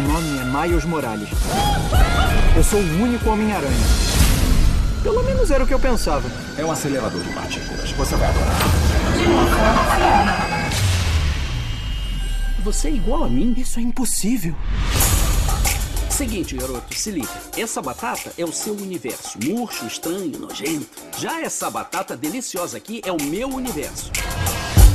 Meu nome é Miles Morales. Eu sou o único Homem-Aranha. Pelo menos era o que eu pensava. É um acelerador de partículas. Você vai adorar. Você é igual a mim? Isso é impossível. Seguinte, garoto, se liga. Essa batata é o seu universo. Murcho, estranho, nojento. Já essa batata deliciosa aqui é o meu universo.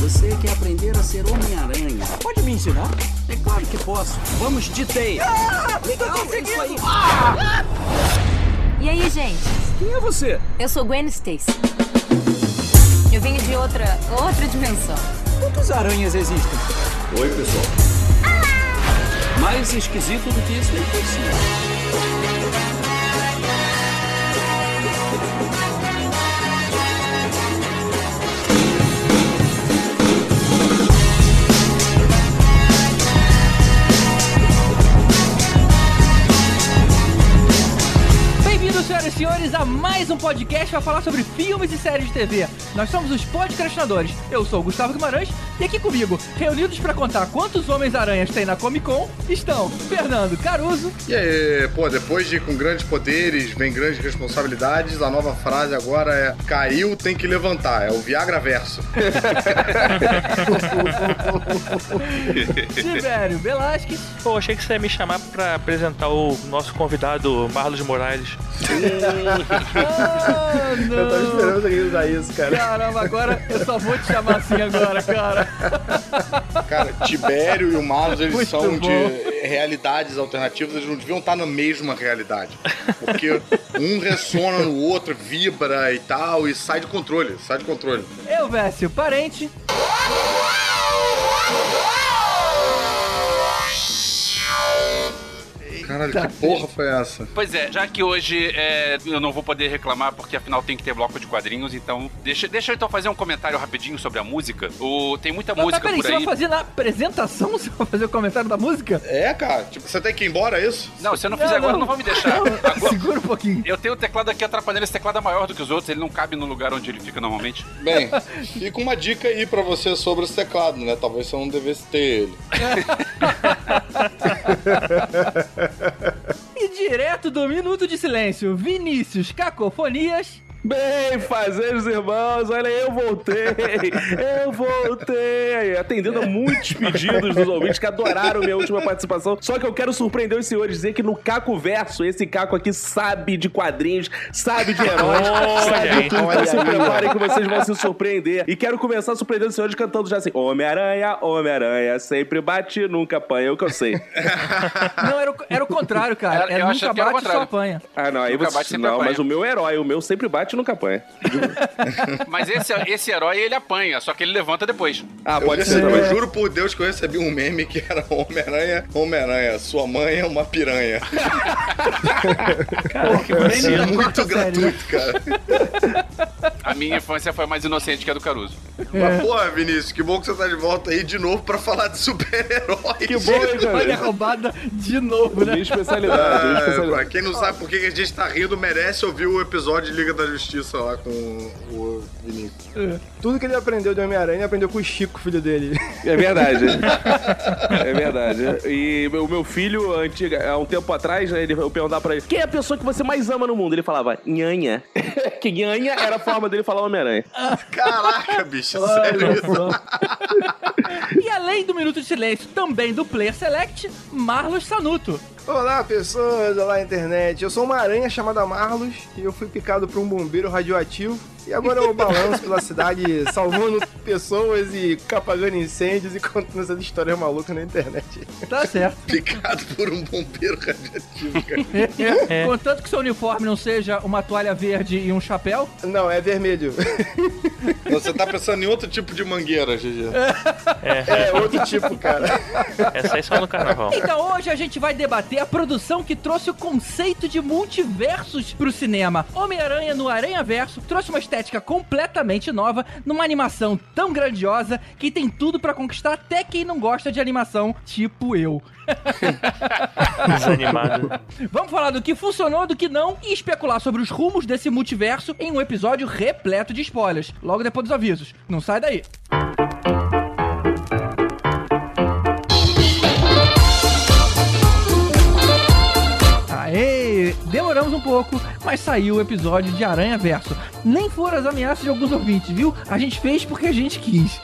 Você quer aprender a ser Homem-Aranha? Pode me ensinar? É claro que posso. Vamos de teia. Ah, Legal, é isso aí. E aí, gente? Quem é você? Eu sou Gwen Stacy. Eu venho de outra, outra dimensão. Quantas aranhas existem? Oi, pessoal. Mais esquisito do que isso é impossível. Senhoras e senhores, a mais um podcast para falar sobre filmes e séries de TV. Nós somos os podcastinadores. Eu sou o Gustavo Guimarães e aqui comigo, reunidos para contar quantos Homens-Aranhas tem na Comic Con, estão Fernando Caruso, E aí, pô, depois de com grandes poderes vem grandes responsabilidades, a nova frase agora é caiu, tem que levantar. É o Viagra Verso. Tibério Velasquez, Pô, achei que você ia me chamar pra apresentar o nosso convidado, Marlos Morales. Ah, Eu tava esperando você usar isso, cara. Caramba, agora eu só vou te chamar assim agora, cara. Cara, Tibério e o Marlos, eles Muito são bom. de realidades alternativas, eles não deviam estar na mesma realidade. Porque um ressona no outro, vibra e tal, e sai de controle, sai de controle. Eu, Vécio, parente. Caralho, que porra foi essa? Pois é, já que hoje é, eu não vou poder reclamar porque afinal tem que ter bloco de quadrinhos, então deixa, deixa eu então fazer um comentário rapidinho sobre a música. O, tem muita Mas, mas música peraí, por você vai aí. fazer na apresentação? Você vai fazer o comentário da música? É, cara, tipo, você tem que ir embora, é isso? Não, se eu não fizer agora, não vão me deixar. Agora- Segura um pouquinho. eu tenho o teclado aqui atrapalhando, esse teclado é maior do que os outros, ele não cabe no lugar onde ele fica normalmente. Bem, fica uma dica aí pra você sobre esse teclado, né? Talvez você não devesse ter ele. E direto do Minuto de Silêncio, Vinícius Cacofonias. Bem, fazejos irmãos, olha aí, eu voltei, eu voltei, atendendo a muitos pedidos dos ouvintes que adoraram minha última participação, só que eu quero surpreender os senhores, dizer que no Caco Verso, esse Caco aqui sabe de quadrinhos, sabe de heróis, sabe aí. tudo, então se preparem que vocês vão se surpreender, e quero começar surpreendendo os senhores cantando já assim, Homem-Aranha, Homem-Aranha, sempre bate, nunca apanha, é o que eu sei. Não, era o, era o contrário, cara. Era- Era eu nunca bate, só contrário. apanha. Ah, não, aí Nunca você, não, apanha. mas o meu herói, o meu sempre bate nunca apanha. Mas esse, esse herói, ele apanha, só que ele levanta depois. Ah, Eu, pode recebi- ser eu também. juro por Deus que eu recebi um meme que era Homem-Aranha, Homem-Aranha, sua mãe é uma piranha. Cara, que da Muito né? gratuito, cara. A minha infância foi mais inocente que a do Caruso. Mas, porra, Vinícius, que bom que você tá de volta aí de novo pra falar de super-heróis. Que bom, hein, Olha roubada de novo, né? Minha especialidade, minha É, especialidade. quem não sabe por que que a gente tá rindo, merece ouvir o episódio de Liga da Justiça lá com o Vinícius. Tudo que ele aprendeu de Homem-Aranha, ele aprendeu com o Chico, filho dele. É verdade. é verdade. E o meu filho, antiga, há um tempo atrás, né, ele, eu perguntava pra ele, quem é a pessoa que você mais ama no mundo? Ele falava, nhanha. que nhanha era a forma dele falar Homem-Aranha. Caraca, bicho, sério isso? Além do Minuto de Silêncio, também do Player Select, Marlos Sanuto. Olá, pessoas, olá, internet. Eu sou uma aranha chamada Marlos e eu fui picado por um bombeiro radioativo. E agora eu balanço pela cidade salvando pessoas e apagando incêndios e contando essas histórias malucas na internet. Tá certo. Picado por um bombeiro radioativo, cara. É. Contanto que seu uniforme não seja uma toalha verde e um chapéu, Não, é vermelho. Você tá pensando em outro tipo de mangueira, GG. É outro tipo, cara. Essa aí só no carnaval. Então hoje a gente vai debater a produção que trouxe o conceito de multiversos pro cinema. Homem-Aranha no Aranha Verso trouxe uma estética completamente nova, numa animação tão grandiosa que tem tudo pra conquistar até quem não gosta de animação, tipo eu. Desanimado. Vamos falar do que funcionou, do que não e especular sobre os rumos desse multiverso em um episódio repleto de spoilers. Logo depois dos avisos. Não sai daí. Um pouco, mas saiu o episódio de Aranha Verso. Nem foram as ameaças de alguns ouvintes, viu? A gente fez porque a gente quis.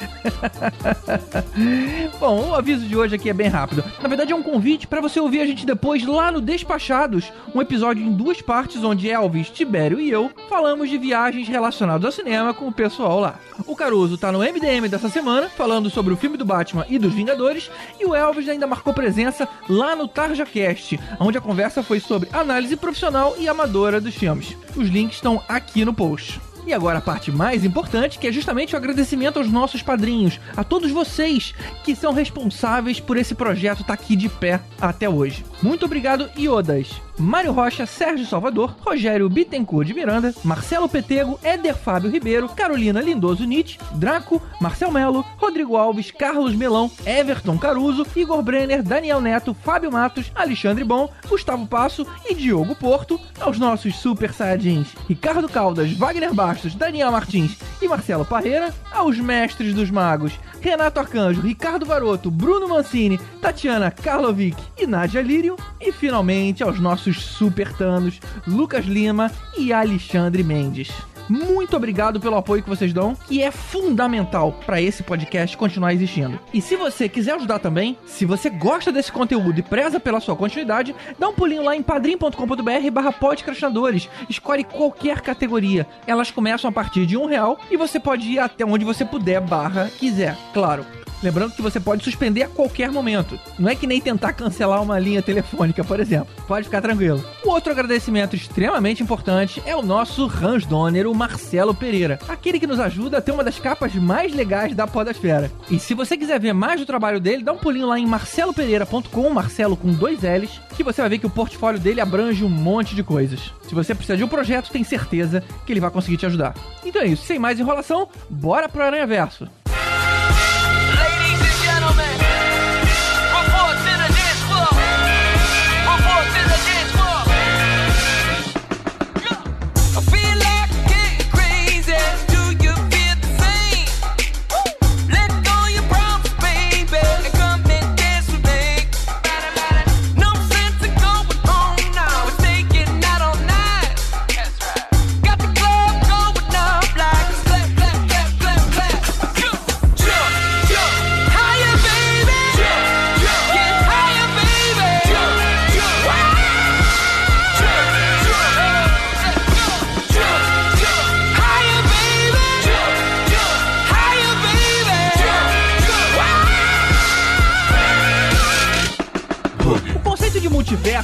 Bom, o aviso de hoje aqui é bem rápido. Na verdade, é um convite para você ouvir a gente depois lá no Despachados, um episódio em duas partes onde Elvis, Tibério e eu falamos de viagens relacionadas ao cinema com o pessoal lá. O Caruso tá no MDM dessa semana, falando sobre o filme do Batman e dos Vingadores, e o Elvis ainda marcou presença lá no TarjaCast, onde a conversa foi sobre análise profissional e amadora dos filmes. Os links estão aqui no post. E agora a parte mais importante, que é justamente o agradecimento aos nossos padrinhos, a todos vocês que são responsáveis por esse projeto estar aqui de pé até hoje. Muito obrigado, Iodas! Mário Rocha, Sérgio Salvador, Rogério Bittencourt de Miranda, Marcelo Petego, Éder Fábio Ribeiro, Carolina Lindoso Nietzsche, Draco, Marcel Melo, Rodrigo Alves, Carlos Melão, Everton Caruso, Igor Brenner, Daniel Neto, Fábio Matos, Alexandre Bom, Gustavo Passo e Diogo Porto, aos nossos super saiyajins Ricardo Caldas, Wagner Bastos, Daniel Martins e Marcelo Parreira, aos mestres dos magos Renato Arcanjo, Ricardo Varoto, Bruno Mancini, Tatiana Karlovic e Nadia Lírio. E finalmente aos nossos super tanos, Lucas Lima e Alexandre Mendes. Muito obrigado pelo apoio que vocês dão, que é fundamental para esse podcast continuar existindo. E se você quiser ajudar também, se você gosta desse conteúdo e preza pela sua continuidade, dá um pulinho lá em padrim.com.br barra. Escolhe qualquer categoria. Elas começam a partir de um real e você pode ir até onde você puder barra quiser. Claro, Lembrando que você pode suspender a qualquer momento. Não é que nem tentar cancelar uma linha telefônica, por exemplo. Pode ficar tranquilo. O outro agradecimento extremamente importante é o nosso Hans Donner, o Marcelo Pereira. Aquele que nos ajuda a ter uma das capas mais legais da podosfera. E se você quiser ver mais do trabalho dele, dá um pulinho lá em marcelopereira.com, Marcelo com dois L's, que você vai ver que o portfólio dele abrange um monte de coisas. Se você precisa de um projeto, tem certeza que ele vai conseguir te ajudar. Então é isso, sem mais enrolação, bora pro Aranha Verso.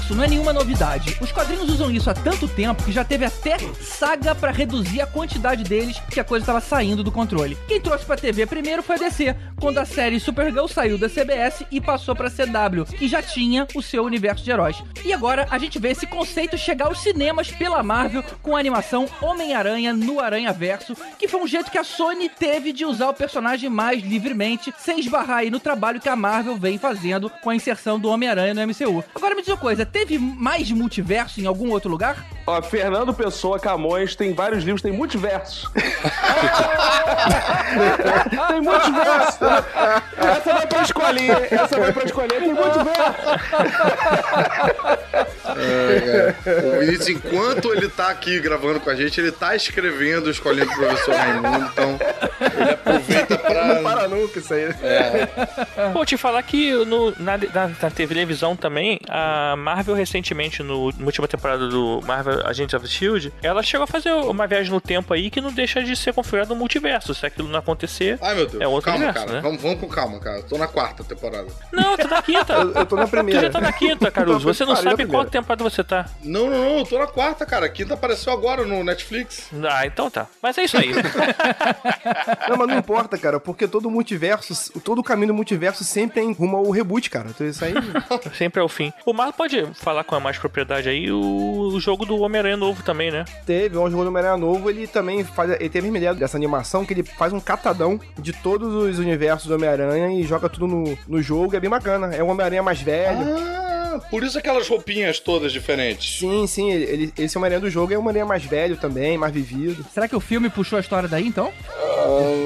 Multiverso não é nenhuma novidade. Os quadrinhos usam isso há tanto tempo que já teve até saga pra reduzir a quantidade deles porque a coisa estava saindo do controle. Quem trouxe pra TV primeiro foi a DC, quando a série Supergirl saiu da CBS e passou pra CW, que já tinha o seu universo de heróis. E agora a gente vê esse conceito chegar aos cinemas pela Marvel com a animação Homem-Aranha no Aranha Verso, que foi um jeito que a Sony teve de usar o personagem mais livremente, sem esbarrar aí no trabalho que a Marvel vem fazendo com a inserção do Homem-Aranha no MCU. Agora me diz uma coisa, teve mais multiverso em algum outro lugar? Ó, Fernando Pessoa Camões tem vários livros, tem multiversos. tem multiverso. Essa vai pra escolinha, essa vai pra escolinha, tem multiverso. É, cara. O Vinícius, enquanto ele tá aqui gravando com a gente, ele tá escrevendo Escolinha do Professor Raimundo, então ele aproveita pra... Não para nunca isso aí. Pô, te falar que no, na, na, na televisão também, a Marvel recentemente, no, na última temporada do Marvel Agents of S.H.I.E.L.D., ela chegou a fazer uma viagem no tempo aí que não deixa de ser configurado um multiverso. Se aquilo não acontecer, Ai, meu Deus. é outro calma, universo, cara. né? Vamos, vamos com calma, cara. Tô na quarta temporada. Não, tu tá na quinta. Eu, eu tô na Tu primeira. já tá na quinta, Caruso. Você não sabe qual temporada você tá. Não, não, não. Eu tô na quarta, cara. A quinta apareceu agora no Netflix. Ah, então tá. Mas é isso aí. Não, mas não importa, cara, porque todo multiverso, todo o caminho do multiverso sempre tem rumo ao reboot, cara. Então isso aí. Sempre é o fim. O Marlon pode falar com mais propriedade aí o, o jogo do Homem-Aranha novo também, né? teve, um jogo do Homem-Aranha novo, ele também faz. Ele teve a mesma ideia dessa animação que ele faz um catadão de todos os universos do Homem-Aranha e joga tudo no, no jogo. É bem bacana. É o Homem-Aranha mais velho. Ah, por isso aquelas roupinhas todas diferentes. Sim, sim, ele, ele- esse Homem-Aranha do jogo é o Homem-Aranha mais velho também, mais vivido. Será que o filme puxou a história daí então?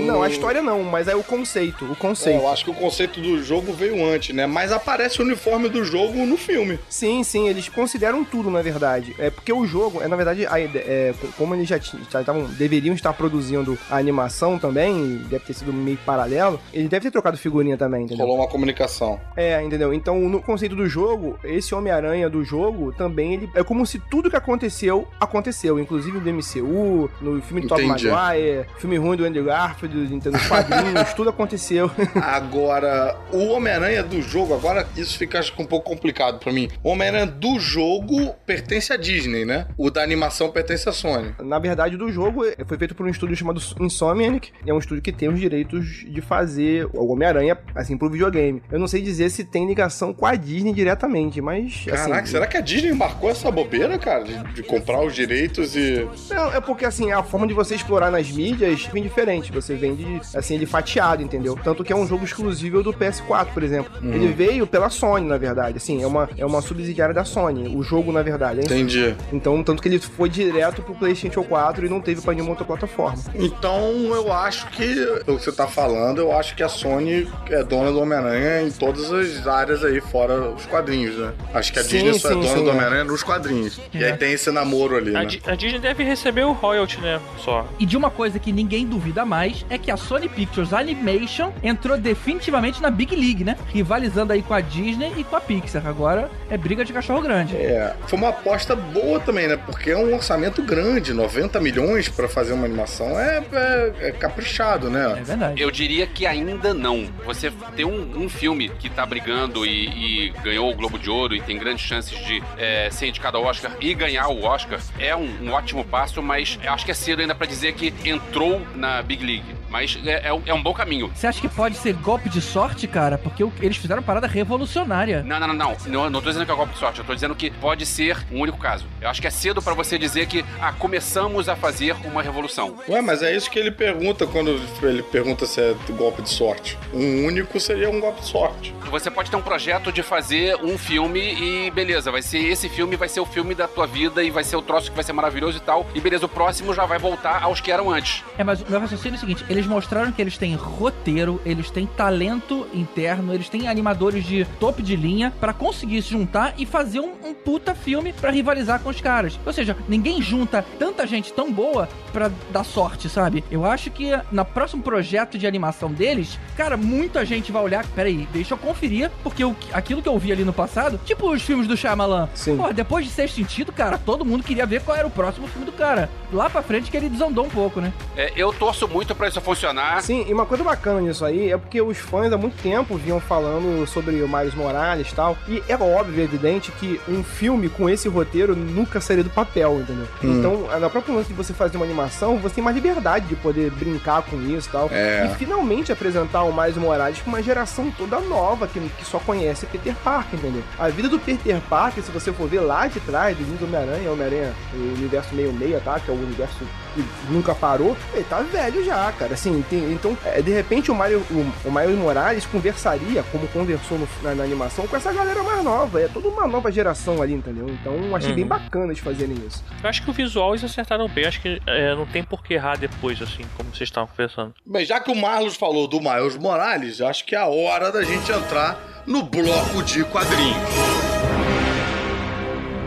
Não, a história não, mas é o conceito. O É, conceito. eu acho que o conceito do jogo veio antes, né? Mas aparece o uniforme do jogo no filme. Sim, sim, eles consideram tudo, na verdade. É porque o jogo, é na verdade, a é, co- como eles já tinham, já estavam, deveriam estar produzindo a animação também, deve ter sido meio paralelo, ele deve ter trocado figurinha também, entendeu? Rolou uma comunicação. É, entendeu? Então, no conceito do jogo, esse Homem-Aranha do jogo também ele é como se tudo que aconteceu aconteceu, inclusive do MCU, no filme Tobey Entendi. Maguire, filme ruim do Andrew Garfield, então, nos quadrinhos, tudo aconteceu. Agora, o Homem-Aranha do jogo, agora isso fica acho um pouco complicado pra mim. O Homem-Aranha do jogo pertence à Disney, né? O da animação pertence à Sony. Na verdade, do jogo é, foi feito por um estúdio chamado Insomniac. É um estúdio que tem os direitos de fazer o Homem-Aranha, assim, pro videogame. Eu não sei dizer se tem ligação com a Disney diretamente, mas. Caraca, assim, será que a Disney marcou essa bobeira, cara? De, de comprar os direitos e. Não, é porque assim, a forma de você explorar nas mídias vem diferente. Você vende, assim, ele fatiado, entendeu? Tanto que é um jogo exclusivo do PS4, por exemplo. Uhum. Ele veio pela Sony, na verdade. Assim, é uma, é uma subsidiária da Sony. O jogo, na verdade. hein? Entendi. Então, tanto que ele foi direto pro PlayStation 4 e não teve pra nenhuma outra plataforma. Então eu acho que, pelo que você tá falando, eu acho que a Sony é dona do Homem-Aranha em todas as áreas aí, fora os quadrinhos, né? Acho que a Sim, Disney só é dona sim, do é. Homem-Aranha nos quadrinhos. E É. aí tem esse namoro ali, A, né? A Disney deve receber o royalty, né? Só. E de uma coisa que ninguém duvida mais é que a Sony Pictures Animation entrou definitivamente na Big League, né? Rivalizando aí com a Disney e com a Pixar. Agora é briga de cachorro grande. É, foi uma aposta boa também, né? Porque é um orçamento grande, 90 milhões pra fazer uma animação é, é- é caprichado, né? É verdade. Eu diria que ainda não. Você ter um, um filme que tá brigando e, e ganhou o Globo de Ouro e tem grandes chances de é, ser indicado ao Oscar e ganhar o Oscar é um, um ótimo passo, mas acho que é cedo ainda pra dizer que entrou na Big League. Mas é, é um- é um bom caminho. Você acha que pode ser golpe de sorte, cara? Porque eles fizeram uma parada revolucionária. Não, não, não, não, não. Não tô dizendo que é golpe de sorte. Eu tô dizendo que pode ser um único caso. Eu acho que é cedo pra você dizer que, ah, começamos a fazer uma revolução. Ué, mas é isso que ele pergunta quando ele pergunta se é golpe de sorte. Um único seria um golpe de sorte. Você pode ter um projeto de fazer um filme e beleza, vai ser esse filme, vai ser o filme da tua vida e vai ser o troço que vai ser maravilhoso e tal. E beleza, o próximo já vai voltar aos que eram antes. É, mas o meu raciocínio é o seguinte: eles mostraram que eles têm roteiro, eles têm talento interno, eles têm animadores de topo de linha pra conseguir se juntar e fazer um, um puta filme pra rivalizar com os caras. Ou seja, ninguém junta tanta gente tão boa pra dar sorte, sabe? Eu acho que no próximo projeto de animação deles, cara, muita gente vai olhar. Peraí, deixa eu conferir, porque o, aquilo que eu vi ali no passado, tipo os filmes do Shyamalan. Sim. Pô, depois de Sexto Sentido, cara, todo mundo queria ver qual era o próximo filme do cara. Lá pra frente que ele desandou um pouco, né? É, eu torço muito pra isso funcionar. Sim, e uma coisa bacana nisso aí é porque os fãs há muito tempo vinham falando sobre o Miles Morales e tal. E é óbvio, é evidente, que um filme com esse roteiro nunca sairia do papel, entendeu? Hum. Então, na própria lance de você fazer uma animação, você tem mais liberdade de poder brincar com isso e tal. É. E finalmente apresentar o Miles Morales com uma geração toda nova que, que só conhece Peter Parker, entendeu? A vida do Peter Parker, se você for ver lá de trás, do Homem-Aranha, Homem-Aranha, o universo meio-meia, tá? Que é o universo que nunca parou, ele tá velho já, cara. Assim, tem- então, é, de repente o Mario, o, o Miles Morales conversaria, como conversou no- na, na animação, com essa galera mais nova. É toda uma nova geração ali, entendeu? Então, achei bem bacana eles fazerem isso. Eu acho que o visual eles acertaram bem. Acho que é, não tem por que errar depois, assim, como vocês estavam conversando. Bem, já que o Marlos falou do Miles Morales, acho que é a hora da gente entrar no bloco de quadrinhos.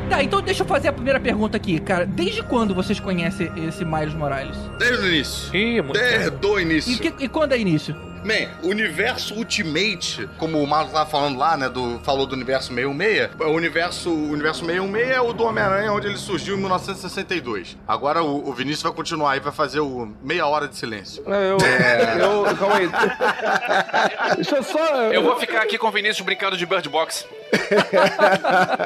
Tá, então deixa eu fazer a primeira pergunta aqui, cara. Desde quando vocês conhecem esse Miles Morales? Desde o início. Ih, muito Desde o E, início. que- e quando é início? Bem, o universo Ultimate, como o Marlos tava falando lá, né, do, falou do universo 66, o universo, o universo 616 é o do Homem-Aranha, onde ele surgiu em 1962. Agora o, o Vinícius vai continuar aí, vai fazer o meia hora de silêncio. Eu, eu, calma aí. Deixa eu só. Eu vou ficar aqui com o Vinícius brincando de Bird Box.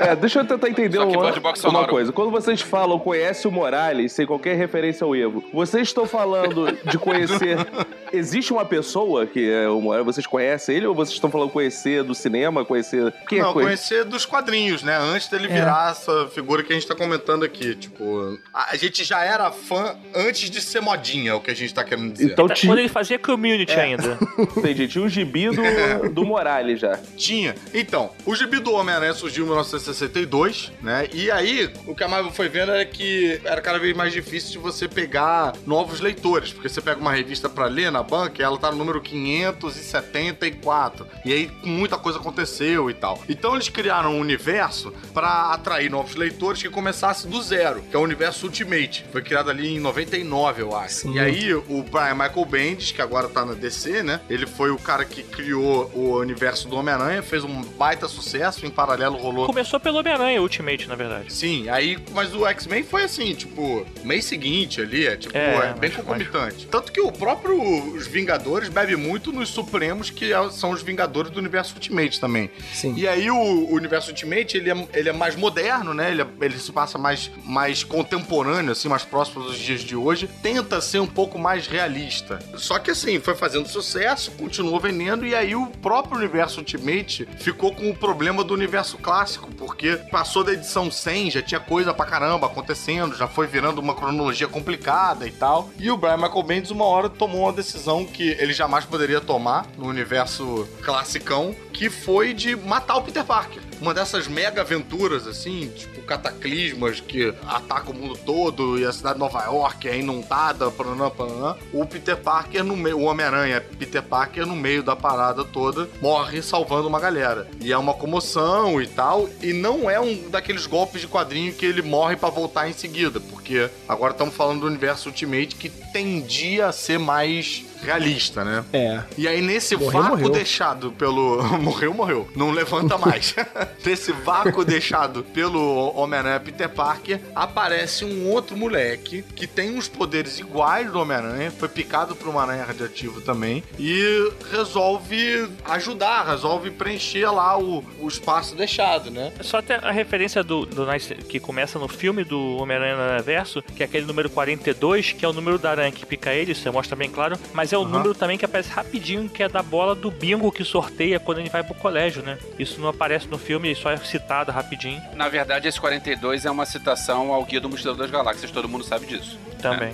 É, deixa eu tentar entender uma, Bird Box uma coisa. Quando vocês falam conhece o Morales, sem qualquer referência ao Evo, vocês estão falando de conhecer. Existe uma pessoa que é o Morales, vocês conhecem ele ou vocês estão falando conhecer do cinema, conhecer. Quem Não, é conhe- conhecer dos quadrinhos, né? Antes dele virar essa figura que a gente tá comentando aqui. Tipo, a, gente já era fã antes de ser modinha, é o que a gente tá querendo dizer. Então tinha, Quando ele fazia community ainda. entendi, tinha um gibi do, do Morales já. Tinha. Então, o gibi do Homem-Aranha surgiu em 1962, né? E aí, o que a Marvel foi vendo era que era cada vez mais difícil de você pegar novos leitores, porque você pega uma revista pra ler na banca e ela tá no número 574. E aí, muita coisa aconteceu e tal. Então, eles criaram um universo pra atrair novos leitores que começasse do zero, que é o universo Ultimate. Foi criado ali em 99, eu acho. Sim. E aí, o Brian Michael Bendis, que agora tá na DC, né? Ele foi o cara que criou o universo do Homem-Aranha, fez um baita sucesso, em paralelo rolou. Começou pelo Homem-Aranha Ultimate, na verdade. Sim, aí, mas o X-Men foi assim, tipo, mês seguinte ali, é tipo, É, é, bem mas- concomitante. Tanto que o próprio os Vingadores bebe muito nos Supremos, que é- são os Vingadores do universo Ultimate também. Sim. E aí o, o universo Ultimate, ele é, ele é mais moderno, né? Ele, é- ele se passa mais, mais contemporâneo, assim, mais próximo dos dias de hoje. Tenta ser um pouco mais realista. Só que assim, foi fazendo sucesso, continuou vendendo, e aí o próprio universo Ultimate ficou com o problema do universo clássico, porque passou da edição 100, já tinha coisa pra caramba acontecendo, já foi virando uma cronologia complicada e tal. E o Brian Michael Bendis, uma hora, tomou uma decisão que ele jamais poderia tomar no universo classicão, que foi de matar o Peter Parker. Uma dessas mega aventuras, assim, tipo cataclismas que atacam o mundo todo e a cidade de Nova York é inundada, paranã, paranã. O Peter Parker no meio, o Homem-Aranha, Peter Parker no meio da parada toda, morre salvando uma galera. E é uma comoção e tal, e não é um daqueles golpes de quadrinho que ele morre pra voltar em seguida, porque agora estamos falando do universo Ultimate que tendia a ser mais realista, né? É. E aí, nesse Morreu, vácuo morreu. deixado pelo. morreu, morreu. Não levanta mais. nesse vácuo deixado pelo Homem-Aranha Peter Parker, aparece um outro moleque que tem uns poderes iguais do Homem-Aranha, foi picado por uma aranha radioativa também, e resolve ajudar, resolve preencher lá o, o espaço deixado, né? Só até a referência do, do Nice- que começa no filme do Homem-Aranha no Universo, que é aquele número 42, que é o número da aranha que pica ele, isso mostra bem claro, mas é o número também que aparece rapidinho, que é da bola do bingo que sorteia quando ele vai pro colégio, né? Isso não aparece no filme, só é citado rapidinho Na verdade, esse 42 é uma citação ao Guia do Mochileiro das Galáxias, todo mundo sabe disso. também.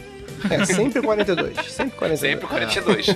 É, sempre 42. Sempre 42. Sempre 42.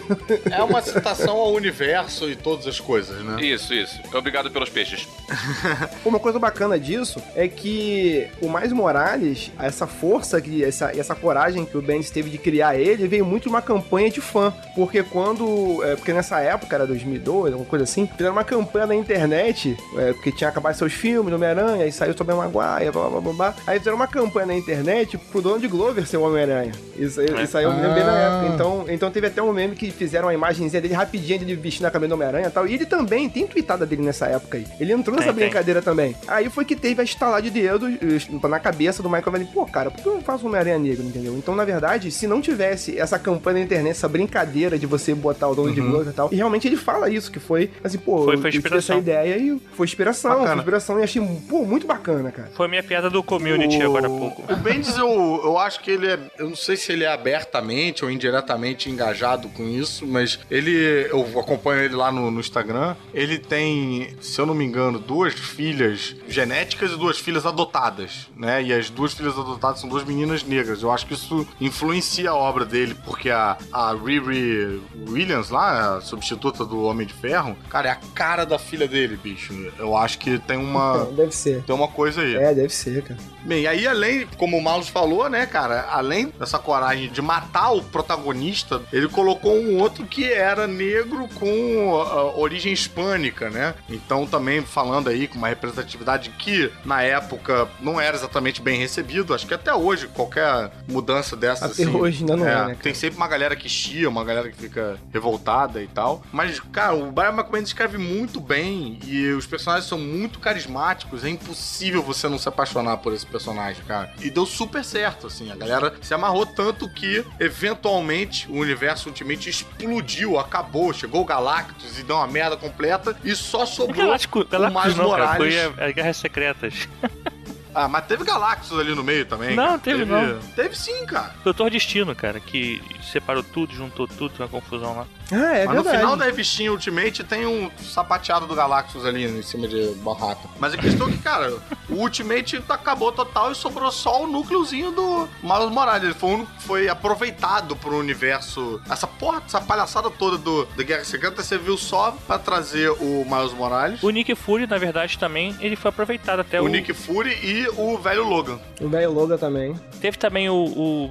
É uma citação ao universo e todas as coisas, né? Isso, isso. Obrigado pelos peixes. Uma coisa bacana disso é que o Mais Morales, essa força, que essa, essa coragem que o Bendis teve de criar ele, veio muito de uma campanha de fã. Porque quando. é, porque nessa época, era 2002, alguma coisa assim, fizeram uma campanha na internet, é, porque tinha acabado seus filmes, Homem-Aranha, e saiu sobre Maguire, blá blá blá blá. Aí fizeram uma campanha na internet pro dono de Glover ser o Homem-Aranha. Isso, isso aí eu me lembro bem na época. Então, então teve até um meme que fizeram uma imagenzinha dele rapidinho, ele vestindo a camisa do Homem-Aranha e tal. E ele também tem tweetada dele nessa época aí. Ele entrou nessa Tem, tem. brincadeira também. Aí foi que teve a estalar de dedos eh, na cabeça do Michael Manning. Pô, cara, por que eu não faço Homem-Aranha negro, entendeu? Então, na verdade, se não tivesse essa campanha na internet, essa brincadeira de você botar o dono de Glover e tal, e realmente ele fala isso, que foi assim, pô, Foi- foi inspiração. essa ideia e foi inspiração, Bacana. foi inspiração e achei, pô, muito bacana, cara. Foi minha piada do community agora há pouco. O Bendis, eu, eu acho que ele é. Eu não sei se ele é abertamente ou indiretamente engajado com isso, mas ele. Eu acompanho ele lá no, no Instagram. Ele tem, se eu não me engano, duas filhas genéticas e duas filhas adotadas, né? E as duas filhas adotadas são duas meninas negras. Eu acho que isso influencia a obra dele, porque a, a Riri Williams, lá, a substituta do Homem de Ferro, cara, é a cara da filha dele, bicho. Eu acho que tem uma. Deve ser. Tem uma coisa aí. É, deve ser, cara. Bem, aí além, como o Malus falou, né, cara, além dessa coragem de matar o protagonista, ele colocou um outro que era negro com ah, origem hispânica, né? Então também falando aí com uma representatividade que na época não era exatamente bem recebido, acho que até hoje qualquer mudança dessa Até assim, hoje ainda não é, né, cara? Tem sempre uma galera que chia, uma galera que fica revoltada e tal. Mas, cara, o Brian McBain escreve muito bem e os personagens são muito carismáticos. É impossível você não se apaixonar por esse personagem, cara. E deu super certo, assim. A galera se amarrou tanto que, eventualmente, o universo Ultimate explodiu, acabou. Chegou o Galactus e deu uma merda completa e só sobrou Galáctico, o Mais não, cara, Morales. foi a, a Guerras Secretas. Ah, mas teve Galactus ali no meio também. Não, cara. teve não. Teve sim, cara. Doutor Destino, cara, que separou tudo, juntou tudo, uma confusão lá. Ah, é Mas no verdade. final da revistinha Ultimate tem um sapateado do Galactus ali em cima de barraca. Mas a questão é que, cara, o Ultimate acabou total e sobrou só o núcleozinho do Miles Morales. Ele foi, que foi aproveitado pro universo. Essa porra, essa palhaçada toda do, da Guerra Secreta serviu só pra trazer o Miles Morales, O Nick Fury, na verdade, também, ele foi aproveitado até o, o... Nick Fury e o velho Logan. O velho Logan também. Teve também o,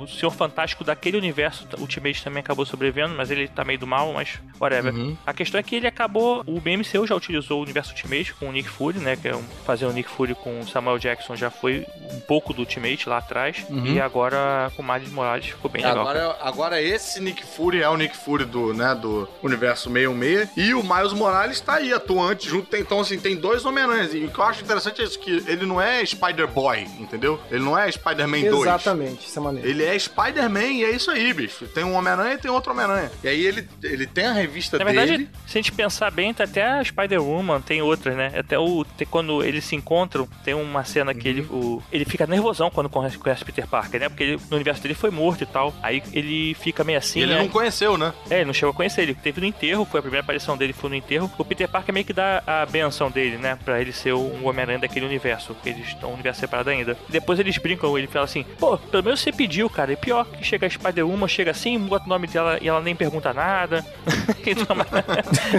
o Senhor Fantástico daquele universo, o Ultimate também acabou sobrevivendo, mas ele tá meio do mal, mas whatever. A questão é que ele acabou, o BMCU já utilizou o universo Ultimate com o Nick Fury, né, que é um, fazer o Nick Fury com o Samuel Jackson já foi um pouco do Ultimate lá atrás, e agora com o Miles Morales ficou bem legal. cara. Agora, esse Nick Fury é o Nick Fury do, né, do universo 616 e o Miles Morales tá aí atuante junto. Tem, então, assim, tem dois Homem-Aranhas. E o que eu acho interessante é isso, que ele não é Spider-Boy, entendeu? Ele não é Spider-Man 2. Exatamente, isso é maneiro. Ele é Spider-Man e é isso aí, bicho. Tem um Homem-Aranha e tem outro Homem-Aranha. E aí ele, ele tem a revista Na verdade, dele. se a gente pensar bem, tá até a Spider-Woman, tem outras, né? Até o. tem- quando eles se encontram, tem uma cena que ele, o, ele fica nervosão quando conhece, conhece Peter Parker, né? Porque ele- no universo dele foi morto e tal. Aí ele fica meio assim. E ele né? não conheceu, né? É, ele não chegou a conhecer, ele teve no enterro, foi a primeira aparição dele, foi no enterro. O Peter Parker meio que dá a benção dele, né? Pra ele ser um Homem-Aranha daquele universo, porque eles estão um universo separado ainda. Depois eles brincam, ele fala assim, pô, pelo menos você pediu, cara. E pior que chega a Spider-Woman, chega assim, bota o nome dela e ela nem pergunta nada. então,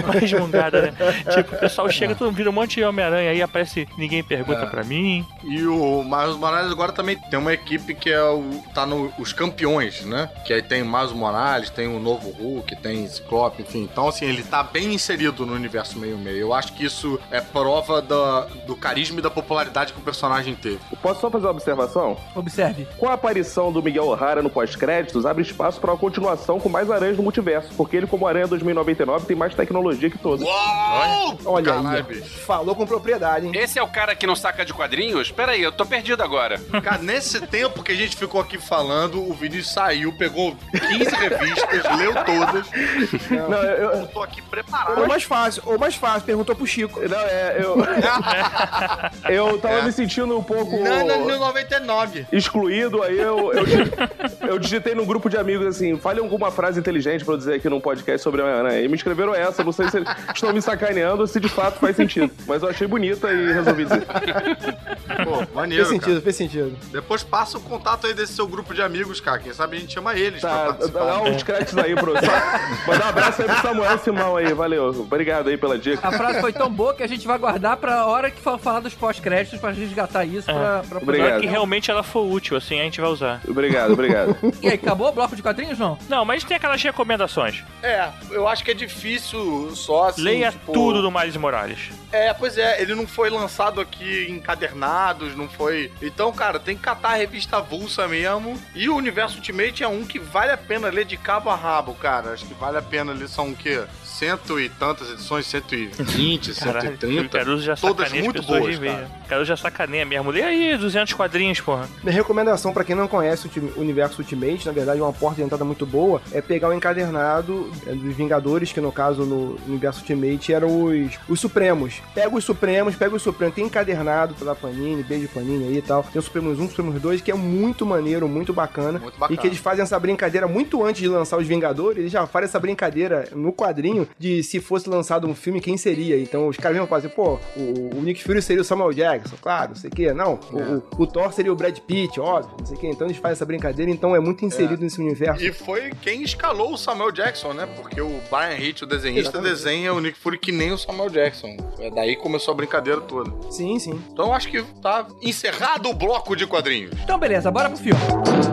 mais jungada, né? Tipo, o pessoal chega, todo mundo vira um monte de Homem-Aranha, aí aparece, ninguém pergunta É. pra mim. E o Miles Morales agora também tem uma equipe que é o, tá no os campeões, né? Que aí tem o Miles Morales, tem o novo Hulk, tem Ciclope, enfim. Então, assim, ele tá bem inserido no universo meio-meio. Eu acho que isso é prova da, do carisma e da popularidade que o personagem teve. Posso só fazer uma observação? Observe. Com a aparição do Miguel O'Hara no pós-créditos, abre espaço para uma continuação com mais aranhas no multiverso, porque ele, como Aranha 2099, tem mais tecnologia que todos. Uau! Olha Caralho, aí, falou com propriedade, hein? Esse é o cara que não saca de quadrinhos? Pera aí, eu tô perdido agora. Cara, nesse tempo que a gente ficou aqui falando, o Vinícius saiu, pegou 15 revistas, leu todas. Não, eu, Eu tô aqui preparado. Ou mais fácil, ou mais fácil, perguntou pro Chico. não, é, eu, eu tava É. me sentindo um pouco Nana 99. excluído, aí eu, eu, eu digitei num grupo de amigos assim, fale alguma frase inteligente pra eu dizer aqui num podcast sobre a Aranha. E me escreveram essa, não sei se eles estão me sacaneando ou se de fato faz sentido. Mas eu achei bonita e resolvi dizer. Pô, maneiro, Fez sentido, cara. fez sentido. Depois passa o contato aí desse seu grupo de amigos, cara. Quem sabe a gente chama eles pra Tá, participar. dá uns créditos aí pro. Só, mandar um abraço aí pro Samuel Simão aí, valeu. Obrigado aí pela dica. A frase foi tão boa que a gente vai guardar pra hora que for falar dos pós-créditos pra resgatar isso pra, pra poder- Obrigado. Que realmente ela for útil, assim, a gente vai usar. Obrigado, obrigado. E aí, acabou o bloco de quadrinhos, não? Não, mas tem aquelas recomendações. É, eu acho que é difícil só assim. Leia tipo, tudo do Miles Morales. É, pois é, ele não foi lançado aqui encadernados, não foi. Então, cara, tem que catar a revista avulsa mesmo. E o Universo Ultimate é um que vale a pena ler de cabo a rabo, cara. Acho que vale a pena ler, são o quê? Cento e tantas edições, 120, Caralho, o 130. Caruso já todas muito boas, de ver. cara. O Caruso já sacaneia mesmo. Lê aí, 200 quadrinhos, porra. Minha recomendação pra quem não conhece o Universo Ultimate, na verdade, uma porta de entrada muito boa, é pegar o encadernado é, dos Vingadores, que no caso no Universo Ultimate eram os, os Supremos. Pega os Supremos, pega os Supremos, tem encadernado pela Panini, beijo Panini aí e tal. Tem o Supremos 1, Supremos 2, que é muito maneiro, muito bacana. Muito bacana. E que eles fazem essa brincadeira muito antes de lançar os Vingadores, eles já fazem essa brincadeira no quadrinho de se fosse lançado um filme, quem seria. Então os caras mesmo fazem, pô, o, o Nick Fury seria o Samuel Jackson, claro, não sei o quê. Não, o, o- o Thor seria o Brad Pitt, óbvio, não sei o quê. Então eles fazem essa brincadeira, então é muito inserido nesse universo. E foi quem escalou o Samuel Jackson, né? Porque o Brian Hitch, o desenhista, Exatamente. desenha o Nick Fury que nem o Samuel Jackson. É daí que começou a brincadeira toda. Sim, sim. Então eu acho que tá encerrado o bloco de quadrinhos. Então, beleza, bora pro filme.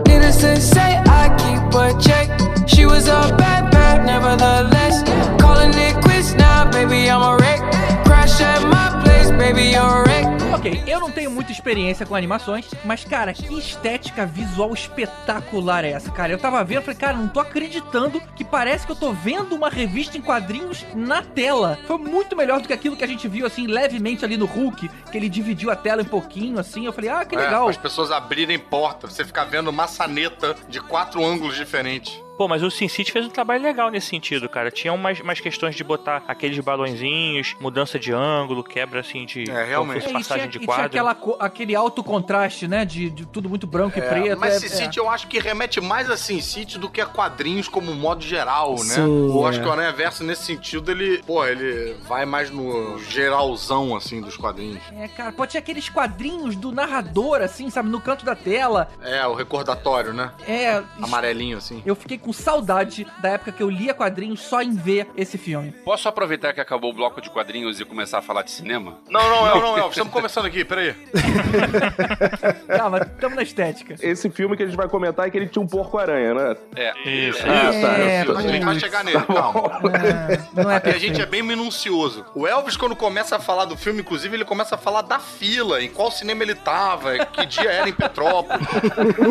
Innocent say I keep a check. She was a bad, bad, nevertheless. Calling it quits now, baby, I'm a wreck. Crash at my place, baby, you're a wreck. Ok, eu não tenho muita experiência com animações, mas, cara, que estética visual espetacular é essa, cara? Eu tava vendo, falei, cara, não tô acreditando que parece que eu tô vendo uma revista em quadrinhos na tela. Foi muito melhor do que aquilo que a gente viu, assim, levemente ali no Hulk, que ele dividiu a tela um pouquinho, assim. Eu falei, ah, que É, legal. as pessoas abrirem porta, você ficar vendo maçaneta de quatro ângulos diferentes. Pô, mas o Sin City fez um trabalho legal nesse sentido, cara. Tinha umas, umas questões de botar aqueles balõezinhos, mudança de ângulo, quebra assim de É, realmente. como fosse É, e passagem tinha, de e tinha quadro. aquela, aquele alto contraste, né? De, de tudo muito branco e É, preto. mas é- Sin City eu acho que remete mais a Sin City do que a quadrinhos como modo geral, né? Sim, eu é. acho que o Aranha Verso, nesse sentido, ele, pô, ele vai mais no geralzão, assim, dos quadrinhos. é, é, cara, pode ser aqueles quadrinhos do narrador, assim, sabe? No canto da tela. É, o recordatório, né? É. Amarelinho, assim. Eu fiquei com saudade da época que eu lia quadrinhos só em ver esse filme. Posso aproveitar que acabou o bloco de quadrinhos e começar a falar de cinema? Não, não, não, não, Elvis, estamos começando aqui, peraí. Calma, tamo na estética. Esse filme que a gente vai comentar é que ele tinha um porco-aranha, né? É. Isso. Ah, tá. É, a gente vai chegar nele, calma. É, não é Aqui a gente é bem minucioso. O Elvis, quando começa a falar do filme, inclusive, ele começa a falar da fila, em qual cinema ele tava, que dia era em Petrópolis.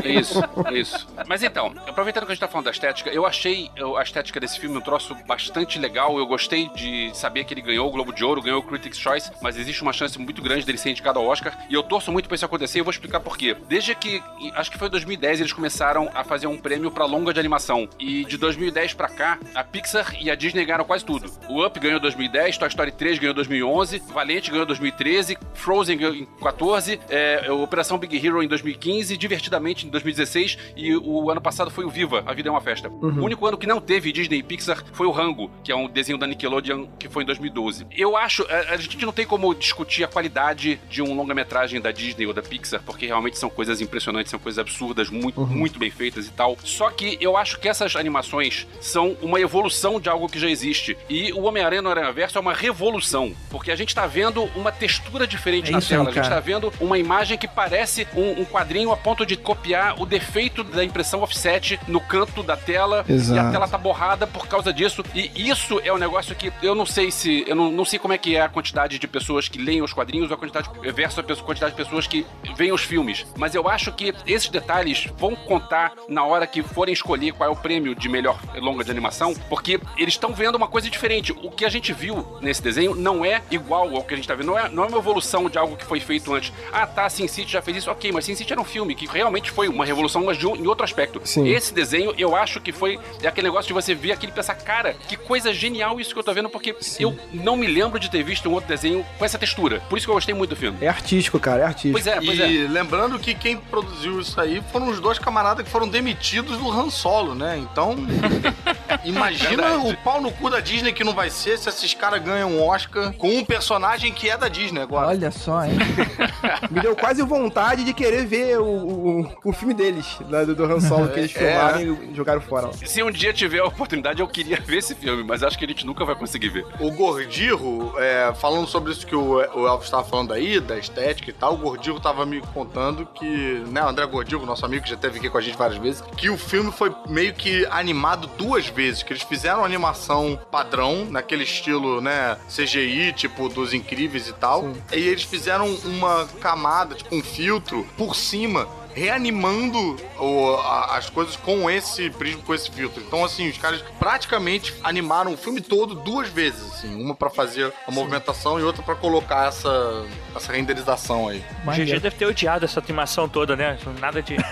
Isso, isso. Mas então, aproveitando que a gente tá falando da estética, eu achei a estética desse filme um troço bastante legal. Eu gostei de saber que ele ganhou o Globo de Ouro, ganhou o Critics' Choice, mas existe uma chance muito grande dele ser indicado ao Oscar. E eu torço muito pra isso acontecer e vou explicar por quê. Desde que, acho que foi em 2010, eles começaram a fazer um prêmio pra longa de animação. E de 2010 pra cá, a Pixar e a Disney ganharam quase tudo. O Up ganhou em 2010, Toy Story 3 ganhou em 2011, Valente ganhou em 2013, Frozen ganhou em 14, é, Operação Big Hero em 2015, Divertidamente em 2016 e o ano passado foi o Viva, A Vida é uma Festa. O único ano que não teve Disney e Pixar foi o Rango, que é um desenho da Nickelodeon que foi em 2012. Eu acho, a, a gente não tem como discutir a qualidade de um longa-metragem da Disney ou da Pixar, porque realmente são coisas impressionantes, são coisas absurdas, muito, muito bem feitas e tal. Só que eu acho que essas animações são uma evolução de algo que já existe. E o Homem-Aranha no Aranha-Verso é uma revolução, porque a gente tá vendo uma textura diferente É na tela. aí, a gente tá vendo uma imagem que parece um, um quadrinho a ponto de copiar o defeito da impressão offset no canto da tela. Exato. E a tela tá borrada por causa disso. E isso é um negócio que eu não sei se. Eu não, não sei como é que é a quantidade de pessoas que leem os quadrinhos ou a quantidade versus a quantidade de pessoas que veem os filmes. Mas eu acho que esses detalhes vão contar na hora que forem escolher qual é o prêmio de melhor longa de animação, porque eles estão vendo uma coisa diferente. O que a gente viu nesse desenho não é igual ao que a gente tá vendo. Não é, não é uma evolução de algo que foi feito antes. Ah, tá, Sin City já fez isso. Ok, mas Sin City era um filme que realmente foi uma revolução, mas de um- em outro aspecto. Sim. Esse desenho, eu acho que foi é aquele negócio de você ver aquilo e pensar, cara, que coisa genial isso que eu tô vendo, porque eu não me lembro de ter visto um outro desenho com essa textura. Por isso que eu gostei muito do filme. É artístico, cara, é artístico. Pois é, pois é. E lembrando que quem produziu isso aí foram os dois camaradas que foram demitidos do Han Solo, né? Então, imagina Verdade. o pau no cu da Disney que não vai ser se esses caras ganham um Oscar com um personagem que é da Disney agora. Olha só, hein? Me deu quase vontade de querer ver o, o, o filme deles, do, do Han Solo, que eles É. filmaram e jogaram fora. lá. Se um dia tiver a oportunidade, eu queria ver esse filme, mas acho que a gente nunca vai conseguir ver. O Gordirro, é, falando sobre isso que o, o Elvis estava falando aí, da estética e tal, o Gordirro tava me contando que, né, o André Gordirro, nosso amigo que já esteve aqui com a gente várias vezes, que o filme foi meio que animado duas vezes, que eles fizeram uma animação padrão, naquele estilo, né, CGI, tipo, dos incríveis e tal, e eles fizeram uma camada, tipo, um filtro por cima reanimando o- a- as coisas com esse prisma, com esse filtro. Então, assim, os caras praticamente animaram o filme todo duas vezes, assim. Uma pra fazer a movimentação e outra pra colocar essa, essa renderização aí. O GG deve ter odiado essa animação toda, né? Nada de.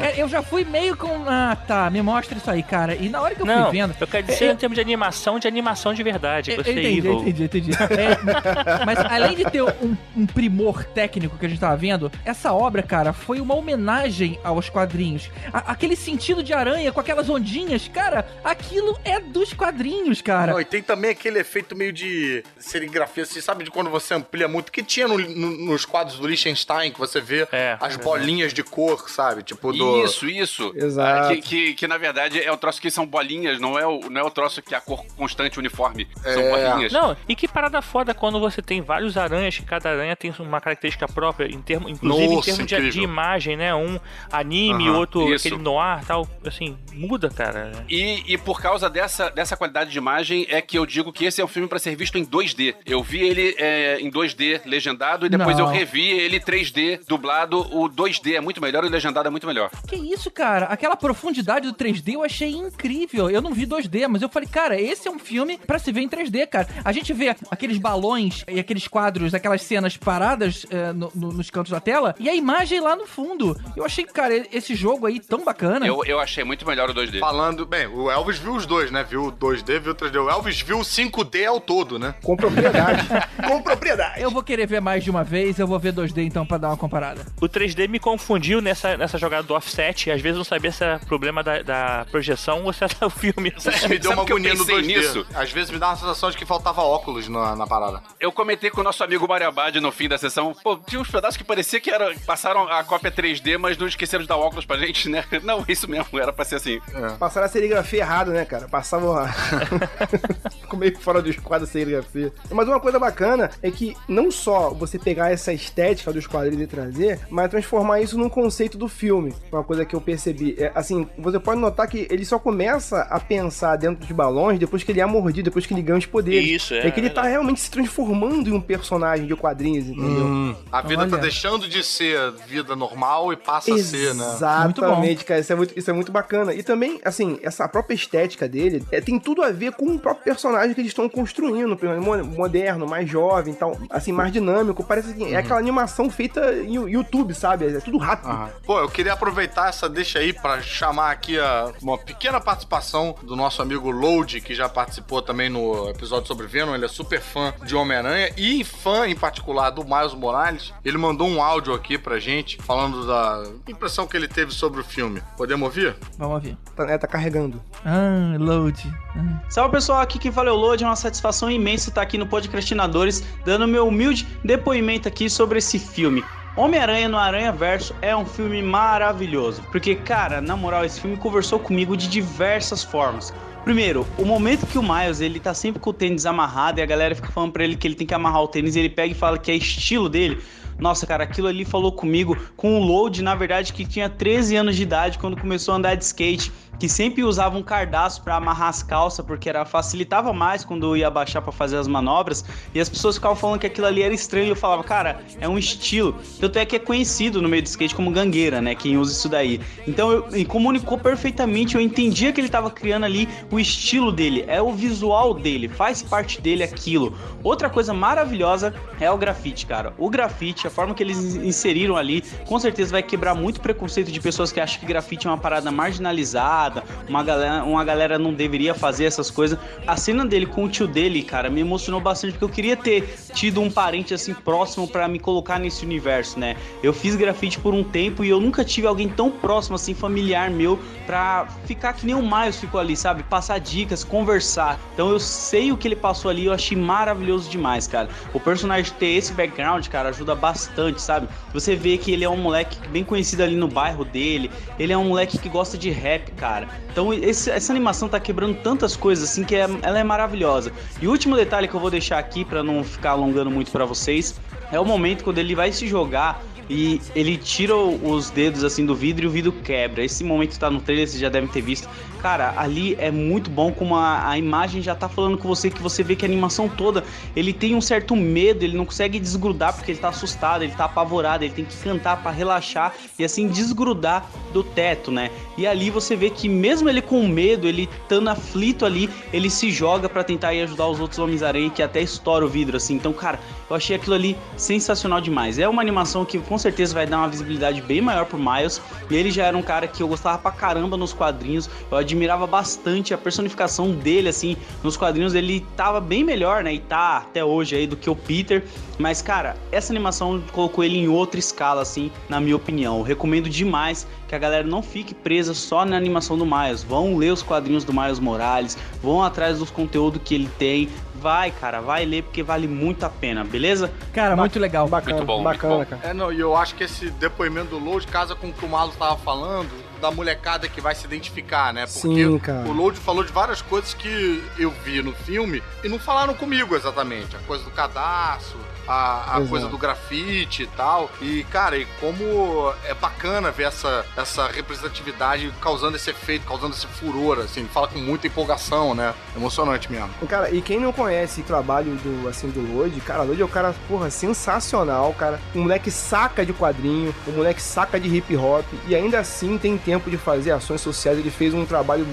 É, eu já fui meio com. Ah, tá, me mostra isso aí, cara. E na hora que eu Não, fui vendo. eu quero dizer É, em termos de animação, de animação de verdade. Eu- eu Gostei, entendi, Evil. entendi, entendi. É, mas além de ter um, um primor técnico que a gente tava vendo, essa obra, cara, foi uma homenagem aos quadrinhos. A- aquele sentido de aranha com aquelas ondinhas, cara, aquilo é dos quadrinhos, cara. Não, e tem também aquele efeito meio de serigrafia, assim, sabe? De quando você amplia muito, que tinha no- no- nos quadros do Liechtenstein, que você vê É. as bolinhas de cor, sabe? Tipo do... Isso, isso. Exato. Ah, que, que, que, na verdade é o troço que são bolinhas, não é o, não é o troço que é a cor constante uniforme. São É. bolinhas. Não, e que parada foda quando você tem vários aranhas, que cada aranha tem uma característica própria, em termo, inclusive em Nossa, termos de, de imagem, né? Um anime, Aham, outro isso. aquele noir tal. Assim, muda, cara. E, e por causa dessa, dessa qualidade de imagem é que eu digo que esse é um filme pra ser visto em 2D. Eu vi ele é, em 2D legendado e depois Não. eu revi ele 3D dublado. O 2D é muito melhor e o legendado é muito melhor. Que isso, cara? Aquela profundidade do 3D eu achei incrível. Eu não vi 2D, mas eu falei, cara, esse é um filme pra se ver em 3D, cara. A gente vê aqueles balões e aqueles quadros, aquelas cenas paradas é, no- no- nos cantos da tela, e a imagem lá no, profundo. Eu achei, cara, esse jogo aí tão bacana. Eu, eu achei muito melhor o 2D. Falando, bem, o Elvis viu os dois, né? Viu o 2D, viu o 3D. O Elvis viu o 5D ao todo, né? Com propriedade. Com propriedade. Eu vou querer ver mais de uma vez, eu vou ver 2D então pra dar uma comparada. O 3D me confundiu nessa, nessa jogada do offset. Às vezes eu não sabia se era problema da, da projeção ou se era o filme. Me deu uma agonia no pensei 2D. nisso? Às vezes me dá uma sensação de que faltava óculos na, na parada. Eu comentei com o nosso amigo Mario Abad no fim da sessão. Pô, tinha uns pedaços que parecia que era, passaram a cópia 3D, mas não esqueceram de dar óculos pra gente, né? Não, isso mesmo, era pra ser assim. Passaram a serigrafia errado, né, cara? Passavam a... Ficou meio fora do esquadro a serigrafia. Mas uma coisa bacana é que não só você pegar essa estética dos quadrinhos e trazer, mas transformar isso num conceito do filme. Uma coisa que eu percebi. É, assim, você pode notar que ele só começa a pensar dentro de balões depois que ele é mordido, depois que ele ganha os poderes. Isso, é, É que ele tá realmente se transformando em um personagem de quadrinhos, entendeu? A vida tá Olha. deixando de ser vida normal e passa a ser, né? Exatamente, cara. Isso é, muito, isso é muito bacana. E também, assim, essa própria estética dele é, tem tudo a ver com o próprio personagem que eles estão construindo. mo- Moderno, mais jovem, tal, assim, mais dinâmico. Parece que é aquela animação feita em YouTube, sabe? É tudo rápido. Aham. Pô, eu queria aproveitar essa deixa aí pra chamar aqui a- uma pequena participação do nosso amigo Load, que já participou também no episódio sobre Venom. Ele é super fã de Homem-Aranha e fã em particular do Miles Morales. Ele mandou um áudio aqui pra gente falando da impressão que ele teve sobre o filme. Podemos ouvir? Vamos ouvir. Tá, é, tá carregando. Ah, load. Salve pessoal, aqui quem fala é o Lodi, é uma satisfação imensa estar aqui no Podcastinadores, dando meu humilde depoimento aqui sobre esse filme. Homem-Aranha no Aranha Verso é um filme maravilhoso, porque, cara, na moral, esse filme conversou comigo de diversas formas. Primeiro, o momento que o Miles ele tá sempre com o tênis amarrado e a galera fica falando pra ele que ele tem que amarrar o tênis e ele pega e fala que é estilo dele. Nossa, cara, aquilo ali falou comigo com o Load, na verdade, que tinha 13 anos de idade quando começou a andar de skate, que sempre usava um cardaço pra amarrar as calças, porque era facilitava mais quando ia abaixar pra fazer as manobras, e as pessoas ficavam falando que aquilo ali era estranho, e eu falava, cara, é um estilo. Tanto é que é conhecido no meio do skate como gangueira, né, quem usa isso daí. Então, eu, e comunicou perfeitamente, eu entendia que ele tava criando ali o estilo dele, é o visual dele, faz parte dele aquilo. Outra coisa maravilhosa é o grafite, cara. O grafite, a forma que eles inseriram ali, com certeza vai quebrar muito preconceito de pessoas que acham que grafite é uma parada marginalizada, uma galera, uma galera não deveria fazer essas coisas. A cena dele com o tio dele, cara, me emocionou bastante porque eu queria ter tido um parente assim próximo pra me colocar nesse universo, né? Eu fiz grafite por um tempo e eu nunca tive alguém tão próximo assim, familiar meu, pra ficar que nem o Miles ficou ali, sabe? Passar dicas, conversar. Então eu sei o que ele passou ali, eu achei maravilhoso demais, cara. O personagem ter esse background, cara, ajuda bastante, sabe? Você vê que ele é um moleque bem conhecido ali no bairro dele, ele é um moleque que gosta de rap, cara. Então esse- essa animação tá quebrando tantas coisas assim que é- ela é maravilhosa. E o último detalhe que eu vou deixar aqui pra não ficar alongando muito pra vocês é o momento quando ele vai se jogar e ele tira os dedos assim do vidro e o vidro quebra. Esse momento tá no trailer, vocês já devem ter visto. Cara, ali é muito bom como a, a imagem já tá falando com você que você vê que a animação toda ele tem um certo medo, ele não consegue desgrudar porque ele tá assustado, ele tá apavorado, ele tem que cantar pra relaxar e assim desgrudar do teto, né? E ali você vê que mesmo ele com medo, ele estando aflito ali, ele se joga pra tentar ir ajudar os outros Homens-Aranha que até estoura o vidro assim. Então, cara, eu achei aquilo ali sensacional demais. É uma animação que com certeza vai dar uma visibilidade bem maior pro Miles. E ele já era um cara que eu gostava pra caramba nos quadrinhos. Eu admirava bastante a personificação dele, assim, nos quadrinhos. Ele tava bem melhor, né? E tá até hoje aí do que o Peter. Mas, cara, essa animação colocou ele em outra escala, assim, na minha opinião. Eu recomendo demais que a galera não fique presa só na animação do Miles. Vão ler os quadrinhos do Miles Morales, vão atrás dos conteúdos que ele tem. Vai, cara, vai ler porque vale muito a pena, beleza? Cara, muito legal. Bacana, Muito bom, bacana, muito bom. cara. É, não, e eu acho que esse depoimento do Load casa com o que o Malo tava falando, da molecada que vai se identificar, né? Porque Sim, cara. o Load falou de várias coisas que eu vi no filme e não falaram comigo exatamente. A coisa do cadastro, a, a coisa do grafite e tal. E, cara, e como é bacana ver essa, essa representatividade causando esse efeito, causando esse furor, assim, fala com muita empolgação, né? Emocionante mesmo. Cara, e quem não conhece o trabalho do, assim, do Lloyd, cara, Lloyd é um cara, porra, sensacional, cara. O moleque saca de quadrinho, o moleque saca de hip hop, e ainda assim tem tempo de fazer ações sociais, ele fez um trabalho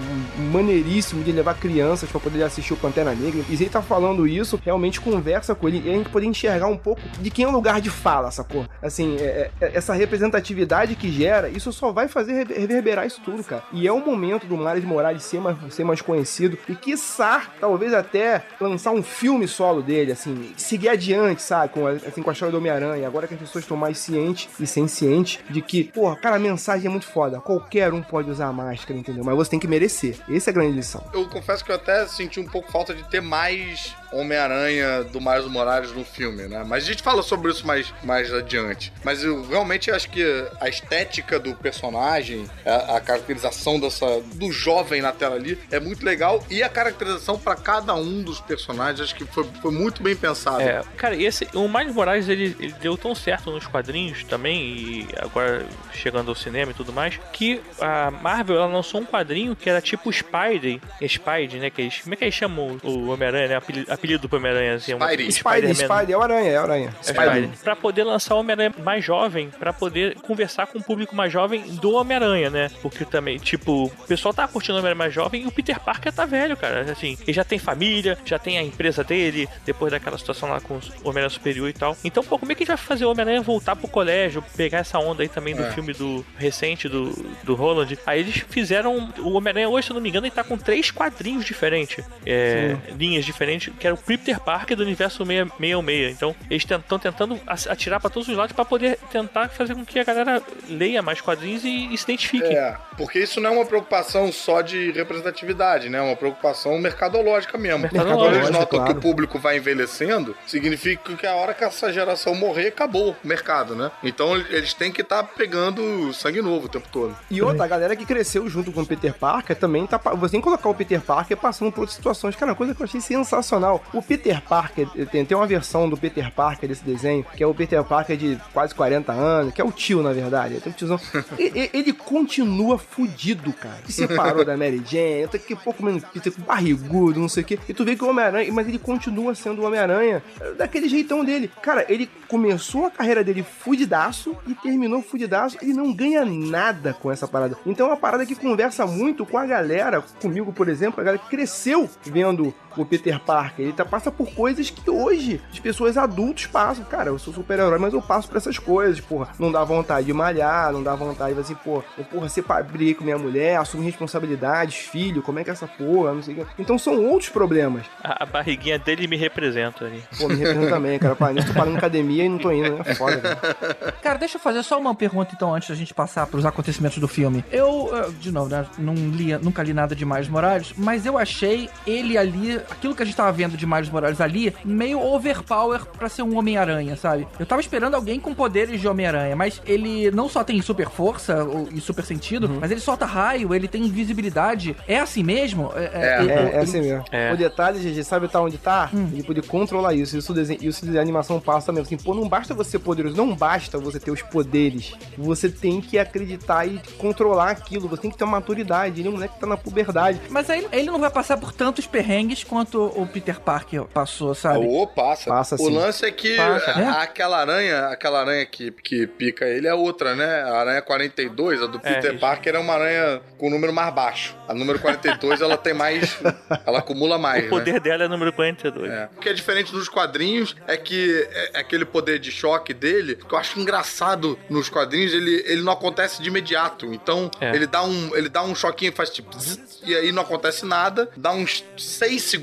maneiríssimo de levar crianças pra poder assistir o Pantera Negra. E se ele tá falando isso, realmente conversa com ele e a gente poder enxergar um pouco de quem é o lugar de fala, sacou? Assim, é- é- essa representatividade que gera, isso só vai fazer rever- reverberar isso tudo, cara. E é o momento do Miles Morales ser mais, ser mais conhecido e, quiçá, talvez até lançar um filme solo dele, assim, seguir adiante, sabe? Com, assim, com a história do Homem-Aranha. Agora que as pessoas estão mais cientes e sencientes de que, porra, cara, a mensagem é muito foda. Qualquer um pode usar a máscara, entendeu? Mas você tem que merecer. Essa é a grande lição. Eu confesso que eu até senti um pouco falta de ter mais Homem-Aranha do Miles Morales no filme, né? Mas a gente fala sobre isso mais, mais adiante. Mas eu realmente acho que a estética do personagem, a, a caracterização dessa, do jovem na tela ali é muito legal. E a caracterização pra cada um dos personagens, acho que foi, foi muito bem pensado. É, cara, esse, o Miles Morales ele, ele deu tão certo nos quadrinhos também, e agora chegando ao cinema e tudo mais, que a Marvel ela lançou um quadrinho que era tipo Spidey, Spidey, né? Que eles, como é que eles chamam o o Homem-Aranha, né? Apelido, do Homem-Aranha, assim, é um- Spider, Spider-Man. Spider, é o Aranha, é o Aranha. É Spider. Pra poder lançar o Homem-Aranha mais jovem, pra poder conversar com o público mais jovem do Homem-Aranha, né? Porque também, tipo, o pessoal tá curtindo o Homem-Aranha mais jovem e o Peter Parker tá velho, cara. Assim, ele já tem família, já tem a empresa dele, depois daquela situação lá com o Homem-Aranha Superior e tal. Então, pô, como é que a gente vai fazer o Homem-Aranha voltar pro colégio, pegar essa onda aí também do É. filme do recente do, do Holland? Aí eles fizeram. O Homem-Aranha hoje, se eu não me engano, ele tá com três quadrinhos diferentes. É, linhas diferentes, que era o Peter Parker do universo 666. Então, eles estão tentando atirar pra todos os lados pra poder tentar fazer com que a galera leia mais quadrinhos e, e se identifique. É, porque isso não é uma preocupação só de representatividade, né? É uma preocupação mercadológica mesmo. Mercadológica, Quando eles notam claro. que o público vai envelhecendo, significa que a hora que essa geração morrer, acabou o mercado, né? Então eles têm que estar pegando sangue novo o tempo todo. E outra, a galera que cresceu junto com o Peter Parker também tá. Você tem que colocar o Peter Parker passando por outras situações. Cara, uma coisa que eu achei sensacional. O Peter Parker, tem, tem uma versão do Peter Parker desse desenho, que é o Peter Parker de quase 40 anos, que é o tio, na verdade. É o tiozão. E- e- ele continua fudido, cara. Se separou da Mary Jane, daqui a pouco menos Peter barrigudo, não sei o quê. E tu vê que o Homem-Aranha, mas ele continua sendo o Homem-Aranha eh, daquele jeitão dele. Cara, ele começou a carreira dele fudidaço e terminou fudidaço. Ele não ganha nada com essa parada. Então é uma parada que conversa muito com a galera, comigo, por exemplo, a galera que cresceu vendo o Peter Parker. Ele tá, passa por coisas que hoje as pessoas adultos passam. Cara, eu sou super-herói, mas eu passo por essas coisas, porra. Não dá vontade de malhar, não dá vontade de assim, pô, eu, porra, separei com minha mulher, assumir responsabilidades, filho, como é que é essa porra, não sei o quê. Então são outros problemas. A, a barriguinha dele me representa ali. Pô, me representa também, cara. Pá, nisso tô parando academia e não tô indo, né? É Foda, cara. Cara, deixa eu fazer só uma pergunta então antes da gente passar pros acontecimentos do filme. Eu, eh, de novo, né, não li, nunca li nada de Miles Morales, mas eu achei ele ali, aquilo que a gente tava vendo de Miles Morales ali, meio overpower pra ser um Homem-Aranha, sabe? Eu tava esperando alguém com poderes de Homem-Aranha, mas ele não só tem super força e super sentido, mas ele solta raio, ele tem invisibilidade. É assim mesmo? É. É, é assim mesmo. É. O detalhe, GG, sabe tá onde tá? Ele poder controlar isso. Isso, desenho, isso a animação passa mesmo. Assim, pô, não basta você ser poderoso, não basta você ter os poderes. Você tem que acreditar e controlar aquilo. Você tem que ter uma maturidade. Ele é um moleque que tá na puberdade. Mas aí ele não vai passar por tantos perrengues quanto o Peter Parker passou, sabe? Ô, passa. Passa, o lance é que Passa, a- é? aquela aranha, aquela aranha que, que pica ele é outra, né? A aranha 42, a do É, Peter isso. Parker é uma aranha com o número mais baixo. A número 42 ela tem mais. Ela acumula mais. O poder né? dela é número 42. É. O que é diferente dos quadrinhos é que é- é aquele poder de choque dele, que eu acho engraçado nos quadrinhos, ele, ele não acontece de imediato. Então, É. ele, dá um, ele dá um choquinho, faz tipo. zzz, e aí não acontece nada, dá uns 6 segundos,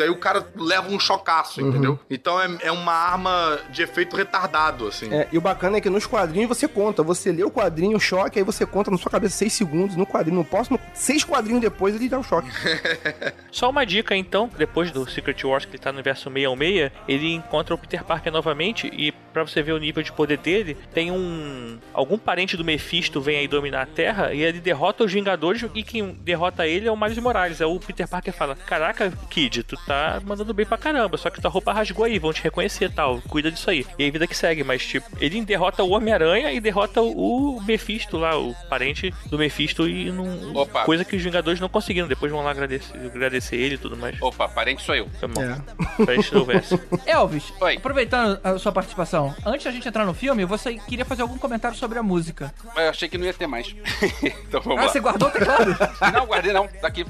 aí o cara leva um chocaço, entendeu? Então é, é uma arma de efeito retardado, assim. É, e o bacana é que nos quadrinhos você conta. Você lê o quadrinho, o choque, aí você conta na sua cabeça 6 segundos no quadrinho. No próximo, 6 quadrinhos depois, ele dá o choque. Só uma dica então, depois do Secret Wars que ele tá no universo 616, ele encontra o Peter Parker novamente e pra você ver o nível de poder dele, tem um algum parente do Mephisto vem aí dominar a Terra e ele derrota os Vingadores e quem derrota ele é o Miles Morales. Aí o Peter Parker fala: "Caraca, Kid, tu tá mandando bem pra caramba, só que tua roupa rasgou aí, vão te reconhecer, tal. Cuida disso aí". E aí vida que segue, mas tipo, ele derrota o Homem-Aranha e derrota o Mephisto lá, o parente do Mephisto e não Opa. coisa que os Vingadores não conseguiram. Depois vão lá agradecer, agradecer ele e tudo mais. Opa, parente sou eu. Foi mal. É. Pra gente não houvesse. Elvis, Oi. aproveitando a sua participação, Então, antes da gente entrar no filme, você queria fazer algum comentário sobre a música. Mas eu achei que não ia ter mais. então vamos Ah, lá. você guardou o teclado? Não, guardei não. Tá aqui.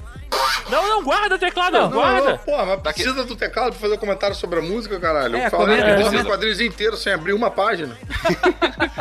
Não, não, guarda o teclado, Não, guarda. não, Pô, mas precisa do teclado pra fazer um comentário sobre a música, caralho. É, Eu falei comenta. os quadrinhos inteiros sem abrir uma página.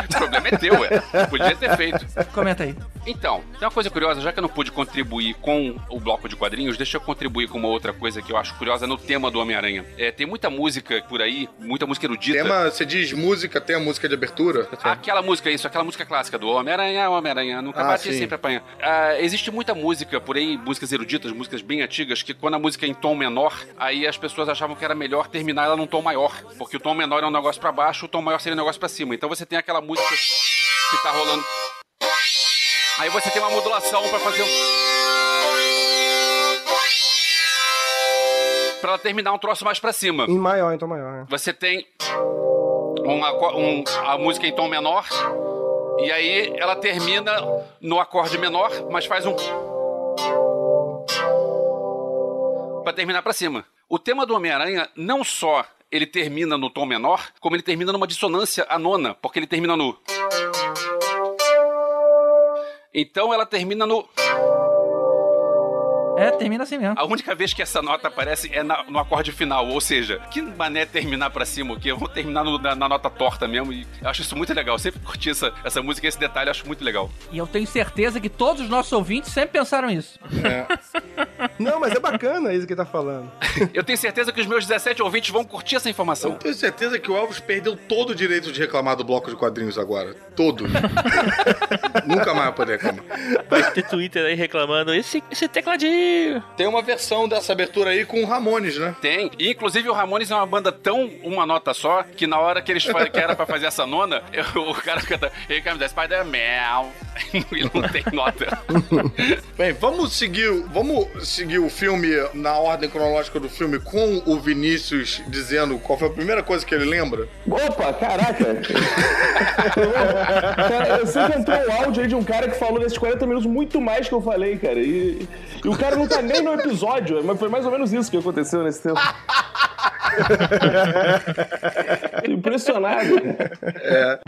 O problema é teu, ué. Podia ter feito. Comenta aí. Então, tem uma coisa curiosa, já que eu não pude contribuir com o bloco de quadrinhos, deixa eu contribuir com uma outra coisa que eu acho curiosa no tema do Homem-Aranha. É, tem muita música por aí, muita música erudita. Tema, você diz música, tem a música de abertura? Aquela música, isso, aquela música clássica do Homem-Aranha, Homem-Aranha, nunca Ah, bate, sim. sempre apanha. Ah, existe muita música por aí, músicas eruditas, músicas bem antigas, que quando a música é em tom menor, aí as pessoas achavam que era melhor terminar ela num tom maior. Porque o tom menor é um negócio pra baixo, o tom maior seria um negócio pra cima. Então você tem aquela música que tá rolando. Aí você tem uma modulação pra fazer um. Pra ela terminar um troço mais pra cima. Em maior, então maior. né? Você tem um, a música em tom menor, e aí ela termina no acorde menor, mas faz um. Pra terminar pra cima. O tema do Homem-Aranha não só ele termina no tom menor, como ele termina numa dissonância a nona, porque ele termina no. Então ela termina no. É, termina assim mesmo. A única vez que essa nota aparece é na- no acorde final, ou seja, que mané terminar pra cima o quê? Eu vou terminar no- na, na nota torta mesmo e eu acho isso muito legal. Eu sempre curti essa, essa música, esse detalhe, eu acho muito legal. E eu tenho certeza que todos os nossos ouvintes sempre pensaram isso. Não, mas é bacana isso que ele tá falando. Eu tenho certeza que os meus 17 ouvintes vão curtir essa informação. Eu tenho certeza que o Elvis perdeu todo o direito de reclamar do bloco de quadrinhos agora. Todo. Nunca mais vai poder reclamar. Vai ter Twitter aí reclamando. Esse, esse tecladinho. Tem uma versão dessa abertura aí com o Ramones, né? Tem. E, inclusive, o Ramones é uma banda tão uma nota só que na hora que eles fa- que era pra fazer essa nona, eu- o cara canta Here comes the Spider-Man. E não tem nota. Bem, vamos seguir, vamos seguir o filme na ordem cronológica do filme com o Vinícius dizendo qual foi a primeira coisa que ele lembra? Opa, caraca! cara, eu sei que entrou um áudio aí de um cara que falou nesses 40 minutos muito mais que eu falei, cara. E, e o cara não tá nem no episódio, mas foi mais ou menos isso que aconteceu nesse tempo. Impressionado. É.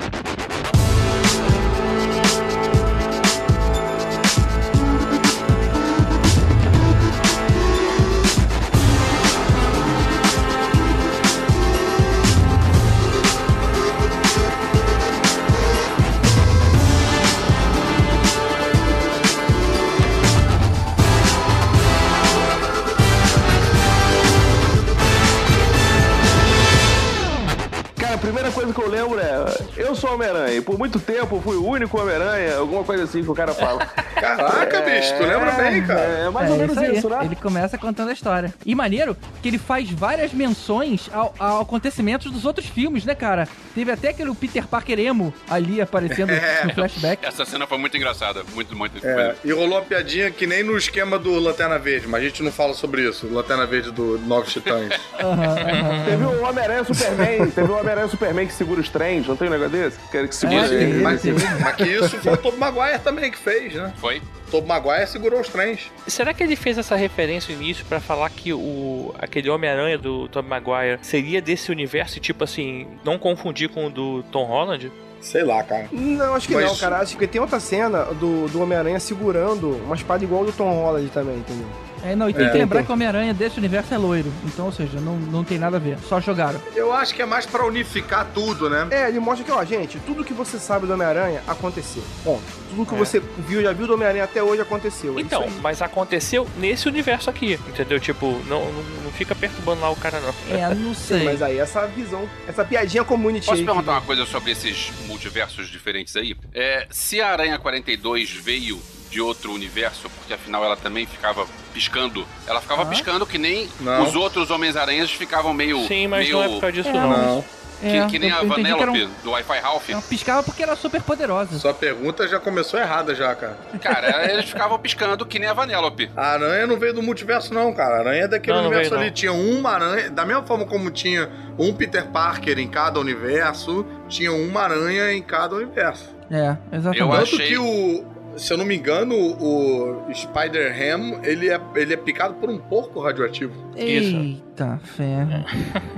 coisa que eu lembro é: eu sou Homem-Aranha. E Por muito tempo eu fui o único Homem-Aranha, alguma coisa assim que o cara fala. Caraca, bicho, tu lembra bem, cara. É mais É ou menos aí. isso, né? Ele começa contando a história. E maneiro que ele faz várias menções ao, a acontecimentos dos outros filmes, né, cara? Teve até aquele Peter Parker emo ali aparecendo É. no flashback. Essa cena foi muito engraçada. Muito, muito. É, e rolou uma piadinha que nem no esquema do Lanterna Verde, mas a gente não fala sobre isso. Lanterna Verde do Novos Titãs. Teve o Homem-Aranha Superman, teve o Homem-Aranha Superman que segura os trens, não tem um negócio desse? Que, que segura Mas, ele. mas, mas que isso foi o Tobey Maguire também que fez, né? Foi. Tobey Maguire segurou os trens. Será que ele fez essa referência no início pra falar que o aquele Homem-Aranha do Tom Maguire seria desse universo e, tipo assim, não confundir com o do Tom Holland? Sei lá, cara. Não, acho que Mas- não, cara. Acho que tem outra cena do, do Homem-Aranha segurando uma espada igual do Tom Holland também, entendeu? É, não, e tem É. que lembrar que o Homem-Aranha desse universo é loiro. Então, ou seja, não, não tem nada a ver. Só jogaram. Eu acho que é mais pra unificar tudo, né? É, ele mostra que, ó, gente, tudo que você sabe do Homem-Aranha aconteceu. Ponto. Tudo que É. você viu, já viu do Homem-Aranha até hoje aconteceu. É Então, mas aconteceu nesse universo aqui, entendeu? Tipo, não, não, não fica perturbando lá o cara, não. É, não Sim, sei. mas aí essa visão, essa piadinha community Posso aí que- perguntar uma coisa sobre esses multiversos diferentes aí? É, se a Aranha 42 veio de outro universo, porque afinal ela também ficava piscando, ela ficava Ah. piscando que nem Não. os outros Homens-Aranhas ficavam meio. Sim, mas meio, não é por causa disso, É, não. Não. Que, É, que nem a Vanellope um- do Wi-Fi Ralph. Ela piscava porque era super poderosa. Sua pergunta já começou errada já, cara. Cara, eles ficavam piscando que nem a Vanellope. A aranha não veio do multiverso, não, cara. A aranha é daquele Não, não universo veio, ali. não. Tinha uma aranha, da mesma forma como tinha um Peter Parker em cada universo, tinha uma aranha em cada universo. É, exatamente. Eu Tanto achei- que o, Se eu não me engano, o Spider-Ham, ele é, ele é picado por um porco radioativo. Eita, fé.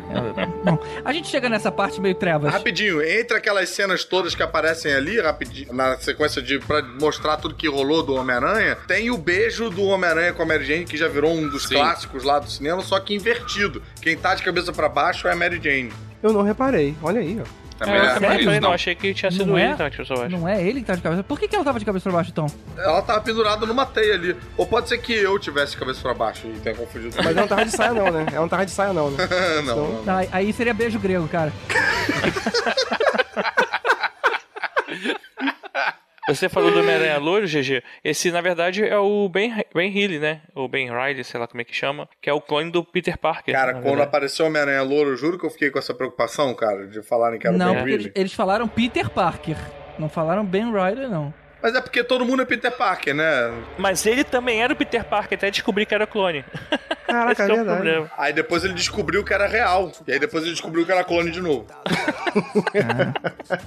É, Bom, a gente chega nessa parte meio trevas. Rapidinho, entre aquelas cenas todas que aparecem ali, rapidinho, na sequência de pra mostrar tudo que rolou do Homem-Aranha, tem o beijo do Homem-Aranha com a Mary Jane, que já virou um dos Sim. clássicos lá do cinema, só que invertido. Quem tá de cabeça pra baixo é a Mary Jane. Eu não reparei, olha aí, ó. Também É, eu é, também é falei, isso, não, não. achei que tinha sido Não ele é? que tava de cabeça pra baixo. Não é ele que tá de cabeça. Por que, que ela tava de cabeça pra baixo, então? Ela tava pendurada numa teia ali. Ou pode ser que eu tivesse de cabeça pra baixo e tenha confundido. Mas ela não tava de saia não, né? Ela não tava de saia não, né? não, não. Tá, aí seria beijo grego, cara. Você falou do Homem-Aranha Louro, GG. Esse, na verdade, é o Ben, ben Healy, né? O Ben Riley, sei lá como é que chama. Que é o clone do Peter Parker. Cara, quando verdade. apareceu o Homem-Aranha Louro, eu juro que eu fiquei com essa preocupação, cara, de falarem que era não, o Ben porque eles, eles falaram Peter Parker. Não falaram Ben Riley, não. Mas é porque todo mundo é Peter Parker, né? Mas ele também era o Peter Parker, até descobri que era clone. Caraca, Esse é que é o verdade. problema. Aí depois ele descobriu que era real. E aí depois ele descobriu que era clone de novo.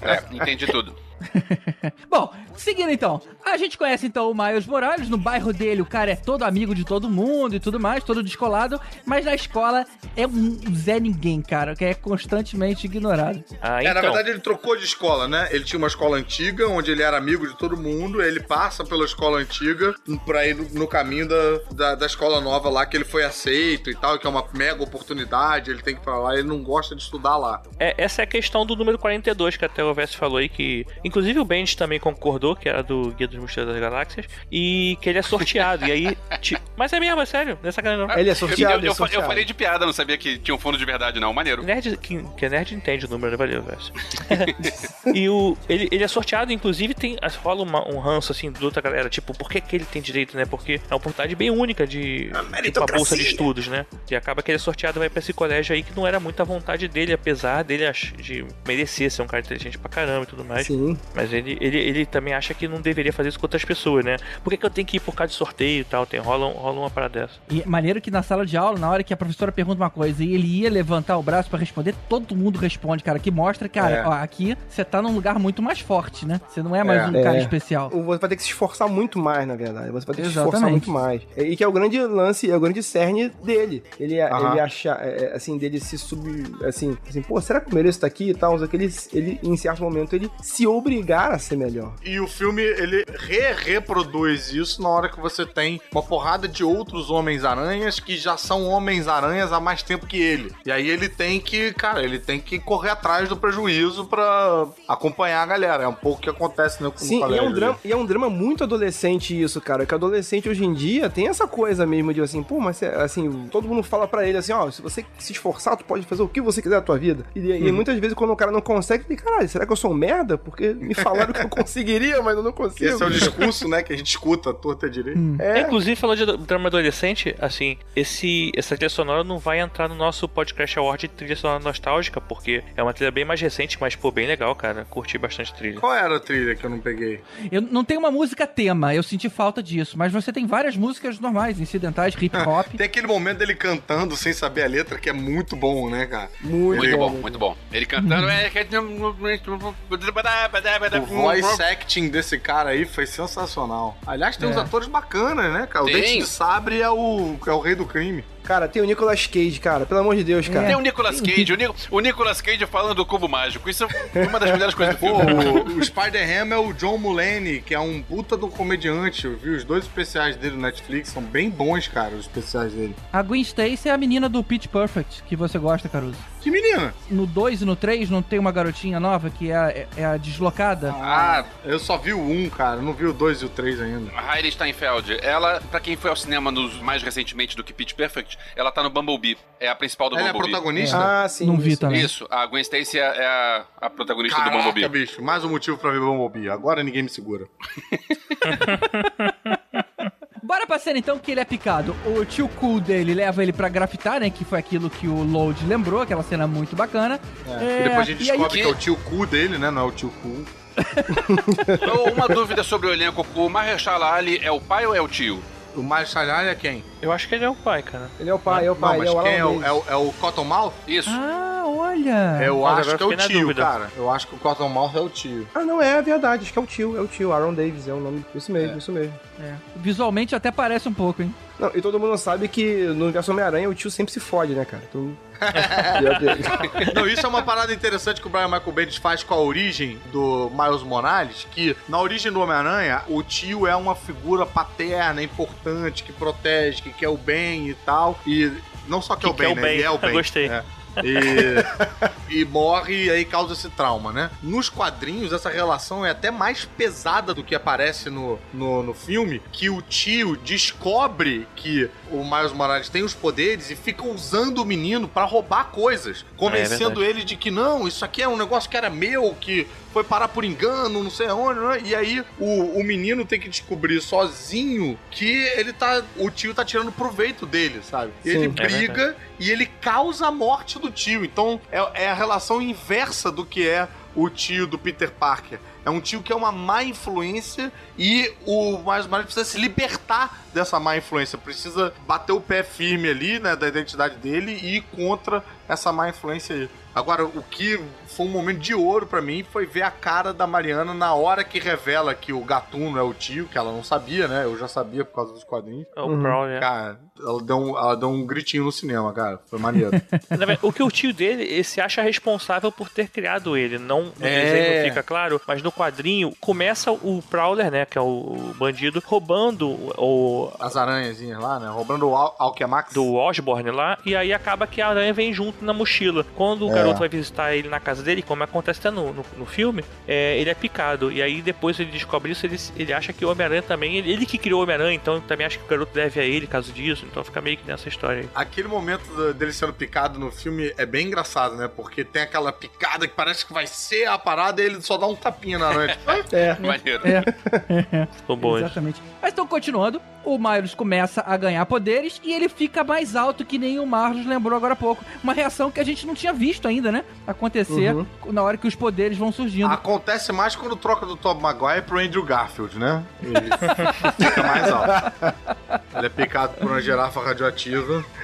É, entendi tudo. Bom, seguindo então. A gente conhece então o Miles Morales. No bairro dele, o cara é todo amigo de todo mundo e tudo mais, todo descolado. Mas na escola é um Zé Ninguém, cara, que é constantemente ignorado. Ah, É, na então. verdade ele trocou de escola, né? Ele tinha uma escola antiga, onde ele era amigo de todo mundo. Ele passa pela escola antiga pra ir no, no caminho da, da, da escola nova lá, que ele foi aceito e tal, que é uma mega oportunidade. Ele tem que ir pra lá. Ele não gosta de estudar lá. É, essa é a questão do número 42, que até o Vess falou aí, que inclusive o Bendis também concordou, que era do Guia dos Mochileiros das Galáxias, e que ele é sorteado. e aí. ti- Mas é mesmo, é sério, não é sacanagem não. Ele é Eu, sorteado, eu- ele é eu fa- eu sorteado. falei de piada, não sabia que tinha um fundo de verdade, não. Maneiro. Nerd, que, que é nerd entende o número, né? Valeu, Vess. e o, ele, ele é sorteado, inclusive tem as- rola uma- um ranço assim de outra galera, tipo, por que, que ele tem direito, né? Porque é uma oportunidade bem única de tipo, a bolsa de estudos, né? E acaba que ele é sorteado e vai pra esse colégio aí que não era muita vontade dele, apesar dele de merecer ser um cara inteligente pra caramba e tudo mais. Sim. Mas ele, ele, ele também acha que não deveria fazer isso com outras pessoas, né? Por que, que eu tenho que ir por causa de sorteio e tal? Tem, rola, rola uma parada dessa. E maneiro que na sala de aula, na hora que a professora pergunta uma coisa e ele ia levantar o braço pra responder, todo mundo responde, cara. Que mostra, cara, É. ó, aqui você tá num lugar muito mais forte, né? Você não é mais É. um cara É. especial. Você vai ter que se esforçar muito mais, na verdade. Você vai ter que se esforçar muito mais. E que é o grande lance, é o grande cerne dele. Ele, Aham. ele achar, é, é, assim, dele se sub. Assim, assim, pô, será que eu mereço estar aqui e tal? Só que ele, ele, em certo momento, ele se obrigar a ser melhor. E o filme, ele re-reproduz isso na hora que você tem uma porrada de outros Homens-Aranhas que já são Homens-Aranhas há mais tempo que ele. E aí ele tem que, cara, ele tem que correr atrás do prejuízo pra acompanhar a galera. É um pouco o que acontece no, no Sim, e é, um. Drama, e é um drama muito adolescente isso, cara. Que adolescente hoje em dia tem essa coisa mesmo de assim, pô, mas assim, todo mundo fala pra ele assim, ó, se você se esforçar, tu pode fazer o que você quiser da tua vida. E, e Uhum. muitas vezes quando o cara não consegue, ele, caralho, será que eu sou um merda? Porque me falaram que eu conseguiria, mas eu não consigo. Esse é o discurso, né, que a gente escuta à torta direito. É. Inclusive, falou de drama adolescente, assim, esse, essa trilha sonora não vai entrar no nosso podcast award de trilha sonora nostálgica, porque é uma trilha bem mais recente, mas, pô, bem legal, cara. Curti bastante a trilha. Qual era a trilha que eu não peguei? Eu não tenho uma música tema, eu senti falta disso, mas você tem várias músicas normais, incidentais, hip hop. Tem aquele momento dele cantando sem saber a letra que é muito bom, né, cara? Muito, Muito bom, bom. muito bom. Ele cantando. é, O voice acting desse cara aí foi sensacional. Aliás, tem uns É. atores bacanas, né, cara? O Tem. Dente de Sabre é o, é o rei do crime. Cara, tem o Nicolas Cage, cara, pelo amor de Deus, cara. Tem o Nicolas Cage, o, Ni- o Nicolas Cage falando do cubo mágico. Isso é uma das melhores coisas do filme. o, o Spider-Ham é o John Mulaney, que é um puta do comediante. Eu vi os dois especiais dele no Netflix, são bem bons, cara, os especiais dele. A Gwen Stacy é a menina do Pitch Perfect, que você gosta, Caruso. Que menina! No 2 e no 3 não tem uma garotinha nova que é, a- é, é a deslocada? Ah, eu só vi o 1, cara, não vi o 2 e o 3 ainda. A Hailey Steinfeld, ela, pra quem foi ao cinema nos, mais recentemente do que Pitch Perfect, ela tá no Bumblebee. É a principal do Ela é a Bumblebee. protagonista? Ah, sim. não vi isso. também. Isso, a Gwen Stacy é é a, a protagonista do Caraca, Bumblebee. bicho, mais um motivo pra ver Bumblebee. Agora ninguém me segura. Bora pra cena então que ele é picado. O tio cool dele leva ele pra grafitar, né? Que foi aquilo que o Load lembrou, aquela cena muito bacana. É, E depois a gente e aí- descobre que é o tio cu dele, né? Não é o tio cu. Então, Uma dúvida sobre o elenco: o Mahershala Ali é o pai ou é o tio? O Marshall é quem? Eu acho que ele é o pai, cara. Ele é o pai, é o pai, Não, mas ele é o quem é o, é, o, é o Cottonmouth? Isso. Ah, olha! Eu Mas acho que é o tio, dúvida. cara. Eu acho que o Cottonmouth é o tio. Ah, não, é verdade. Acho que é o tio. É o tio. Aaron Davis é o nome. Isso mesmo, isso mesmo. É. Visualmente até parece um pouco, hein? Não, e todo mundo sabe que no universo Homem-Aranha o tio sempre se fode, né, cara? Então... Não, isso é uma parada interessante que o Brian Michael Bendis faz com a origem do Miles Morales, que na origem do Homem-Aranha, o tio é uma figura paterna, importante, que protege, que quer o bem e tal. E não só quer Que o bem, quer o né? bem. Ele é o Eu bem. gostei. É. E, e morre e aí causa esse trauma, né? Nos quadrinhos, essa relação é até mais pesada do que aparece no, no, no filme, que o tio descobre que o Miles Morales tem os poderes e fica usando o menino pra roubar coisas, convencendo verdade. ele de que não, isso aqui é um negócio que era meu, que foi parar por engano, não sei aonde, né? E aí o, o menino tem que descobrir sozinho que ele tá. O tio tá tirando proveito dele, sabe? Sim. ele É briga e ele causa a morte do tio. Então é, é a relação inversa do que é o tio do Peter Parker. É um tio que é uma má influência e o Miles Morales precisa se libertar dessa má influência. Precisa bater o pé firme ali, né, da identidade dele e ir contra essa má influência aí. Agora, o que foi um momento de ouro pra mim foi ver a cara da Mariana na hora que revela que o gatuno é o tio, que ela não sabia, né? Eu já sabia por causa dos quadrinhos. É o Prowler. Cara, ela deu, um, ela deu um gritinho no cinema, cara. Foi maneiro. O que o tio dele ele se acha responsável por ter criado ele. Não no É. desenho fica claro, mas no quadrinho começa o Prowler, né? Que é o bandido, roubando o. As aranhazinhas lá, né? Roubando o Al Alchemax. Do Osborne lá, e aí acaba que a aranha vem junto na mochila. Quando o É. garoto vai visitar ele na casa dele, como acontece até no, no, no filme, é, ele é picado. E aí depois ele descobre isso, ele, ele acha que o Homem-Aranha também. Ele, ele que criou o Homem-Aranha, então também acha que o garoto deve a ele caso disso. Então fica meio que nessa história aí. Aquele momento dele sendo picado no filme é bem engraçado, né? Porque tem aquela picada que parece que vai ser a parada e ele só dá um tapinha na aranha. Tipo, É. Maneiro. É. Ficou bom isso. Exatamente. Mas então, continuando, o Miles começa a ganhar poderes e ele fica mais alto que nem o Marlos lembrou agora há pouco. Uma reação que a gente não tinha visto ainda, né? Acontecer Uhum. na hora que os poderes vão surgindo. Acontece mais quando troca do Tom Maguire pro Andrew Garfield, né? Ele fica mais alto. Ele é picado por uma girafa radioativa.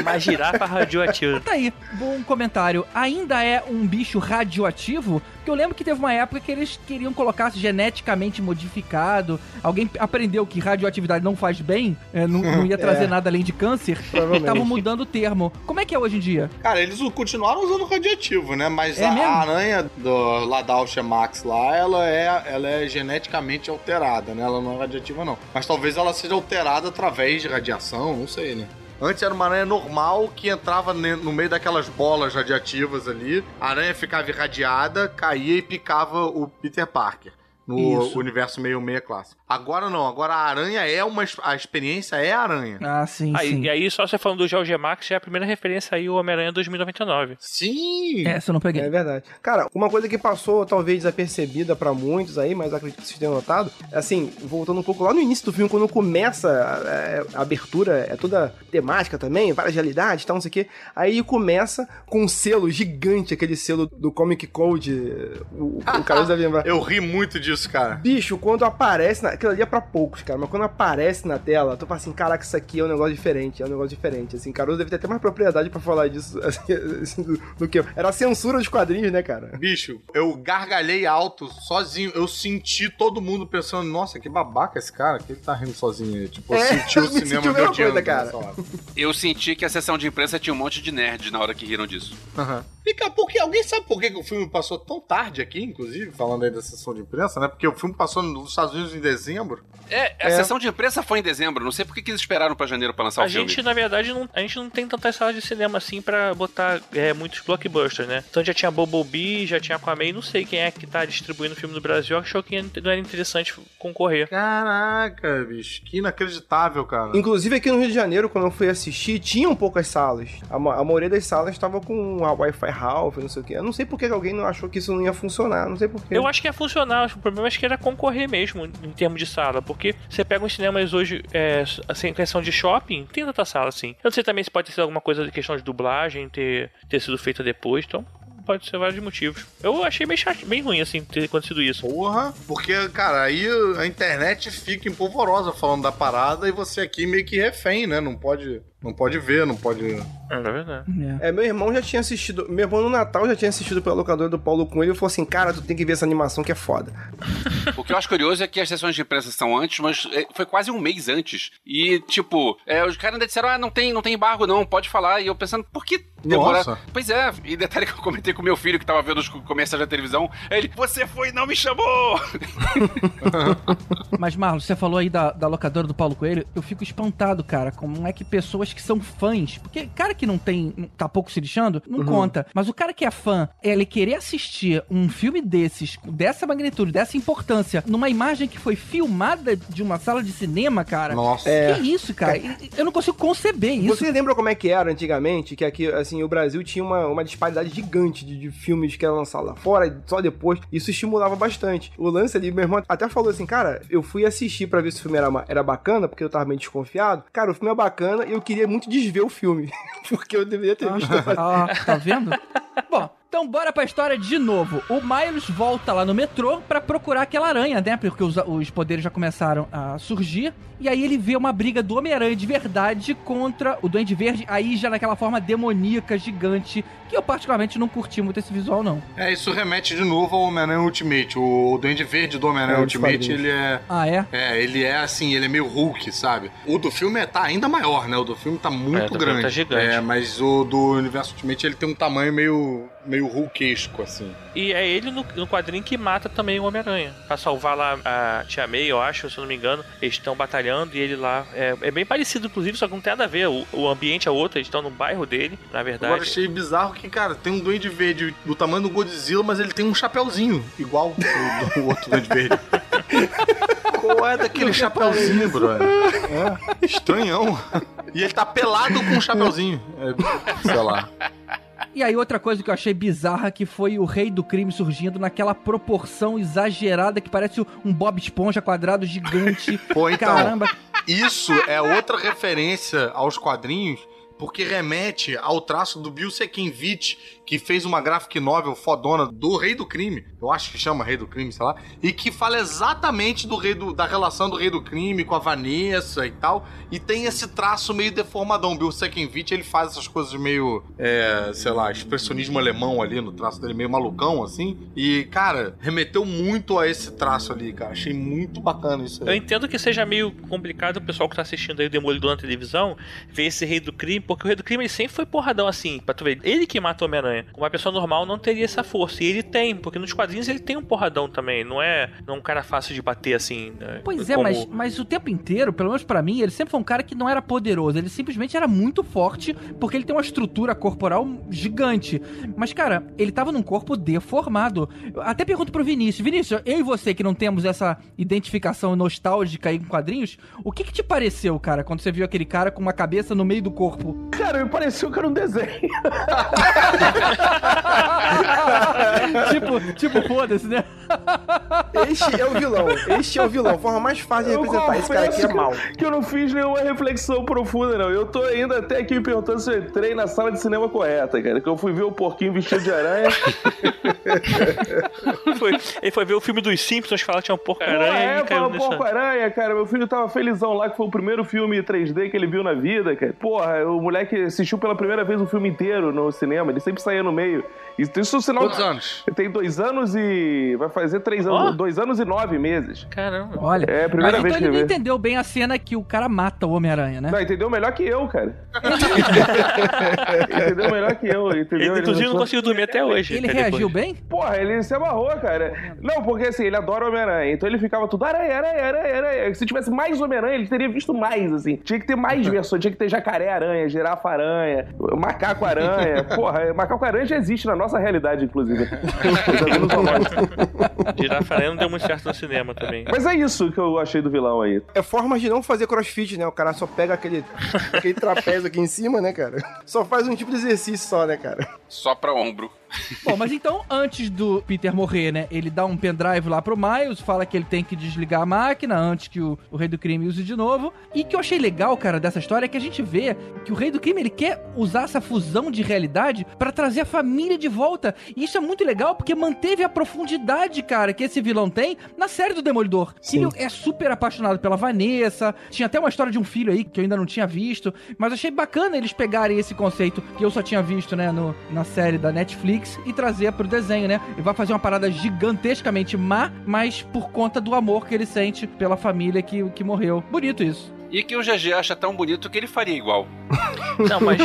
Uma girafa radioativa. Tá aí, bom comentário. Ainda é um bicho radioativo? Porque eu lembro que teve uma época que eles queriam colocar geneticamente modificado. Alguém aprendeu que radioatividade não faz bem, é, não, não ia trazer É. nada além de câncer. Provavelmente. Estavam mudando o termo. Como é que é hoje em dia? Cara, eles continuaram usando radioativo, né? Mas É a, a aranha do, lá da Alchemax lá, ela é, ela é geneticamente alterada, né? Ela não é radioativa, não. Mas talvez ela seja alterada através de radiação, não sei, né? Antes era uma aranha normal que entrava no meio daquelas bolas radiativas ali. A aranha ficava irradiada, caía e picava o Peter Parker. No Isso. universo meio meia clássico. Agora não, agora a aranha é uma. A experiência é a aranha. Ah, sim, Aí, sim. e aí, só você falando do Geomax, já é a primeira referência aí, o Homem-Aranha 2099. Sim! Essa eu não peguei. É verdade. Cara, uma coisa que passou talvez desapercebida pra muitos aí, mas acredito que vocês tenham notado, é assim, voltando um pouco lá no início do filme, quando começa a, a abertura, é toda temática também, várias realidades e tal, não sei o quê. Aí começa com um selo gigante, aquele selo do Comic Code. O, o Carlos deve lembrar. Eu ri muito disso, cara. Bicho, quando aparece. Na... Aquilo ali é pra poucos, cara. Mas quando aparece na tela, tu fala assim: caraca, isso aqui é um negócio diferente. É um negócio diferente. Assim, Caruso deve ter até mais propriedade pra falar disso assim, assim, do, do que eu. Era a censura dos quadrinhos, né, cara? Bicho, eu gargalhei alto sozinho. Eu senti todo mundo pensando, nossa, que babaca esse cara, que ele tá rindo sozinho aí. Tipo, eu É, senti o cinema senti a me mesma odiando coisa, cara. Eu senti que a sessão de imprensa tinha um monte de nerds na hora que riram disso. Aham. Fica, porque alguém sabe por que, que o filme passou tão tarde aqui, inclusive, falando aí da sessão de imprensa, né? Porque o filme passou nos Estados Unidos em dezembro. É, a É. sessão de imprensa foi em dezembro. Não sei por que que eles esperaram pra janeiro pra lançar A o filme. gente, na verdade, não, a gente não tem tantas salas de cinema assim pra botar é, muitos blockbusters, né? Então já tinha Bumblebee, já tinha Aquaman, não sei quem é que tá distribuindo o filme no Brasil, achou que não era interessante concorrer. Caraca, bicho, que inacreditável, cara. Inclusive aqui no Rio de Janeiro, quando eu fui assistir, tinham poucas salas. A, a maioria das salas estava com a Wi-Fi Half, não sei o que. Eu não sei por que que alguém não achou que isso não ia funcionar, não sei por quê. Eu acho que ia funcionar, o problema acho que era concorrer mesmo em termos de sala, porque você pega uns cinemas hoje, é, questão de shopping, tem tanta sala assim. Eu não sei também se pode ter sido alguma coisa de questão de dublagem, ter, ter sido feita depois, então pode ser vários motivos. Eu achei bem, chato, ruim, assim, ter acontecido isso. Porra, porque, cara, aí a internet fica empolvorosa falando da parada e você aqui meio que refém, né? Não pode Não pode ver, não pode. É verdade. É, meu irmão já tinha assistido. Meu irmão no Natal já tinha assistido pela locadora do Paulo Coelho e falou assim: Cara, tu tem que ver essa animação que é foda. O que eu acho curioso é que as sessões de imprensa são antes, mas é, foi quase um mês antes. E, tipo, é, os caras ainda disseram, ah, não tem, não tem embargo não, pode falar. E eu pensando, por que demorar? Nossa. Pois é, e detalhe que eu comentei com meu filho que tava vendo os comerciais da televisão, ele, você foi e não me chamou! Mas, Marlon, você falou aí da, da locadora do Paulo Coelho, eu fico espantado, cara, como é que pessoas que são fãs, porque cara que não tem, tá pouco se lixando, não conta, mas o cara que é fã, ele querer assistir um filme desses, dessa magnitude, dessa importância, numa imagem que foi filmada de uma sala de cinema, cara, Nossa. É. que isso, cara? Eu não consigo conceber isso. Você lembra como é que era antigamente? Que aqui, assim, o Brasil tinha uma, uma disparidade gigante de, de filmes que eram lançados lá fora, só depois. Isso estimulava bastante. O lance ali, meu irmão até falou assim, cara, eu fui assistir pra ver se o filme era, era bacana, porque eu tava meio desconfiado. Cara, o filme é bacana e eu queria muito desver o filme. porque eu deveria ter visto. Ah, tá vendo? Bom, então bora pra história de novo. O Miles volta lá no metrô pra procurar aquela aranha, né? Porque os, os poderes já começaram a surgir. E aí ele vê uma briga do Homem-Aranha de verdade contra o Duende Verde, aí já naquela forma demoníaca, gigante, que eu particularmente não curti muito esse visual, não. É, isso remete de novo ao Homem-Aranha Ultimate. O, o Duende Verde do Homem-Aranha É, Ultimate, ele é. Ah, é? É, ele é assim, ele é meio Hulk, sabe? O do filme é, tá ainda maior, né? O do filme tá muito É, filme grande. tá gigante. É, mas o do Universo Ultimate ele tem um tamanho meio, meio Hulkesco, assim. E é ele no, no quadrinho que mata também o Homem-Aranha. Pra salvar lá a Tia May, eu acho, se eu não me engano. Eles estão batalhando e ele lá. É, é bem parecido, inclusive, só que não tem nada a ver. O, o ambiente é outro, eles estão no bairro dele, na verdade. Agora achei bizarro que, cara, tem um Duende Verde do tamanho do Godzilla, mas ele tem um chapéuzinho, igual o do outro Duende Verde. Qual é daquele chapéuzinho, brother? É, estranhão. E ele tá pelado com um chapéuzinho. É, sei lá. E aí outra coisa que eu achei bizarra que foi o rei do crime surgindo naquela proporção exagerada que parece um Bob Esponja quadrado gigante. Pô, então, Caramba. isso é outra referência aos quadrinhos, porque remete ao traço do Bill Sekinvich, que fez uma graphic novel fodona do Rei do Crime, eu acho que chama Rei do Crime, sei lá, e que fala exatamente do rei do, da relação do Rei do Crime com a Vanessa e tal, e tem esse traço meio deformadão. Bill Sekinvich, ele faz essas coisas meio, é, sei lá, expressionismo alemão ali no traço dele, meio malucão, assim, e, cara, remeteu muito a esse traço ali, cara, achei muito bacana isso Eu aí. entendo que seja meio complicado o pessoal que tá assistindo aí o Demolidor na televisão ver esse rei do crime, porque o rei do crime ele sempre foi porradão assim, pra tu ver. Ele que mata o Homem-Aranha. Uma pessoa normal não teria essa força. E ele tem, porque nos quadrinhos ele tem um porradão também. Não é, não é um cara fácil de bater assim. né, Pois é, como- mas, mas o tempo inteiro, pelo menos pra mim, ele sempre foi um cara que não era poderoso. Ele simplesmente era muito forte, porque ele tem uma estrutura corporal gigante. Mas, cara, ele tava num corpo deformado. Eu até pergunto pro Vinícius. Vinícius, eu e você que não temos essa identificação nostálgica aí com quadrinhos, o que que te pareceu, cara, quando você viu aquele cara com uma cabeça no meio do corpo? Cara, me pareceu que era um desenho. tipo, tipo, foda-se, né? Este é o vilão. Este é o vilão. A forma mais fácil de Eu representar. Esse cara aqui é mal. que- eu não fiz nenhuma reflexão profunda, não. Eu tô ainda até aqui me perguntando se eu entrei na sala de cinema correta, cara. Que eu fui ver o porquinho vestido de aranha. Foi- ele foi ver o filme dos Simpsons falar que tinha um porco-aranha é, e caiu fala nessa... porco-aranha, cara. Meu filho tava felizão lá, que foi o primeiro filme 3D que ele viu na vida, cara. Porra, o moleque assistiu pela primeira vez o filme inteiro no cinema. Ele sempre saía no meio. Isso, isso é um sinal... Quantos anos? Ele tem dois anos e... Vai fazer três anos... Ó. Dois anos e nove meses. Caramba. Olha. É a primeira mas vez então que ele não ele vê. entendeu bem a cena que o cara mata o Homem-Aranha, né? Não, entendeu melhor que eu, cara. entendeu melhor que eu, entendeu? Ele, inclusive, não não conseguiu dormir até hoje. Ele até reagiu depois. bem? Porra, ele se amarrou, cara. Não, porque assim, ele adora Homem-Aranha. Então ele ficava tudo aranha, aranha, aranha, aranha. Se tivesse mais Homem-Aranha, ele teria visto mais, assim. Tinha que ter mais versões. Tinha que ter jacaré-aranha, girafa-aranha, macaco-aranha. Porra, macaco-aranha já existe na nossa realidade, inclusive. Eu já vi no zoológico. Girafa não deu muito certo no cinema também. Mas é isso que eu achei do vilão aí. É formas de não fazer crossfit, né? O cara só pega aquele, aquele trapézio aqui em cima, né, cara? Só faz um tipo de exercício só, né, cara? Só pra ombro. Bom, mas então, antes do Peter morrer, né? Ele dá um pendrive lá pro Miles, fala que ele tem que desligar a máquina antes que o, o Rei do Crime use de novo. E que eu achei legal, cara, dessa história é que a gente vê que o Rei do Crime ele quer usar essa fusão de realidade pra trazer a família de volta. E isso é muito legal porque manteve a profundidade, cara, que esse vilão tem na série do Demolidor. Ele é super apaixonado pela Vanessa. Tinha até uma história de um filho aí que eu ainda não tinha visto. Mas achei bacana eles pegarem esse conceito que eu só tinha visto, né, no, na série da Netflix e trazer pro desenho, né? Ele vai fazer uma parada gigantescamente má, mas por conta do amor que ele sente pela família que, que morreu. Bonito isso. E que o GG acha tão bonito que ele faria igual. Não, mas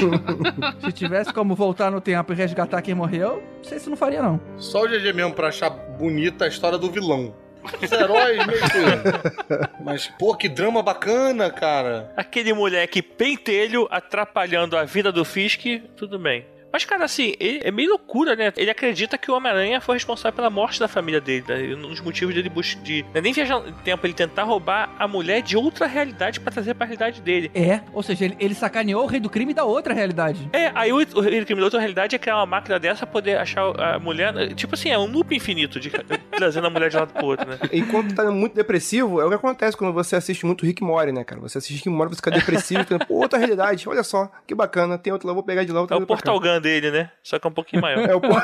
se tivesse como voltar no tempo e resgatar quem morreu, não sei se não faria, não. Só o GG mesmo pra achar bonita a história do vilão. Os heróis meio que... Mas, pô, que drama bacana, cara. Aquele moleque pentelho atrapalhando a vida do Fisk, tudo bem. Mas, cara, assim, ele- é meio loucura, né? Ele acredita que o Homem-Aranha foi responsável pela morte da família dele. Né? Um dos motivos dele buscar. De, não é nem viajar no tempo, ele tentar roubar a mulher de outra realidade pra trazer pra realidade dele. É, ou seja, ele, ele sacaneou o rei do crime da outra realidade. É, aí o, o rei do crime da outra realidade é criar uma máquina dessa pra poder achar a mulher. Tipo assim, é um loop infinito de trazendo a mulher de um lado pro outro, né? Enquanto tá muito depressivo, é o que acontece quando você assiste muito Rick Mori, né, cara? Você assiste Rick Mori, você fica depressivo, fica, pô, outra realidade, olha só, que bacana, tem outra lá, vou pegar de lá, outra É o. Portal Gun dele, né? Só que é um pouquinho maior. É o por-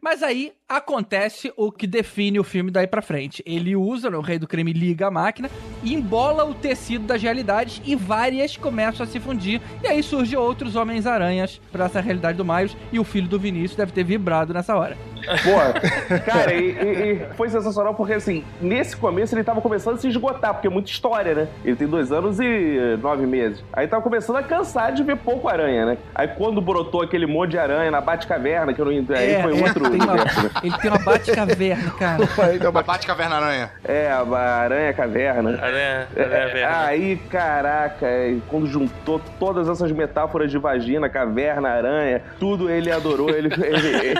Mas aí acontece o que define o filme daí pra frente. Ele usa, né, o rei do crime liga a máquina embola o tecido das realidades e várias começam a se fundir. E aí surge outros Homens-Aranhas pra essa realidade do Miles e o filho do Vinícius deve ter vibrado nessa hora. Pô, cara, e, e- e foi sensacional porque, assim, nesse começo ele tava começando a se esgotar, porque é muita história, né? Ele tem dois anos e nove meses. Aí tava começando a cansar de ver pouco aranha, né? Aí quando brotou aquele monte de aranha na Batcaverna, que eu não entendi, aí foi outro É, tem uma- né? Ele tem uma Batcaverna, cara. A Bate-Caverna-Aranha. É, a Aranha Caverna. Aranha, É, aranha verna. aí, caraca, é, quando juntou todas essas metáforas de vagina, caverna, aranha, tudo ele adorou, ele. ele-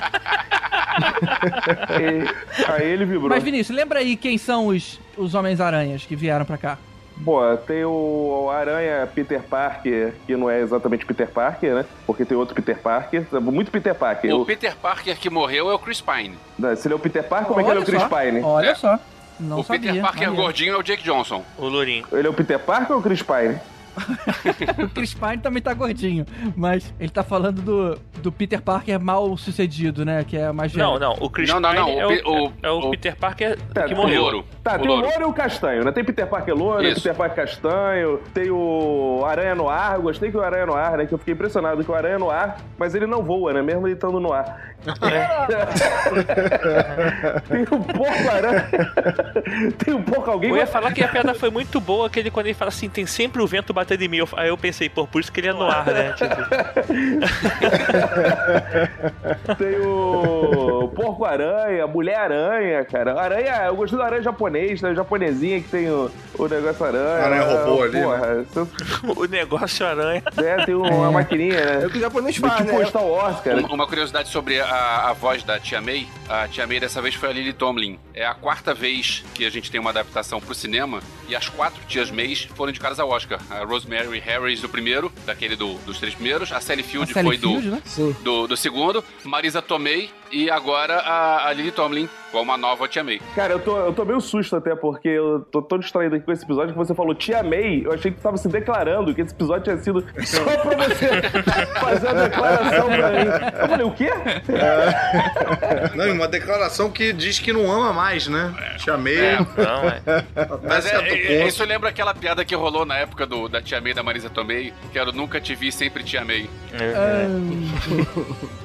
ele- aí ele vibrou. Mas Vinícius, lembra aí quem são os, os Homens-Aranhas que vieram pra cá? Pô, tem o Aranha Peter Parker, que não é exatamente Peter Parker, né? Porque tem outro Peter Parker, muito Peter Parker. O O- Peter Parker que morreu é o Chris Pine. Não, Se ele é o Peter Parker, como é que ele é o Chris só, Pine? Olha É. só. Não o sabia. Peter Parker gordinho é o Jake Johnson. O Lourinho. Ele é o Peter Parker ou o Chris Pine? O Chris Pine também tá gordinho, mas ele tá falando do, do Peter Parker mal sucedido, né? Que é mais velho. Não, não. O Chris Não, não, Pine não, é, o o, é o o- Peter Parker Tá, que tem morreu. Louro. Tá, O tem louro. o louro e o castanho, né? Tem Peter Parker louro, Isso. Peter Parker castanho, tem o Aranha no ar, gostei que o Aranha no ar, né? Que eu fiquei impressionado com o Aranha no ar, mas ele não voa, né? Mesmo ele estando no ar. tem um porco aranha. tem um porco alguém. Eu ia falar que a piada foi muito boa, aquele quando ele fala assim, tem sempre o vento batendo em mim. Eu- Aí eu pensei, pô, por isso que ele é no ar, né? Tipo, Tem o Porco Aranha, Mulher Aranha, cara. Aranha, eu gostei do aranha japonês, né? Japonesinha que tem o, o negócio aranha. Aranha robô ali, Porra, o negócio aranha. É, tem uma maquininha, né? É o que o japonês É faz, tipo né? o Star Wars, cara. Uma, uma curiosidade sobre a, a voz da Tia May. A Tia May dessa vez foi a Lily Tomlin. É a quarta vez que a gente tem uma adaptação pro cinema e as quatro Tias Mays foram indicadas ao Oscar. A Rosemary Harris do primeiro, daquele do- dos três primeiros. A Sally Field A Sally foi do, Field, né? Sim. do, do segundo. Marisa Tomei e agora a, a Lily Tomlin com uma nova Tia May. Cara, eu tô, eu tô meio susto até, porque eu tô tão distraído aqui com esse episódio que você falou Tia May. Eu achei que tu tava se declarando, que esse episódio tinha sido só pra você fazer a declaração pra mim. Eu falei, o quê? Não, e uma declaração que diz que não ama mais, né? Chamei. É. Não, é. Mas é, é, isso lembra aquela piada que rolou na época do, da Tia May da Marisa Tomei, que era o Nunca Te Vi, Sempre Te Amei. É.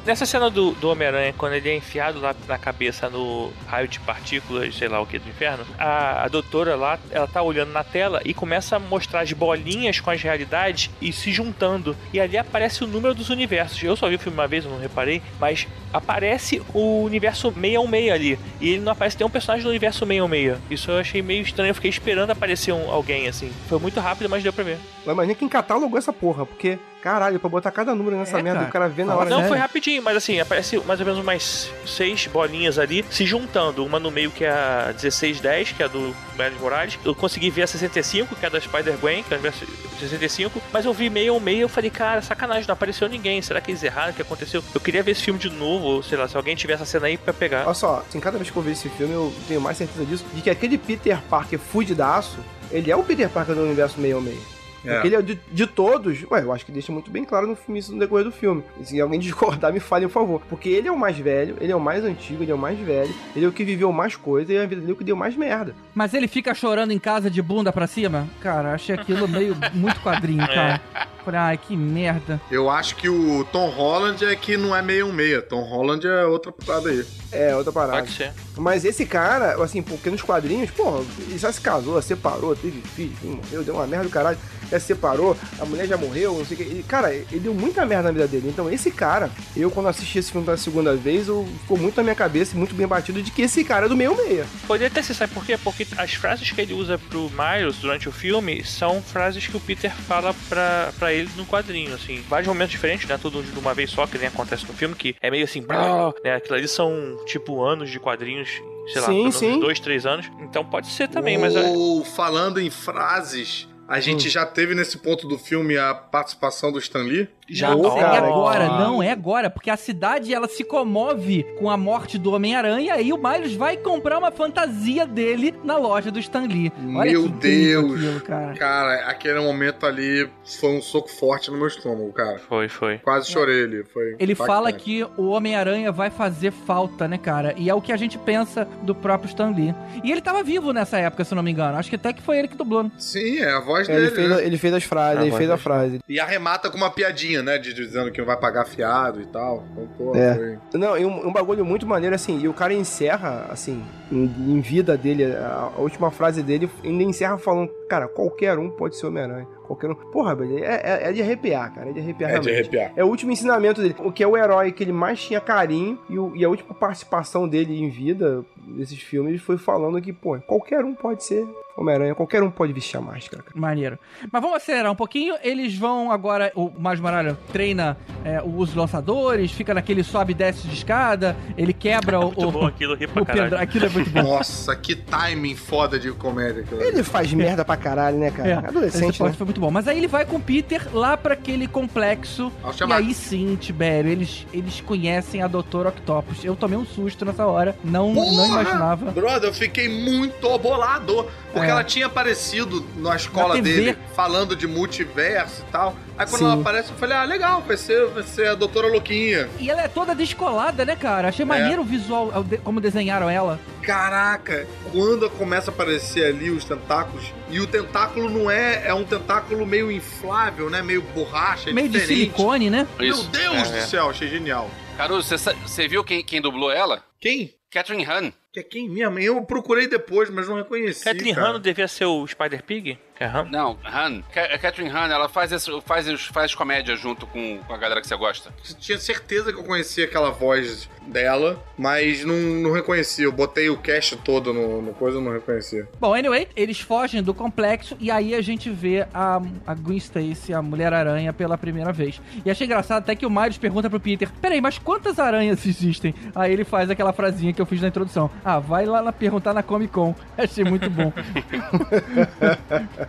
Nessa cena do, do Homem-Aranha, quando ele é enfiado lá na cabeça no raio de partículas, sei lá o que, do inferno, a, a doutora lá, ela tá olhando na tela e começa a mostrar as bolinhas com as realidades e se juntando. E ali aparece o número dos universos. Eu só vi o filme uma vez, eu não reparei, mas aparece o universo 616 ali. E ele não aparece nenhum personagem do universo 616. Isso eu achei meio estranho, eu fiquei esperando aparecer um- alguém assim. Foi muito rápido, mas deu pra ver. Mas imagina quem catalogou essa porra, porque Caralho, pra botar cada número nessa É, merda, cara. o cara vê na hora. Não, né? foi rapidinho, mas assim, aparece mais ou menos umas seis bolinhas ali se juntando. Uma no meio que é a 1610, que é a do Miles Morales. Eu consegui ver a 65, que é da Spider-Gwen, que é o universo 65. Mas eu vi meio ao meio eu falei, cara, sacanagem, não apareceu ninguém. Será que eles erraram? O que aconteceu? Eu queria ver esse filme de novo, ou sei lá, se alguém tiver essa cena aí pra pegar. Olha só, assim, cada vez que eu vejo esse filme, eu tenho mais certeza disso, de que aquele Peter Parker fudidaço, ele é o Peter Parker do universo 616. É. Porque ele é de, de todos, ué, eu acho que deixa muito bem claro no filme isso no decorrer do filme. E se alguém discordar, me fale, por favor. Porque ele é o mais velho, ele é o mais antigo, ele é o mais velho, ele é o que viveu mais coisa e a vida dele é o que deu mais merda. Mas ele fica chorando em casa de bunda pra cima? Cara, achei aquilo meio muito quadrinho, cara. Falei, ai, que merda. Eu acho que o Tom Holland é que não é 616. Tom Holland é outra parada aí. É, outra parada. Pode ser. Mas esse cara, assim, porque nos quadrinhos, porra, ele já se casou, separou, teve filho, morreu, deu uma merda do caralho, já se separou, a mulher já morreu, não sei o que. Ele- cara, ele deu muita merda na vida dele. Então, esse cara, eu quando assisti esse filme pela segunda vez, eu, ficou muito na minha cabeça, e muito bem batido, de que esse cara é do meio meia. Poderia até ser, sabe por quê? Porque as frases que ele usa pro Miles durante o filme são frases que o Peter fala pra, pra ele no quadrinho, assim. Vários momentos diferentes, né? Tudo de uma vez só, que nem acontece no filme, que é meio assim, brá, né? Aquilo ali são, tipo, anos de quadrinhos, sei lá, Sim, pelo menos sim. dois, três anos. Então pode ser também, mas... é- Ou falando em frases, a Hum. gente já teve nesse ponto do filme a participação do Stan Lee. Já, Não, é agora, não é agora, porque a cidade ela se comove com a morte do Homem-Aranha e aí o Miles vai comprar uma fantasia dele na loja do Stan Lee. Olha Meu Deus. aquilo, cara. Cara, aquele momento ali foi um soco forte no meu estômago, cara. Foi, foi. Quase chorei ali. Foi Ele fala que o Homem-Aranha vai fazer falta, né, cara? E é o que a gente pensa do próprio Stan Lee. E ele tava vivo nessa época, se eu não me engano. Acho que até que foi ele que dublou. Sim, é a voz Ele dele. fez, né? ele fez as frases, Ah, ele fez a frase. E arremata com uma piadinha, né? De, dizendo que não vai pagar fiado e tal. Então, pô, É. foi. Não, e um, um bagulho muito maneiro, assim, e o cara encerra, assim, em, em vida dele, a, a última frase dele, ainda encerra falando, cara, qualquer um pode ser Homem-Aranha. Qualquer um. Porra, velho, é, é, é de arrepiar, cara. É de arrepiar É de realmente. arrepiar. É o último ensinamento dele. O que é o herói que ele mais tinha carinho e, o- e a última participação dele em vida desses filmes ele foi falando que, pô, qualquer um pode ser Homem-Aranha, qualquer um pode vestir a máscara, cara. Maneiro. Mas vamos acelerar um pouquinho. Eles vão agora. O Miles Morales treina é, os lançadores, fica naquele sobe e desce de escada. Ele quebra o. Muito o- bom aquilo, ri pra caralho. Aquilo é muito bom. Nossa, que timing foda de comédia. aquilo ali. Ele faz merda pra caralho, né, cara? É, Adolescente, esse né? foi muito bom. Mas aí ele vai com o Peter lá pra aquele complexo. Ao E aí sim, Tibério, eles, eles conhecem a Doutor Octopus. Eu tomei um susto nessa hora. Não, não Porra! imaginava. Brother, eu fiquei muito bolado. Porque É. ela tinha aparecido na escola Na dele, falando de multiverso e tal. Aí quando Sim. ela aparece, eu falei, ah, legal, vai ser, vai ser a doutora Louquinha. E ela é toda descolada, né, cara? É. Achei maneiro o visual, de- como desenharam ela. Caraca, quando começa a aparecer ali os tentáculos, e o tentáculo não é, é um tentáculo meio inflável, né? Meio borracha, é Meio de diferente. silicone, né? Meu Isso. Deus É, do é. céu, achei genial. Caruso, você viu quem, quem dublou ela? Quem? Catherine Han. Que é quem mesmo? Eu procurei depois, mas não reconheci. Catherine cara. Han devia ser o Spider-Pig? É Han? Não, Han. Ca- a Catherine Han, ela faz, esse, faz, faz comédia junto com, com a galera que você gosta. Tinha certeza que eu conhecia aquela voz dela, mas não, não reconhecia. Eu botei o cast todo no, no coisa e não reconhecia. Bom, anyway, eles fogem do complexo e aí a gente vê a, a Gwen Stacy, a Mulher-Aranha, pela primeira vez. E achei engraçado até que o Miles pergunta pro Peter: Peraí, mas quantas aranhas existem? Aí ele faz aquela frasinha que eu fiz na introdução: Ah, vai lá na, perguntar na Comic Con. Achei muito bom.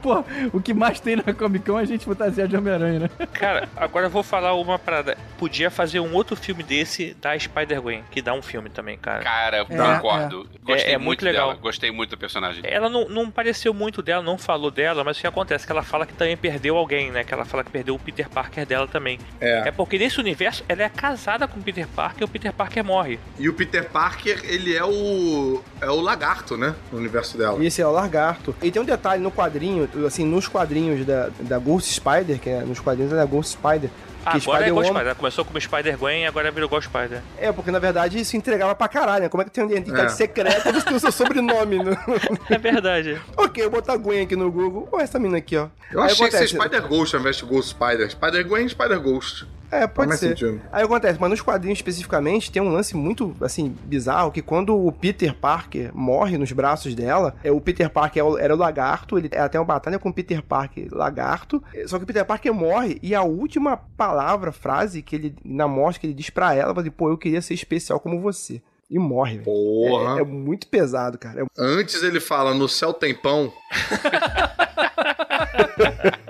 Pô, o que mais tem na Comic Con é a gente fantasia de Homem-Aranha, né? Cara, agora eu vou falar uma parada. Podia fazer um outro filme desse da Spider-Gwen, que dá um filme também, cara. Cara, É, concordo. Gostei É- é muito, muito legal. dela. Gostei muito do personagem. Ela não, não pareceu muito dela, não falou dela, mas o que acontece? é Que ela fala que também perdeu alguém, né? Que ela fala que perdeu o Peter Parker dela também. É. É porque nesse universo ela é casada com o Peter Parker e o Peter Parker morre. E o Peter Parker, ele é o. é o lagarto, né? No universo dela. Esse é o Largarto. E tem um detalhe no quadrinho, assim, nos quadrinhos da, da Ghost Spider, que é nos quadrinhos é da Ghost Spider. Ah, que agora é Ghost Woman- Spider. Começou como Spider-Gwen e agora virou Ghost Spider. É, porque na verdade isso entregava pra caralho, né? Como é que tem uma identidade É. secreta você tem o seu sobrenome? No... É verdade. ok, eu vou botar Gwen aqui no Google. Olha essa mina aqui, ó. Eu Aí achei que acontece- ser Spider-Ghost ao invés de Ghost Spider. Spider-Gwen e Spider-Ghost. É, pode mais ser. sentido. Aí acontece, mas nos quadrinhos especificamente tem um lance muito, assim, bizarro, que quando o Peter Parker morre nos braços dela, é, o Peter Parker é era o lagarto, ele tem uma batalha com o Peter Parker lagarto, só que o Peter Parker morre e a última palavra, frase que ele, na morte, que ele diz pra ela, fala assim, pô, eu queria ser especial como você. E morre. Porra. É, é muito pesado, cara. É- Antes ele fala, no céu tem pão.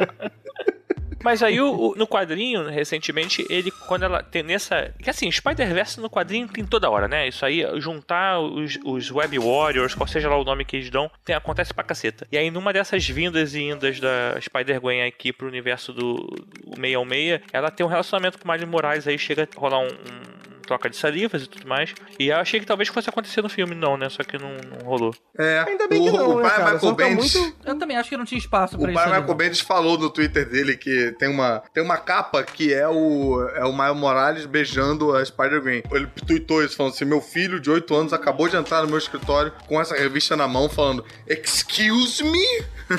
Mas aí o- o- no quadrinho, recentemente, ele, quando ela tem nessa. Que assim, Spider-Verse no quadrinho tem toda hora, né? Isso aí, juntar os, os Web Warriors, qual seja lá o nome que eles dão, tem, acontece pra caceta. E aí, numa dessas vindas e indas da Spider-Gwen aqui pro universo do, do 616, ela tem um relacionamento com o Miles Morales, aí chega a rolar um. um troca de salivas e tudo mais. E eu achei que talvez fosse acontecer no filme, não, né? Só que não, não rolou. É, Ainda bem que o, não, o né, pai cara? Michael tá Bendis... muito- Eu também acho que não tinha espaço pra O isso. pai ali, Michael Bendis falou no Twitter dele que tem uma, tem uma capa que é o, é o Miles Morales beijando a Spider-Gwen. Ele tweetou isso, falando assim: meu filho de 8 anos acabou de entrar no meu escritório com essa revista na mão, falando: Excuse me?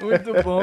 Muito bom.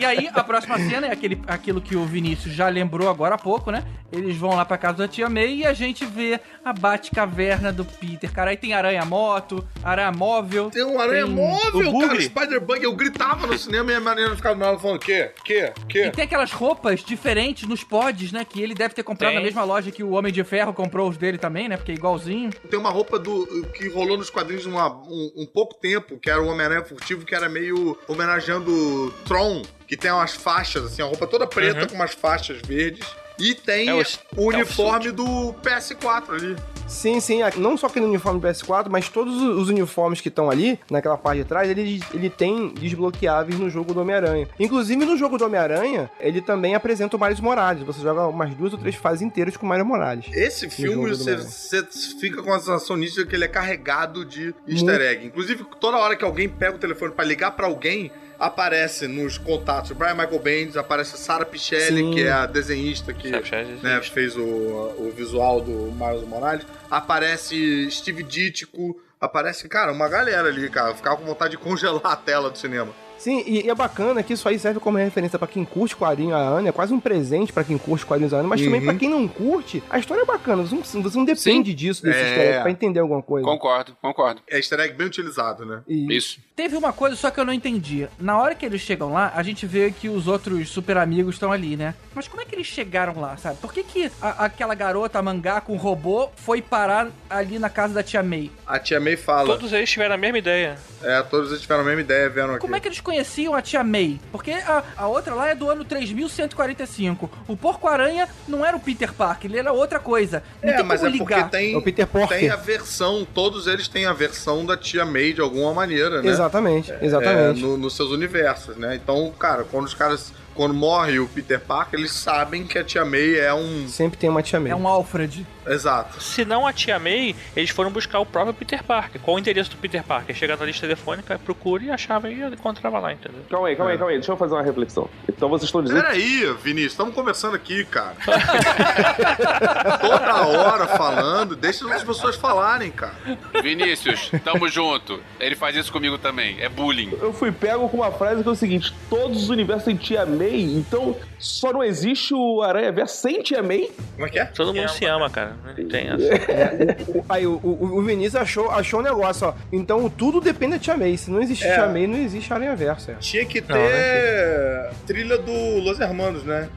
E aí, a próxima cena é aquele, aquilo que o Vinícius já lembrou agora há pouco, né? Eles vão lá pra casa da tia May e a gente vê a Batcaverna do Peter. Cara, aí tem aranha-moto, aranha-móvel. Tem um aranha tem móvel, o cara. Spider-Bug. Eu gritava no cinema e a menina ficava na hora falando: quê? Quê? Quê? E tem aquelas roupas diferentes nos pods, né? Que ele deve ter comprado Tem. na mesma loja que o Homem de Ferro comprou os dele também, né? Porque é igualzinho. Tem uma roupa do que rolou nos quadrinhos uma- um, um pouco tempo, que era o Homem-Aranha furtivo, que era meio homenageando Tron, que tem umas faixas, assim, a roupa toda preta com umas faixas verdes. E tem É o- o, uniforme do PS4 ali. Sim, sim. Não só aquele uniforme do PS4, mas todos os uniformes que estão ali, naquela parte de trás, ele, ele tem desbloqueáveis no jogo do Homem-Aranha. Inclusive, no jogo do Homem-Aranha, ele também apresenta o Miles Morales. Você joga umas duas ou três fases inteiras com o Miles Morales. Esse filme, você, você fica com a sensação nítida que ele é carregado de easter egg. Inclusive, toda hora que alguém pega o telefone pra ligar pra alguém, aparece nos contatos Brian Michael Bendis, aparece Sarah Pichelli, Sim. que é a desenhista que é né, fez o, o visual do Miles Morales. Aparece Steve Ditko, aparece, cara, uma galera ali, cara. Eu ficava com vontade de congelar a tela do cinema. Sim, e, e é bacana que isso aí serve como referência pra quem curte quadrinho a Ana, é quase um presente pra quem curte quadrinhos a Ana, mas também Uhum. pra quem não curte, a história é bacana, você não, você não depende disso, desse É. easter egg, pra entender alguma coisa. Concordo, concordo. É easter egg bem utilizado, né? Isso. Teve uma coisa só que eu não entendi. Na hora que eles chegam lá, a gente vê que os outros super amigos estão ali, né? Mas como é que eles chegaram lá, sabe? Por que, que a- aquela garota mangá com robô foi parar ali na casa da tia May? A tia May fala. Todos eles tiveram a mesma ideia. É, todos eles tiveram a mesma ideia, vendo aqui. Como é que eles conheciam a tia May? Porque a, a outra lá é do ano 3145. O Porco-Aranha não era o Peter Parker, ele era outra coisa. Não É, tem mas como é porque ligar. tem, tem a versão, todos eles têm a versão da tia May de alguma maneira, né? Exatamente, exatamente. É, no- nos seus universos, né? Então, cara, quando os caras. Quando morre o Peter Parker, eles sabem que a tia May é um. Sempre tem uma tia May. É um Alfred. Exato. Se não a tia May, eles foram buscar o próprio Peter Parker. Qual o endereço do Peter Parker? Chega na lista telefônica, procura e achava e encontrava lá, entendeu? Calma aí, calma aí, calma aí. Deixa eu fazer uma reflexão. Então vocês estão dizendo. Peraí, Vinícius, estamos conversando aqui, cara. Toda hora falando, deixa as pessoas falarem, cara. Vinícius, tamo junto. Ele faz isso comigo também. É bullying. Eu fui pego com uma frase que é o seguinte: todos os universos têm Tia May, então só não existe o Aranha Verso sem Tia May? Como é que é? Todo mundo se ama, cara. Não tem essa. O- Aí o, o, o Vinícius achou, achou um negócio, ó. Então tudo depende da Tia May. Se não existe É. Tia May, não existe Aranha Verso. É. Tinha que ter Não, né? trilha do Los Hermanos, né?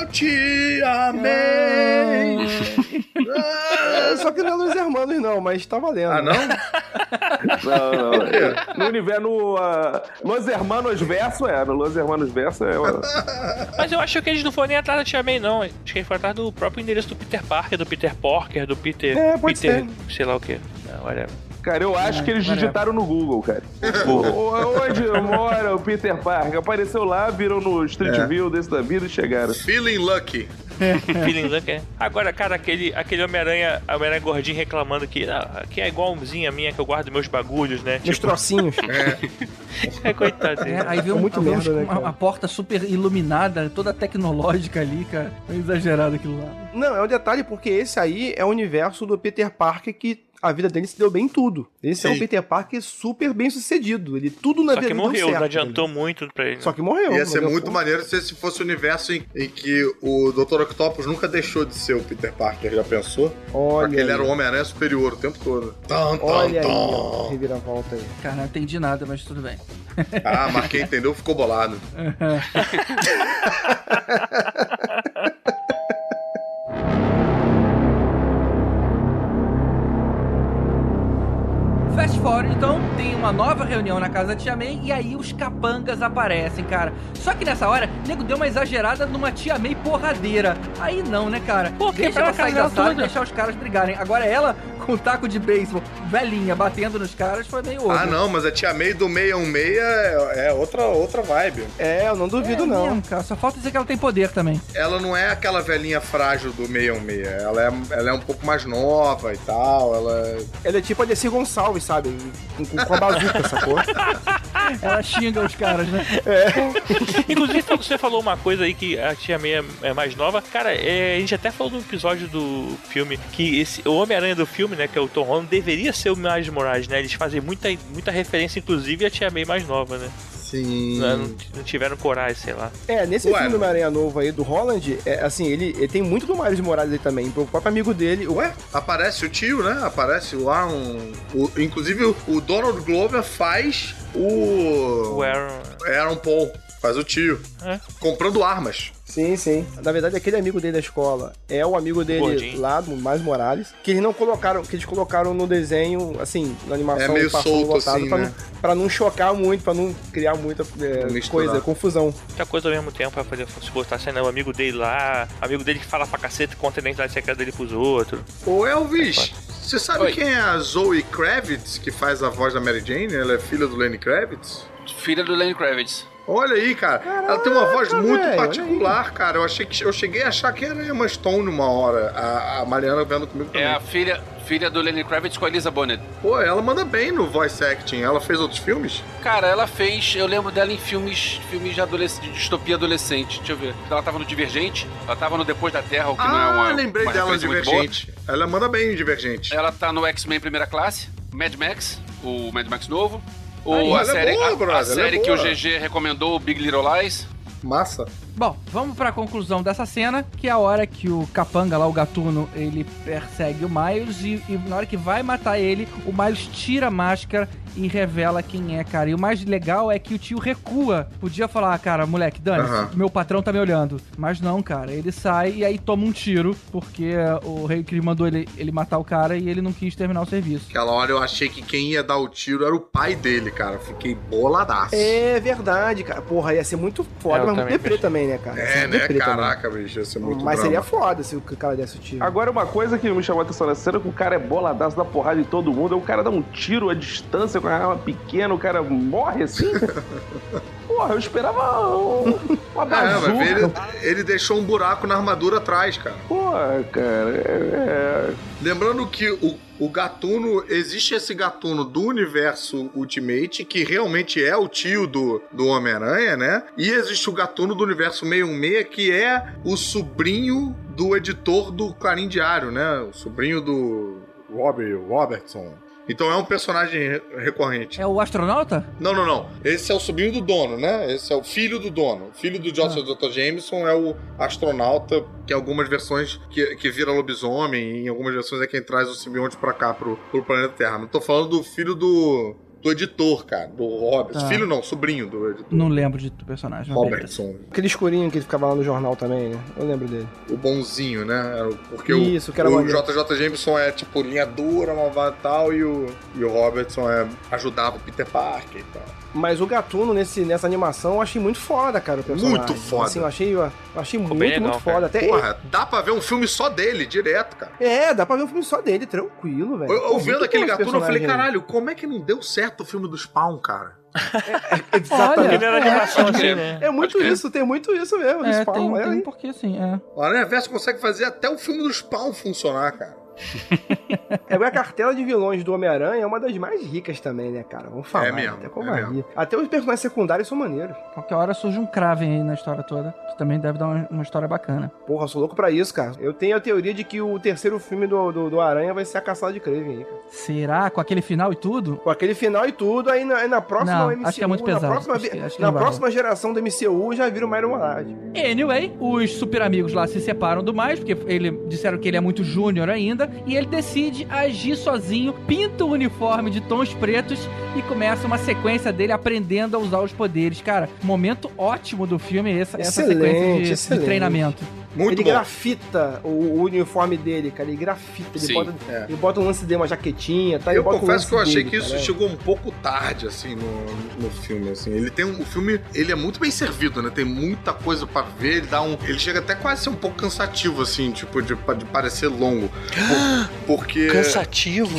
Eu te amei. É, Só que não é dos Hermanos, não, mas tá valendo. Ah, não? Não, não. No universo, no uh, Los Hermanos Verso, é. No Los Hermanos Verso é. Mas eu acho que eles não foram nem atrás da tia May, não. Acho que eles foram atrás do próprio endereço do Peter Parker, do Peter Porker, do Peter. É, pode Peter, ser. sei lá o que. Não, whatever. Cara, eu acho É, que eles digitaram no Google, cara. Onde mora o Peter Parker? Apareceu lá, viram no Street É. View desse da vida e chegaram. Feeling lucky. Feeling Lucky, é. Agora, cara, aquele, aquele Homem-Aranha Homem gordinho reclamando que, ah, que é igualzinho a minha, que eu guardo meus bagulhos, né? Meus trocinhos. É, coitado dele. É, aí vê um, muito merda, né, uma, uma porta super iluminada, toda tecnológica ali, cara. É exagerado aquilo lá. Não, é um detalhe porque esse aí é o universo do Peter Parker que a vida dele se deu bem em tudo. Esse é um Sim. Peter Parker super bem sucedido. Ele tudo na Só vida que morreu, certo, não adiantou muito pra ele. Só que morreu. Ia ser muito maneiro se esse fosse o universo em, em que o Dr. Octopus nunca deixou de ser o Peter Parker, já pensou? Olha Porque ele aí. era o Homem-Aranha superior o tempo todo. Tum, tum, Olha aí, tum. ó, reviravolta aí. Cara, não entendi nada, mas tudo bem. Ah, mas quem entendeu ficou bolado. Forward, então, tem uma nova reunião na casa da Tia May e aí os capangas aparecem, cara. Só que nessa hora, o nego deu uma exagerada numa Tia May porradeira. Aí não, né, cara? Deixa quebrar ela sair da sala e deixar os caras brigarem. Agora ela, com o taco de beisebol, velhinha, batendo nos caras, foi meio Ah, over. não, mas a Tia May do 616 é, é outra, outra vibe. É, eu não duvido, É não. mesmo, cara. Só falta dizer que ela tem poder também. Ela não é aquela velhinha frágil do 616. Ela é, ela é um pouco mais nova e tal. Ela. Ela é tipo a Desi Gonçalves, sabe? Com, com, com a bazuca, sacou? Ela xinga os caras, né? Inclusive, você falou uma coisa aí que a tia May é- é mais nova. Cara, é, a gente até falou no episódio do filme que esse, o Homem-Aranha do filme, né, que é o Tom Holland, deveria ser o Miles Morales, né? Eles fazem muita, muita referência, inclusive, à tia May mais nova, né? Sim. Não, não- tiveram coragem, sei lá. É, nesse Ué. filme do Homem-Aranha novo aí, do Holland, é, assim, ele, ele tem muito do Miles Morales aí também. O próprio amigo dele, o Ué, aparece o tio, né? Aparece lá um. o- inclusive, o, o Donald Glover faz o. O Aaron. Aaron Paul. Faz o tio. É. Comprando armas. Sim, sim. Na verdade, aquele amigo dele da escola é o amigo dele Gordinho. lá, do Mais Morales, que eles não colocaram, que eles colocaram no desenho, assim, na animação É meio solto, lotado, assim, pra, né? não, pra não chocar muito, pra não criar muita é, coisa, confusão. Muita coisa ao mesmo tempo pra poder se botar sendo o amigo dele lá, amigo dele que fala pra cacete, conta a identidade secreta dele pros outros. Ô Elvis, você sabe Oi. quem é a Zoe Kravitz, que faz a voz da Mary Jane? Ela é filha do Lenny Kravitz? Filha do Lenny Kravitz. Olha aí, cara. ela tem uma voz Caraca, muito particular, cara. Eu achei que eu cheguei a achar que era Emma Stone uma hora. A, a Mariana vendo comigo também. É a filha, filha do Lenny Kravitz com a Elisa Bonnet. Pô, ela manda bem no voice acting. Ela fez outros filmes? Cara, ela fez. Eu lembro dela em filmes, filmes de, adolesc- de distopia adolescente. Deixa eu ver. Ela tava no Divergente, ela tava no Depois da Terra, o que não é ah, uma. lembrei uma dela no. Divergente. Ela manda bem em Divergente. Ela tá no X-Men Primeira Classe, Mad Max, o Mad Max novo. O, Aí, a é série, boa, a- a, é série que o. GG recomendou, o Big Little Lies. Massa. Bom, vamos pra conclusão dessa cena, que é a hora que o capanga lá, o gatuno, ele persegue o Miles e, e na hora que vai matar ele, o Miles tira a máscara e revela quem é, cara. E o mais legal é que o tio recua. Podia falar, ah, cara, moleque, dane Aham. meu patrão tá me olhando. Mas não, cara, ele sai e aí toma um tiro, porque o rei que mandou ele, ele matar o cara e ele não quis terminar o serviço. Aquela hora eu achei que quem ia dar o tiro era o pai dele, cara. Fiquei boladaço. É verdade, cara. Porra, ia ser muito foda, É, eu mas muito também deprê também, né, cara? É, muito né? deprê também. Caraca, bicho, ia ser muito Mas drama. seria foda se o cara desse o tiro. Agora, uma coisa que me chamou a atenção nessa cena, é que o cara é boladaço, dá porrada em todo mundo, aí o cara dá um tiro à distância com a arma pequena, o cara morre assim. Porra, eu esperava um- uma É, bazuca. ele, ele deixou um buraco na armadura atrás, cara. Porra, cara, é... Lembrando que o, o gatuno, existe esse gatuno do universo Ultimate, que realmente é o tio do, do Homem-Aranha, né? E existe o gatuno do universo 616, que é o sobrinho do editor do Clarim Diário, né? O sobrinho do Robbie Robertson. Então é um personagem re- recorrente. É o astronauta? Não, não, não. Esse é o sobrinho do dono, né? Esse é o filho do dono. O filho do Joshua Dr. Jameson é o astronauta, que em algumas versões que, que vira lobisomem, em algumas versões é quem traz o simbionte pra cá, pro, pro planeta Terra. Mas tô falando do filho do, do editor, cara, do Robert. Tá. Filho não, sobrinho do editor. Não lembro de do personagem. Robertson. Aquele escurinho que ele ficava lá no jornal também, né? Eu lembro dele. O bonzinho, né? Porque Isso, o, que era o. JJ Jameson é tipo linha dura, malvado e tal, e o, e o Robertson é, ajudava o Peter Parker e tal. Mas o Gatuno nesse, nessa animação eu achei muito foda, cara, o personagem. Muito foda. Assim, eu achei, eu achei muito, legal, muito cara. foda. Até Porra, dá pra ver um filme só dele, direto, cara. É, dá pra ver um filme só dele, tranquilo, velho. Eu, eu Pô, vendo aquele gatuno, eu falei, caralho, como é que não deu certo o filme do Spawn, cara? Exatamente. Ele era animação assim, né? É muito isso, tem muito isso mesmo. É, Spawn, tem, é, tem hein? um porquê sim, é. O Aranha Verso consegue fazer até o filme do Spawn funcionar, cara. É, a cartela de vilões do Homem-Aranha é uma das mais ricas também, né, cara? Vamos falar. É mesmo, Até é covardia. mesmo. Até os personagens secundários são maneiros. Qualquer hora surge um Kraven aí na história toda, que também deve dar uma, uma história bacana. Porra, eu sou louco pra isso, cara. Eu tenho a teoria de que o terceiro filme do, do, do Aranha vai ser a caçada de Kraven aí, cara. Será? Com aquele final e tudo? Com aquele final e tudo, aí na, aí na próxima Não, MCU, acho que é muito na pesado. próxima, Acho que- acho que na próxima geração do MCU já vira o Myron Morales. Anyway, os super amigos lá se separam do mais, porque ele disseram que ele é muito júnior ainda, e ele decide agir sozinho, pinta o uniforme de tons pretos e começa uma sequência dele aprendendo a usar os poderes. Cara, momento ótimo do filme essa, essa Excelente, sequência de- de, excelente. Treinamento. ele grafita o, o uniforme dele, cara. Ele grafita, ele Sim, bota, é. ele bota um lance dele, uma jaquetinha, tá? Ele Eu bota um confesso lance que eu achei dele, que isso cara. chegou um pouco tarde, assim, no, no filme, assim. Ele tem um... O filme, ele é muito bem servido, né? Tem muita coisa pra ver, ele dá um... Ele chega até quase a ser um pouco cansativo, assim, tipo, de, de parecer longo. Por- porque... Que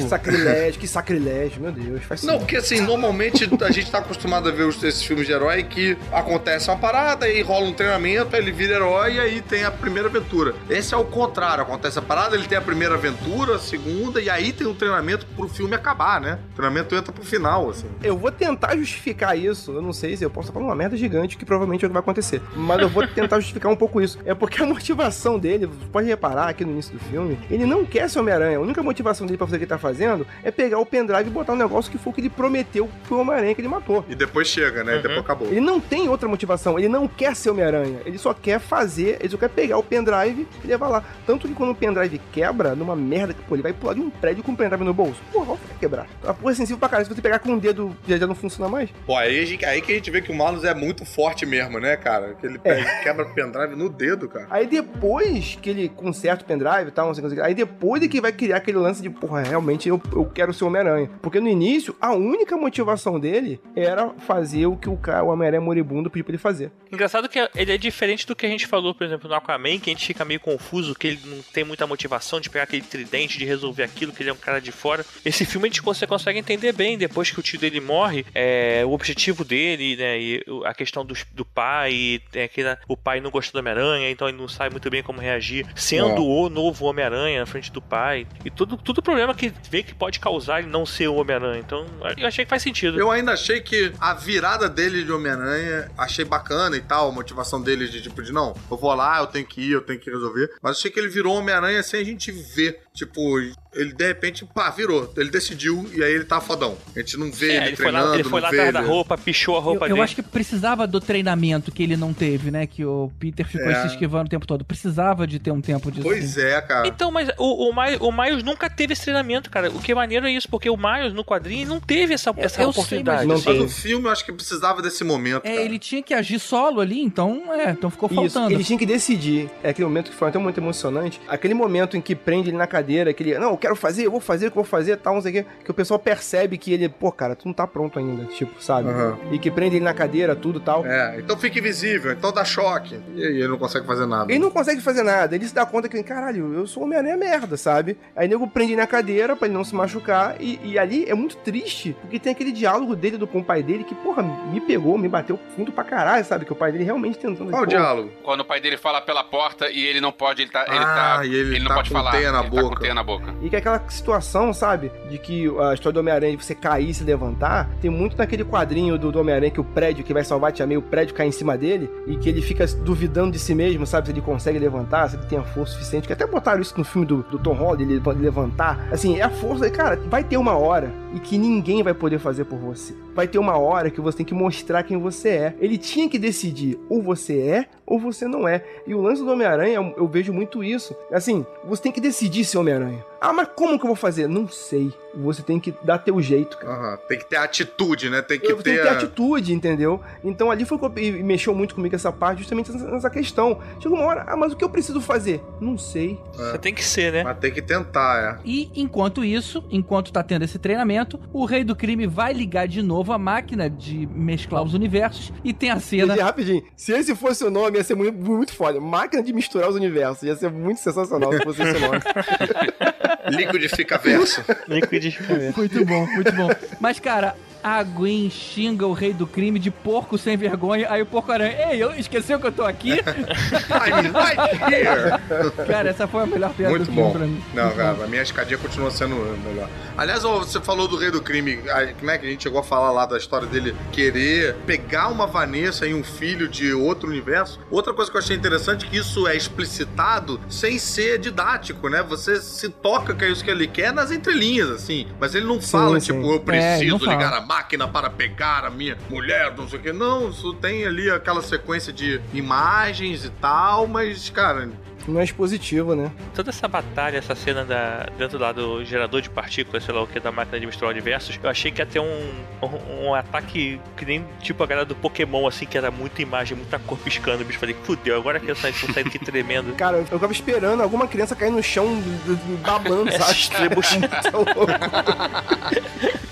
sacrilégio, que sacrilégio, meu Deus. Faz Não, porque assim, normalmente a gente tá acostumado a ver os- esses filmes de herói que acontece uma parada, aí rola um treinamento, aí ele vira herói e aí tem a primeira aventura. Esse é o contrário, acontece a parada, ele tem a primeira aventura, a segunda, e aí tem um treinamento pro filme acabar, né? O treinamento entra pro final, assim. Eu vou tentar justificar isso. Eu não sei se eu posso falar uma merda gigante, que provavelmente é o que vai acontecer. Mas eu vou tentar justificar um pouco isso. É porque a motivação dele, você pode reparar aqui no início do filme, ele não quer ser Homem-Aranha. A única motivação dele pra fazer o que ele tá fazendo é pegar o pendrive e botar um negócio que foi o que ele prometeu pro Homem-Aranha que ele matou. E depois chega, né? E depois acabou. Ele não tem outra motivação, ele não quer ser Homem-Aranha, ele só quer fazer, ele só quer pegar o pendrive e levar lá. Tanto que quando o pendrive quebra, numa merda que, pô, ele vai pular de um prédio com o pendrive no bolso. Porra, vai quebrar. A porra é sensível pra caralho, se você pegar com o dedo, já, já não funciona mais. Pô, aí, a gente- aí que a gente vê que o Malus é muito forte mesmo, né, cara? Que ele pega, quebra o pendrive no dedo, cara. Aí depois que ele conserta o pendrive e tal, não sei o que, aí depois é que vai criar aquele lance de, porra, realmente eu, eu quero ser Homem-Aranha. Porque no início, a única motivação dele era fazer o que o, cara, o Homem-Aranha moribundo pediu pra ele fazer. Engraçado que ele é diferente do que a gente falou, por exemplo, no Aquaman, que a gente fica meio confuso, que ele não tem muita motivação de pegar aquele tridente, de resolver aquilo, que ele é um cara de fora. Esse filme a gente você consegue entender bem, depois que o tio dele morre, é, o objetivo dele, né, e a questão do, do pai, e tem aquele, o pai não gosta do Homem-Aranha, então ele não sabe muito bem como reagir, sendo É. o novo Homem-Aranha na frente do pai, e tudo, tudo problema que vê que pode causar ele não ser o Homem-Aranha. Então, eu achei que faz sentido. Eu ainda achei que a virada dele de Homem-Aranha, achei bacana e tal, a motivação dele de tipo, de não, eu vou lá, eu tenho que ir, eu tenho que resolver. Mas achei que ele virou Homem-Aranha sem a gente ver. Tipo, ele de repente, pá, virou. Ele decidiu e aí ele tá fodão. A gente não vê É, ele, ele foi lá, treinando, ele foi não lá atrás da roupa, pichou a roupa Eu, eu dele. acho que precisava do treinamento que ele não teve, né? Que o Peter ficou É. se esquivando o tempo todo. Precisava de ter um tempo disso. Pois é, cara. Então, mas o, o, Miles, o Miles nunca teve esse treinamento, cara. O que é maneiro é isso, porque o Miles no quadrinho não teve essa, essa eu sei, oportunidade. mas Mas o filme eu acho que precisava desse momento. É, cara. ele tinha que agir solo ali, então, é, então ficou Isso, faltando. ele tinha que decidir. É aquele momento que foi até muito emocionante. Aquele momento em que prende ele na cadeira, que ele, não, eu quero fazer, eu vou fazer, eu vou fazer, tal, não sei o quê. Que o pessoal percebe que ele, pô, cara, tu não tá pronto ainda, tipo, sabe? Aham. E que prende ele na cadeira, tudo tal. É, então fica invisível, então dá choque. E aí ele não consegue fazer nada. Ele não consegue fazer nada, ele se dá conta que, caralho, eu sou Homem-Aranha merda, sabe? Aí o nego prende ele na cadeira pra ele não se machucar, e, e ali é muito triste, porque tem aquele diálogo dele do, com o pai dele que, porra, me pegou, me bateu fundo pra caralho, sabe? Que o pai dele realmente tentando. Qual o diálogo? Quando o pai dele fala pela porta e ele não pode, ele tá. Ele Ah, tá e ele não tá pode com falar. teia na ele tá boca. na boca. E que aquela situação, sabe? De que a história do Homem-Aranha você cair e se levantar, tem muito naquele quadrinho do, do Homem-Aranha que o prédio que vai salvar a Tia May, o prédio cai em cima dele e que ele fica duvidando de si mesmo, sabe? Se ele consegue levantar, se ele tem a força suficiente. Que até botaram isso no filme do, do Tom Holland, ele pode levantar. Assim, é a força. Cara, vai ter uma hora e que ninguém vai poder fazer por você. Vai ter uma hora que você tem que mostrar quem você é. Ele tinha que decidir ou você é ou você não é. E o lance do Homem-Aranha, eu- eu vejo muito isso. Assim, você tem que decidir ser Homem-Aranha. Ah, mas como que eu vou fazer? Não sei. Você tem que dar teu jeito, cara. Aham, Tem que ter atitude, né? Tem que Eu ter. tenho que ter atitude, entendeu? Então ali foi que eu, e mexeu muito comigo essa parte, justamente nessa, questão. Chegou uma hora, ah, mas o que eu preciso fazer? Não sei. Você tem que ser, né? Mas tem que tentar, é. E enquanto isso, enquanto tá tendo esse treinamento, o rei do crime vai ligar de novo a máquina de mesclar os universos e tem a cena. Gente, rapidinho. Se esse fosse o nome, ia ser muito, muito foda. Máquina de misturar os universos. Ia ser muito sensacional se fosse esse nome. Liquidifica verso. Liquidifica verso. Muito bom, muito bom. Mas, cara, a Gwen xinga o rei do crime de porco sem vergonha. Aí o porco aranha, ei, eu esqueceu que eu tô aqui? I'm right here. Cara, essa foi a melhor piada Muito do filme bom. pra mim. Não, Muito cara, bom. a minha escadinha continua sendo melhor. Aliás, você falou do Rei do Crime. aí, Como é que a gente chegou a falar lá da história dele querer pegar uma Vanessa e um filho de outro universo? Outra coisa que eu achei interessante é que isso é explicitado sem ser didático, né? Você se toca que é isso que ele quer nas entrelinhas, assim. Mas ele não Sim, fala, sim. tipo, eu É, preciso fala. ligar a máquina para pegar a minha mulher, não sei o quê. Não, isso tem ali aquela sequência de imagens e tal, mas, cara, Não é expositivo, né? Toda essa batalha, essa cena da, dentro lá do gerador de partículas, sei lá o que, da máquina de misturar universos, eu achei que ia ter um, um, um ataque que nem tipo a galera do Pokémon, assim, que era muita imagem, muita cor piscando. O bicho falei, fudeu, agora que eu saí, saindo aqui tremendo. Cara, eu ficava esperando alguma criança cair no chão babando, sabe? Trebos. Muito louco.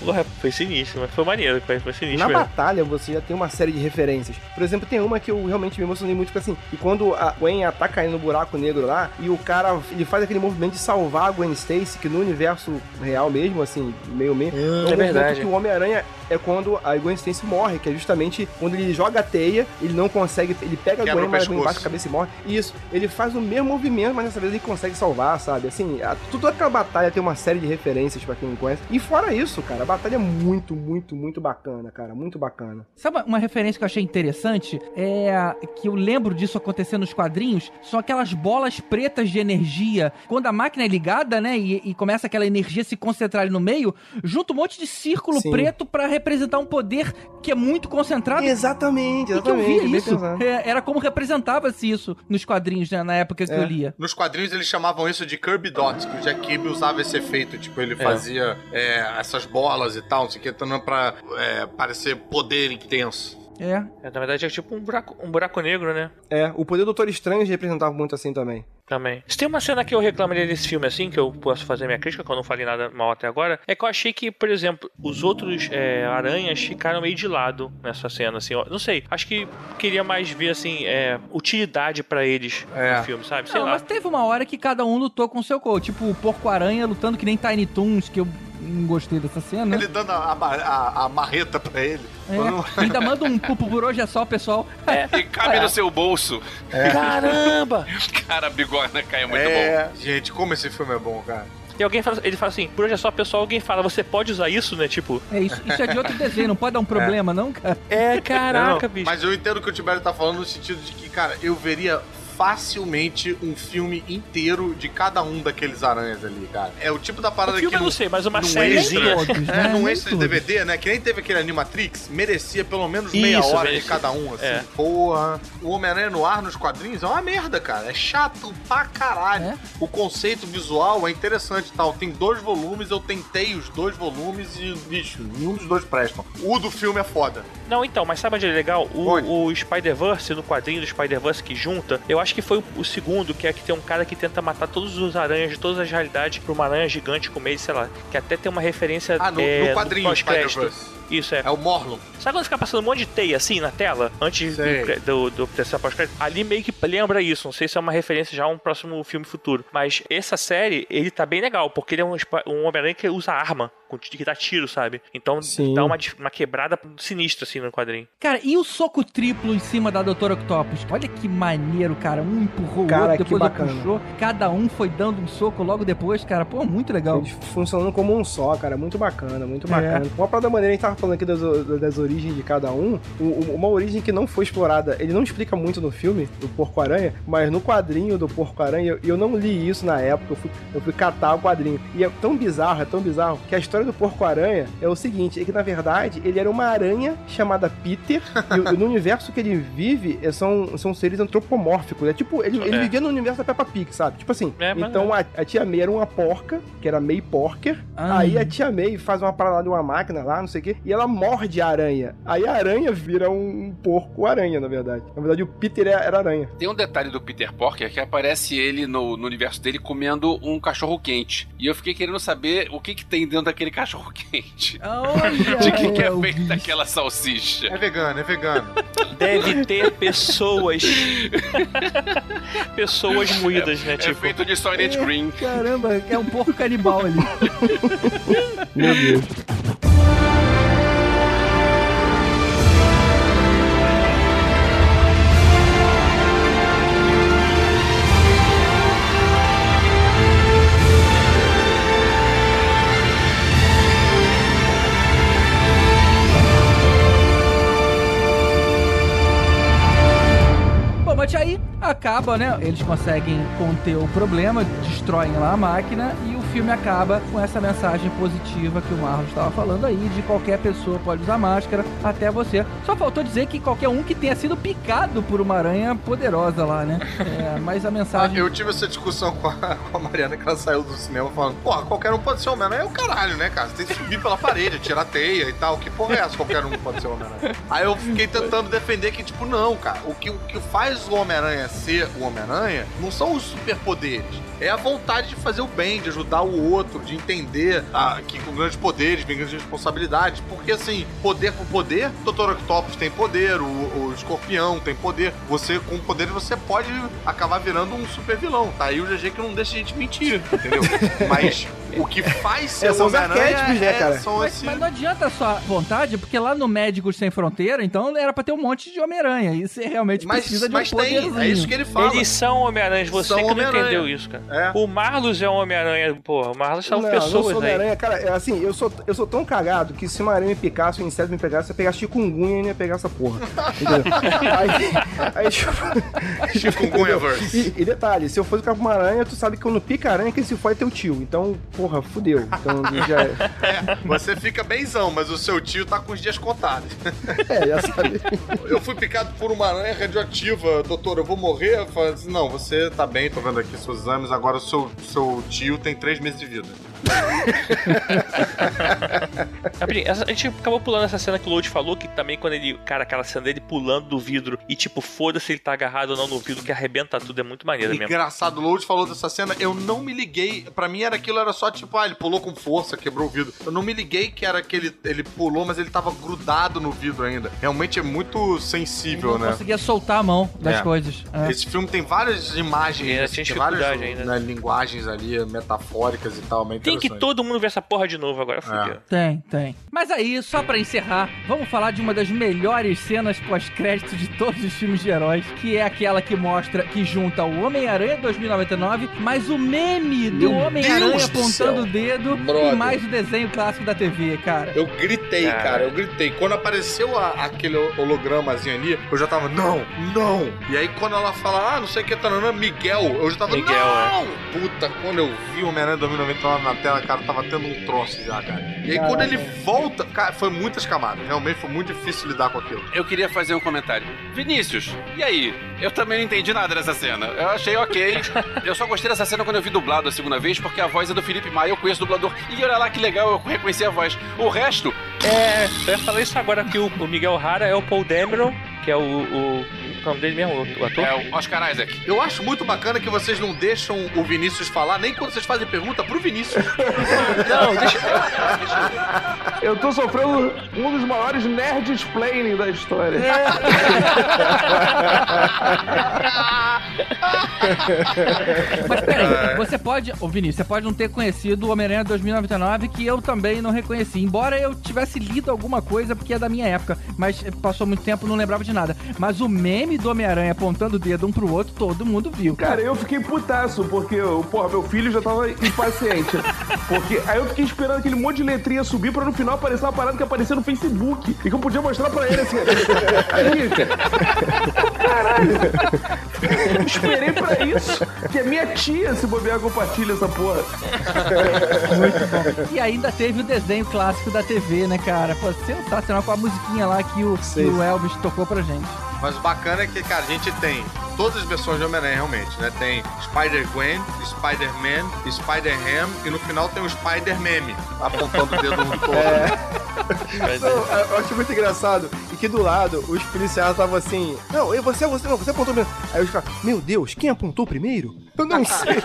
Porra, foi sinistro, mas foi maneiro, foi, foi sinistro Na mesmo. batalha, você já tem uma série de referências. Por exemplo, tem uma que eu realmente me emocionei muito, porque assim, e quando a Gwen tá caindo no buraco negro lá, e o cara, ele faz aquele movimento de salvar a Gwen Stacy, que no universo real mesmo, assim, meio meio, é, um verdade. que o Homem-Aranha é quando a Gwen Stacy morre, que é justamente quando ele joga a teia, ele não consegue, ele pega a Quebra Gwen, o mas a Gwen baixa a cabeça e morre. Isso, ele faz o mesmo movimento, mas dessa vez ele consegue salvar, sabe? Assim, a, toda aquela batalha tem uma série de referências pra quem não conhece. E fora isso, cara, a batalha é muito, muito, muito bacana, cara, muito bacana. Sabe uma- referência que eu achei interessante? É a- que eu lembro disso acontecer nos quadrinhos. São aquelas bolas pretas de energia. Quando a máquina é ligada, né? E, e começa aquela energia se concentrar ali no meio, junta um monte de círculo Sim. preto pra representar um poder que é muito concentrado. Exatamente, E que eu exatamente. via isso. É, era como representava-se isso nos quadrinhos, né, na época que É. eu lia. Nos quadrinhos eles chamavam isso de Kirby Dots, que o Jack Kirby usava esse efeito. Tipo, ele fazia é, essas bolas e tal, não sei o que, pra é, parecer poder intenso. É. É, na verdade é tipo um buraco, um buraco negro, né? É, o poder do Doutor Estranho representava muito assim também. Também. Se tem uma cena que eu reclamaria desse filme, assim, que eu posso fazer minha crítica, que eu não falei nada mal até agora, é que eu achei que, por exemplo, os outros é, aranhas ficaram meio de lado nessa cena, assim. ó. Não sei, acho que queria mais ver, assim, é, utilidade pra eles É. no filme, sabe? Sei Não, lá. mas teve uma hora que cada um lutou com o seu coach. Tipo, o Porco-Aranha lutando que nem Tiny Toons, que eu não gostei dessa cena. Ele dando a, a- a- a marreta pra ele. É, ainda manda um pupo por hoje é só, pessoal. E cabe no seu bolso. Caramba! Cara, bigorna cai muito bom. É, gente, como esse filme é bom, cara. E alguém fala, ele fala assim, por hoje é só, pessoal, alguém fala, você pode usar isso, né? Tipo, É, isso, isso é de outro desenho, não pode dar um problema, não, cara? é, caraca, Não, bicho. Mas eu entendo o que o Tibério tá falando no sentido de que, cara, eu veria facilmente um filme inteiro de cada um daqueles aranhas ali, cara. É o tipo da parada O filme que eu não sei, mas uma sériezinha. é, né? num extra. DVD, né? Que nem teve aquele Animatrix, merecia pelo menos meia Isso, hora de cada um, assim. É. Porra. O Homem-Aranha no ar nos quadrinhos é uma merda, cara. É chato pra caralho. É? O conceito visual é interessante tal. Tem dois volumes, eu tentei os dois volumes e, bicho, nenhum dos dois prestam. O do filme é foda. Não, então, mas sabe onde é legal? O, o Spider-Verse, no quadrinho do Spider-Verse que junta, eu acho que foi o, o segundo, que é que tem um cara que tenta matar todos os aranhas de todas as realidades pra uma aranha gigante com meio, sei lá, que até tem uma referência Ah, no, é, no quadrinho pós-crédito. Isso, é. É o Morlon. Sabe quando fica passando um monte de teia assim na tela, antes Sei. do, do, do terceiro pós-crédito? Ali meio que lembra isso, não sei se é uma referência já a um próximo filme futuro. Mas essa série, ele tá bem legal, porque ele é um, um Homem-Aranha que usa arma, que dá tiro, sabe? Então Sim. dá uma, uma quebrada sinistra assim no quadrinho. Cara, e o soco triplo em cima da Doutora Octopus? Olha que maneiro, cara. Um empurrou o Cara, outro, que depois bacana. puxou. Cada um foi dando um soco logo depois, cara. Pô, muito legal. Eles funcionando como um só, cara. Muito bacana, muito É. bacana. Uma parada maneira, a gente tava falando aqui das, das origens de cada um. Uma origem que não foi explorada, ele não explica muito no filme, do Porco-Aranha, mas no quadrinho do Porco-Aranha, eu, eu não li isso na época, eu fui, eu fui catar o quadrinho. E é tão bizarro, é tão bizarro, que a história do Porco-Aranha é o seguinte, é que na verdade ele era uma aranha chamada Peter, e, no universo que ele vive é, são, são seres antropomórficos. É tipo, ele, ele É. vivia no universo da Peppa Pig, sabe? Tipo assim, É, então a, a tia May era uma porca, que era May Porker, Ah. aí a tia May faz uma parada de uma máquina lá, não sei o quê, e ela morde a aranha. Aí a aranha vira um porco-aranha, na verdade. Na verdade, o Peter era, era aranha. Tem um detalhe do Peter Parker que aparece ele no, no universo dele comendo um cachorro quente. E eu fiquei querendo saber o que, que tem dentro daquele cachorro quente. De que, que é o feita aquela salsicha? É vegano, é vegano. Deve ter pessoas. pessoas moídas, né? É Tipo. feito de Soylent Green. Caramba, é um porco canibal ali. Meu Deus. Aí acaba, né? Eles conseguem conter o problema, destroem lá a máquina e o filme acaba com essa mensagem positiva que o Marlon estava falando aí, de qualquer pessoa pode usar máscara, até você. Só faltou dizer que qualquer um que tenha sido picado por uma aranha poderosa lá, né? É, mas a Ah, mensagem. eu tive essa discussão com a, com a Mariana que ela saiu do cinema falando, porra, qualquer um pode ser Homem-Aranha. É o caralho, né, cara? Você tem que subir pela parede, tirar teia e tal. Que porra é essa? Qualquer um pode ser Homem-Aranha. Aí eu fiquei tentando defender que, tipo, não, cara. O que, o que faz o Homem-Aranha ser o Homem-Aranha não são os superpoderes. É a vontade de fazer o bem, de ajudar o outro, de entender ah, que com grandes poderes vem grandes responsabilidades. Porque, assim, poder por poder, o Dr. Octopus tem poder, o, o Escorpião tem poder. Você, com poderes, você pode acabar virando um super vilão. Tá aí o GG que não deixa a gente mentir, entendeu? Mas o que faz ser É, são os Homem-Aranha arquétipos, né, é- cara? são Mas, esse... mas não adianta a sua vontade, porque lá no Médicos Sem Fronteira, então era pra ter um monte de Homem-Aranha. E você realmente Mas- precisa de mas um tem, poderzinho. é isso que ele fala. Eles são Homem-Aranhas, você São que não entendeu isso, cara. É. O Marlos é um Homem-Aranha, porra. O Marlos são não, pessoas, não né? Homem-Aranha, cara, é assim, eu sou, eu sou tão cagado que se uma aranha me picasse, um inseto me pegasse, se eu pegasse chikungunya, eu não ia pegar essa porra. Entendeu? aí, aí, tipo... Chikungunya-verse. E, e detalhe, se eu fosse ficar com uma aranha, tu sabe que quando pica aranha, quem se for é teu tio. Então, porra, fudeu. Então, já é. É, você fica benzão, mas o seu tio tá com os dias contados. É, já sabe. Eu fui picado por uma aranha radioativa, doutor, eu vou morrer? Eu falei assim, não, você tá bem, tô vendo aqui seus exames, agora o seu, seu tio tem três meses de vida. Rapidinho, essa- a gente acabou pulando essa cena que o Load falou, que também quando ele. Cara, aquela cena dele pulando do vidro e, tipo, foda-se ele tá agarrado ou não no vidro, que arrebenta tudo, é muito maneiro mesmo. Engraçado, o Load falou dessa cena, eu não me liguei. Pra mim era aquilo, era só tipo, ah, ele pulou com força, quebrou o vidro. Eu não me liguei que era que ele, ele pulou, mas ele tava grudado no vidro ainda. Realmente é muito sensível, não né? conseguia soltar a mão das É. coisas. É. Esse filme tem várias imagens, É, tem várias ainda. né, linguagens ali, metafóricas e tal, bem Tem que todo mundo ver essa porra de novo É. agora, fudeu. Tem, tem. Mas aí, só pra encerrar, vamos falar de uma das melhores cenas pós-crédito de todos os filmes de heróis, que é aquela que mostra, que junta o Homem-Aranha 2099, mais o meme do Homem-Aranha apontando o dedo Brother. e mais o desenho clássico da TV, cara. Eu gritei, Cara. cara, eu gritei. Quando apareceu a- aquele hologramazinho ali, eu já tava, não, não. E aí quando ela fala, ah, não sei o que, tananã, Miguel, eu já tava, Miguel, não. Puta, quando eu vi o Homem-Aranha 2099 na tela, cara, tava tendo um troço já, cara. E aí quando ele volta, cara, foi muitas camadas. Realmente foi muito difícil lidar com aquilo. Eu queria fazer um comentário. Vinícius, e aí? Eu também não entendi nada dessa cena. Eu achei ok. Eu só gostei dessa cena quando eu vi dublado a segunda vez, porque a voz é do Felipe Maia, eu conheço o dublador. E olha lá que legal, eu reconheci a voz. O resto, É, eu ia falar isso agora que o, o Miguel Rara é o Paul Dameron, que é o. o, o nome dele mesmo, o, o ator? é o Oscar Isaac. Eu acho muito bacana que vocês não deixam o Vinícius falar, nem quando vocês fazem pergunta pro Vinícius. Não, deixa. Eu tô sofrendo um dos maiores nerd explaining da história. Mas peraí, você pode, ô Vinícius, você pode não ter conhecido o Homem-Aranha 2099, que eu também não reconheci. Embora eu tivesse lido alguma coisa, porque é da minha época, mas passou muito tempo não lembrava de nada. Mas o meme do Homem-Aranha apontando o dedo um pro outro, todo mundo viu. Cara, eu fiquei putaço, porque, porra, meu filho já tava impaciente. Porque aí eu fiquei esperando aquele monte de letrinha subir pra no final aparecer uma parada que aparecia no Facebook. E que eu podia mostrar pra ele assim. Aí, caralho. Eu esperei pra isso. Que a minha tia, se bobear, compartilha essa porra. E ainda teve o desenho clássico da TV, né, cara? Pô, sensacional com a musiquinha lá que o, que o Elvis tocou pra gente. Mas o bacana é que, cara, a gente tem todas as versões de Homem-Aranha, realmente, né? Tem Spider-Gwen, Spider-Man, Spider-Ham e no final tem o Spider-Meme apontando o dedo no todo. Não, eu acho muito engraçado. E que do lado, os policiais estavam assim. Não, eu, você, você, não, você apontou primeiro. Aí os caras, meu Deus, quem apontou primeiro? Eu não sei.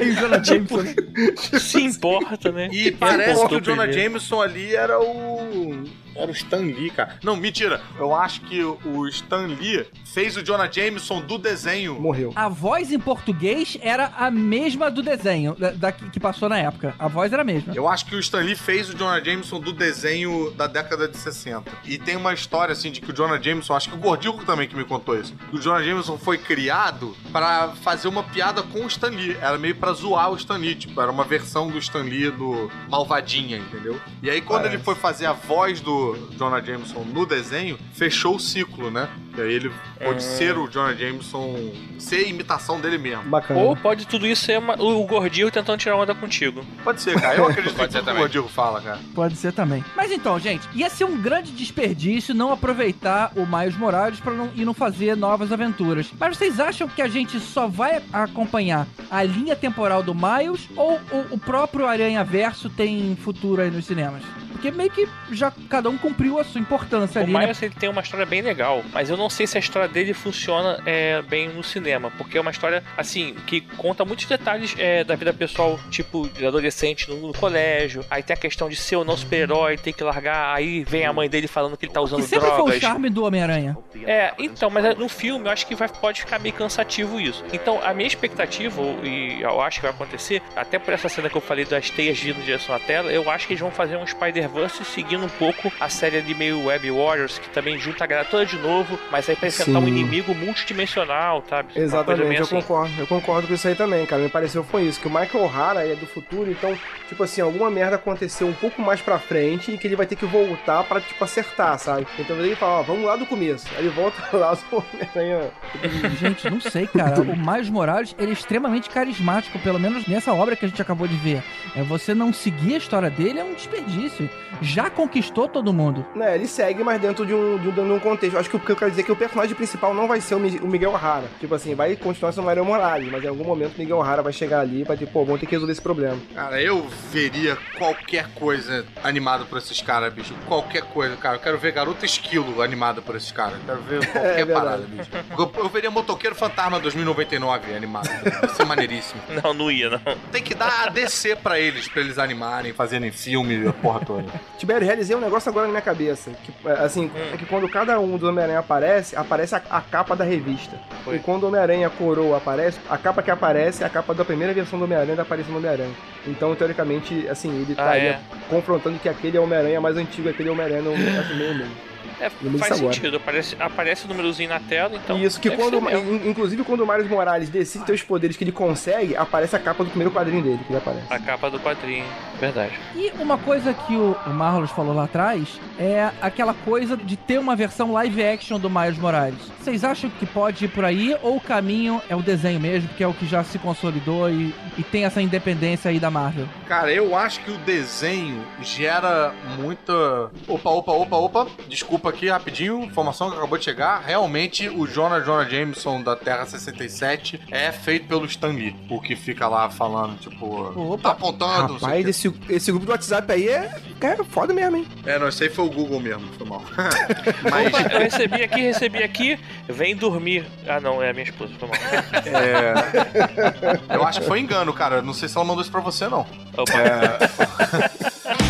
Aí o Jonah Jameson. né? Se importa, né? E parece que o Jonah primeiro? Jameson ali era o. Era o Stan Lee, cara. Não, mentira. Eu acho que o Stan Lee fez o Jonah Jameson do desenho. Morreu. A voz em português era a mesma do desenho, da, da- que passou na época. A voz era a mesma. Eu acho que o Stan Lee fez o Jonah Jameson do desenho da década de 60. E tem uma história, assim, de que o Jonah Jameson, acho que o Gordico também que me contou isso, que o Jonah Jameson foi criado pra fazer uma piada com o Stan Lee. Era meio pra zoar o Stan Lee, tipo, era uma versão do Stan Lee do Malvadinha, entendeu? E aí, quando ele foi fazer a voz do Jonah Jameson no desenho, fechou o ciclo, né? E aí ele pode ser o Jonah Jameson, ser a imitação dele mesmo. Bacana. Ou pode tudo isso ser uma- o gordinho tentando tirar onda contigo. Pode ser, cara. Eu acredito Pode que ser o. Rodrigo fala, cara. Pode ser também. Mas então, gente, ia ser um grande desperdício não aproveitar o Miles Morales pra não, e não fazer novas aventuras. Mas vocês acham que a gente só vai acompanhar a linha temporal do Miles ou o, o próprio Aranha Verso tem futuro aí nos cinemas? Porque meio que já cada um cumpriu a sua importância O ali, né? Miles ele tem uma história bem legal, mas eu não sei se a história dele funciona é, bem no cinema, porque é uma história assim que conta muitos detalhes é, da vida pessoal, tipo de adolescente no, no colégio. Aí tem a questão de ser ou não super-herói, ter que largar. Aí vem a mãe dele falando que ele tá Que usando sempre foi o drogas. charme do Homem-Aranha. É, então, mas é, no filme eu acho que vai, pode ficar meio cansativo isso. Então, a minha expectativa, e eu acho que vai acontecer, até por essa cena que eu falei das teias vindo em direção à tela, eu acho que eles vão fazer um Spider-Verse seguindo um pouco a série de meio Web Warriors, que também junta a galera toda de novo, mas aí pra enfrentar um inimigo multidimensional, sabe? Exatamente, eu assim. concordo. Eu concordo com isso aí também, cara. Me pareceu foi isso, que o Michael O'Hara é do futuro, então, tipo assim, alguma merda aconteceu um pouco mais pra frente e que ele vai ter que voltar pra, tipo, acertar, sabe? Então ele fala, ó, vamos lá do começo. Aí ele volta lá, o Homem-Aranha. Gente, não sei, cara. O Miles Morales, ele é extremamente carismático, pelo menos nessa obra que a gente acabou de ver. É, você não seguir a história dele é um desperdício. Já conquistou todo mundo. Né, ele segue, mas dentro de um, de um, de um contexto. Acho que o que eu quero dizer é que o personagem principal não vai ser o, Mi- o Miguel O'Hara. Tipo assim, vai continuar sendo o Mario Morales, mas em algum momento o Miguel O'Hara vai chegar ali e vai ter, pô, vamos ter que resolver esse problema. Cara, eu veria qualquer coisa animada por esses caras, bicho. Qualquer coisa, cara. Eu quero ver Garota Esquilo animada por esses caras. Quero ver qualquer É parada, bicho. Eu, eu veria Motoqueiro Fantasma 2099 animado. Vai ser maneiríssimo. Não, não ia, não. Tem que dar a DC pra eles, pra eles animarem, fazerem filme, a porra toda. Tibério, realizei um negócio agora na minha cabeça. Que, assim, é que quando cada um do Homem-Aranha aparece, aparece a, a capa da revista. E quando o Homem-Aranha Coroa aparece, a capa que aparece é a capa da primeira versão do Homem-Aranha da aparição do Homem-Aranha. Então, teoricamente, assim, ele Ah, estaria é. confrontando que aquele é o Homem-Aranha mais antigo, aquele é o Homem-Aranha no universo meio meio. É, faz sentido. Aparece, aparece o númerozinho na tela, então. Isso, que quando, inclusive quando o Miles Morales decide ter os poderes que ele consegue, aparece a capa do primeiro quadrinho dele, que ele aparece. A capa do quadrinho, verdade. E uma coisa que o, o Marlos falou lá atrás é aquela coisa de ter uma versão live action do Miles Morales. Vocês acham que pode ir por aí ou o caminho é o desenho mesmo, que é o que já se consolidou e, e tem essa independência aí da Marvel? Cara, eu acho que o desenho gera muita. Opa, opa, opa, opa. Desculpa aqui rapidinho, informação que acabou de chegar. Realmente, o Jonah Jonah Jameson da Terra 67 é feito pelo Stan Lee. O que fica lá falando, tipo. Tá apontando. sei Rapaz, esse, esse grupo do WhatsApp aí é, é foda mesmo, hein? É, não, aí foi o Google mesmo, foi mal. Opa, eu recebi aqui, recebi aqui, vem dormir. Ah, não, é a minha esposa, foi mal. É. Eu acho que foi engano, cara. Não sei se ela mandou isso pra você, não. Opa. É.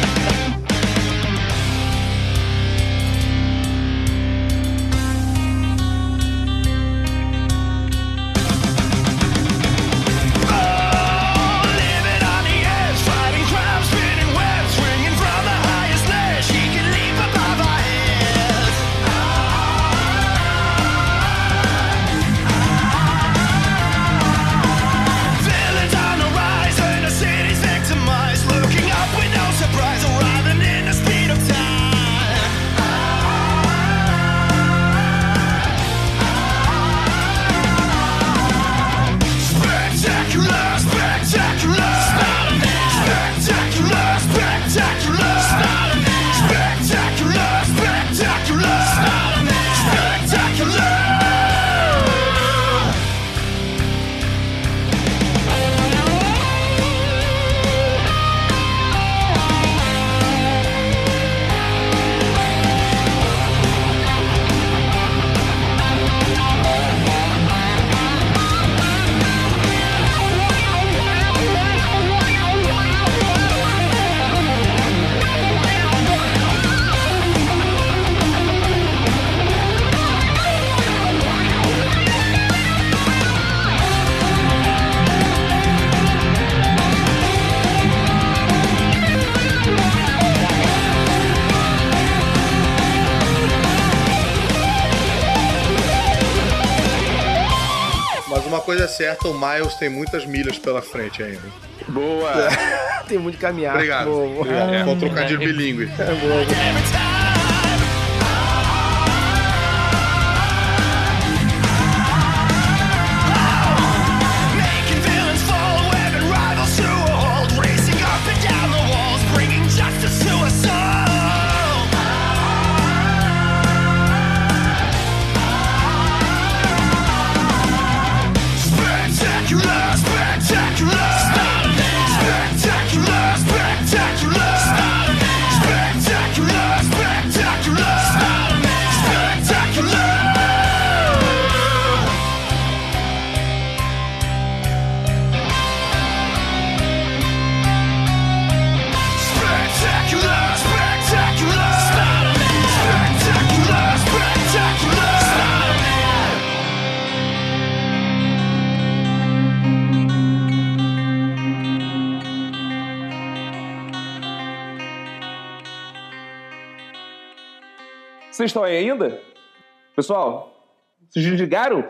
certa, o Miles tem muitas milhas pela frente ainda. Boa! Tem muito caminhar. Obrigado. Boa, boa. Obrigado. Foi um trocadilho bilíngue. É boa. Vocês estão aí ainda? Pessoal, vocês desligaram?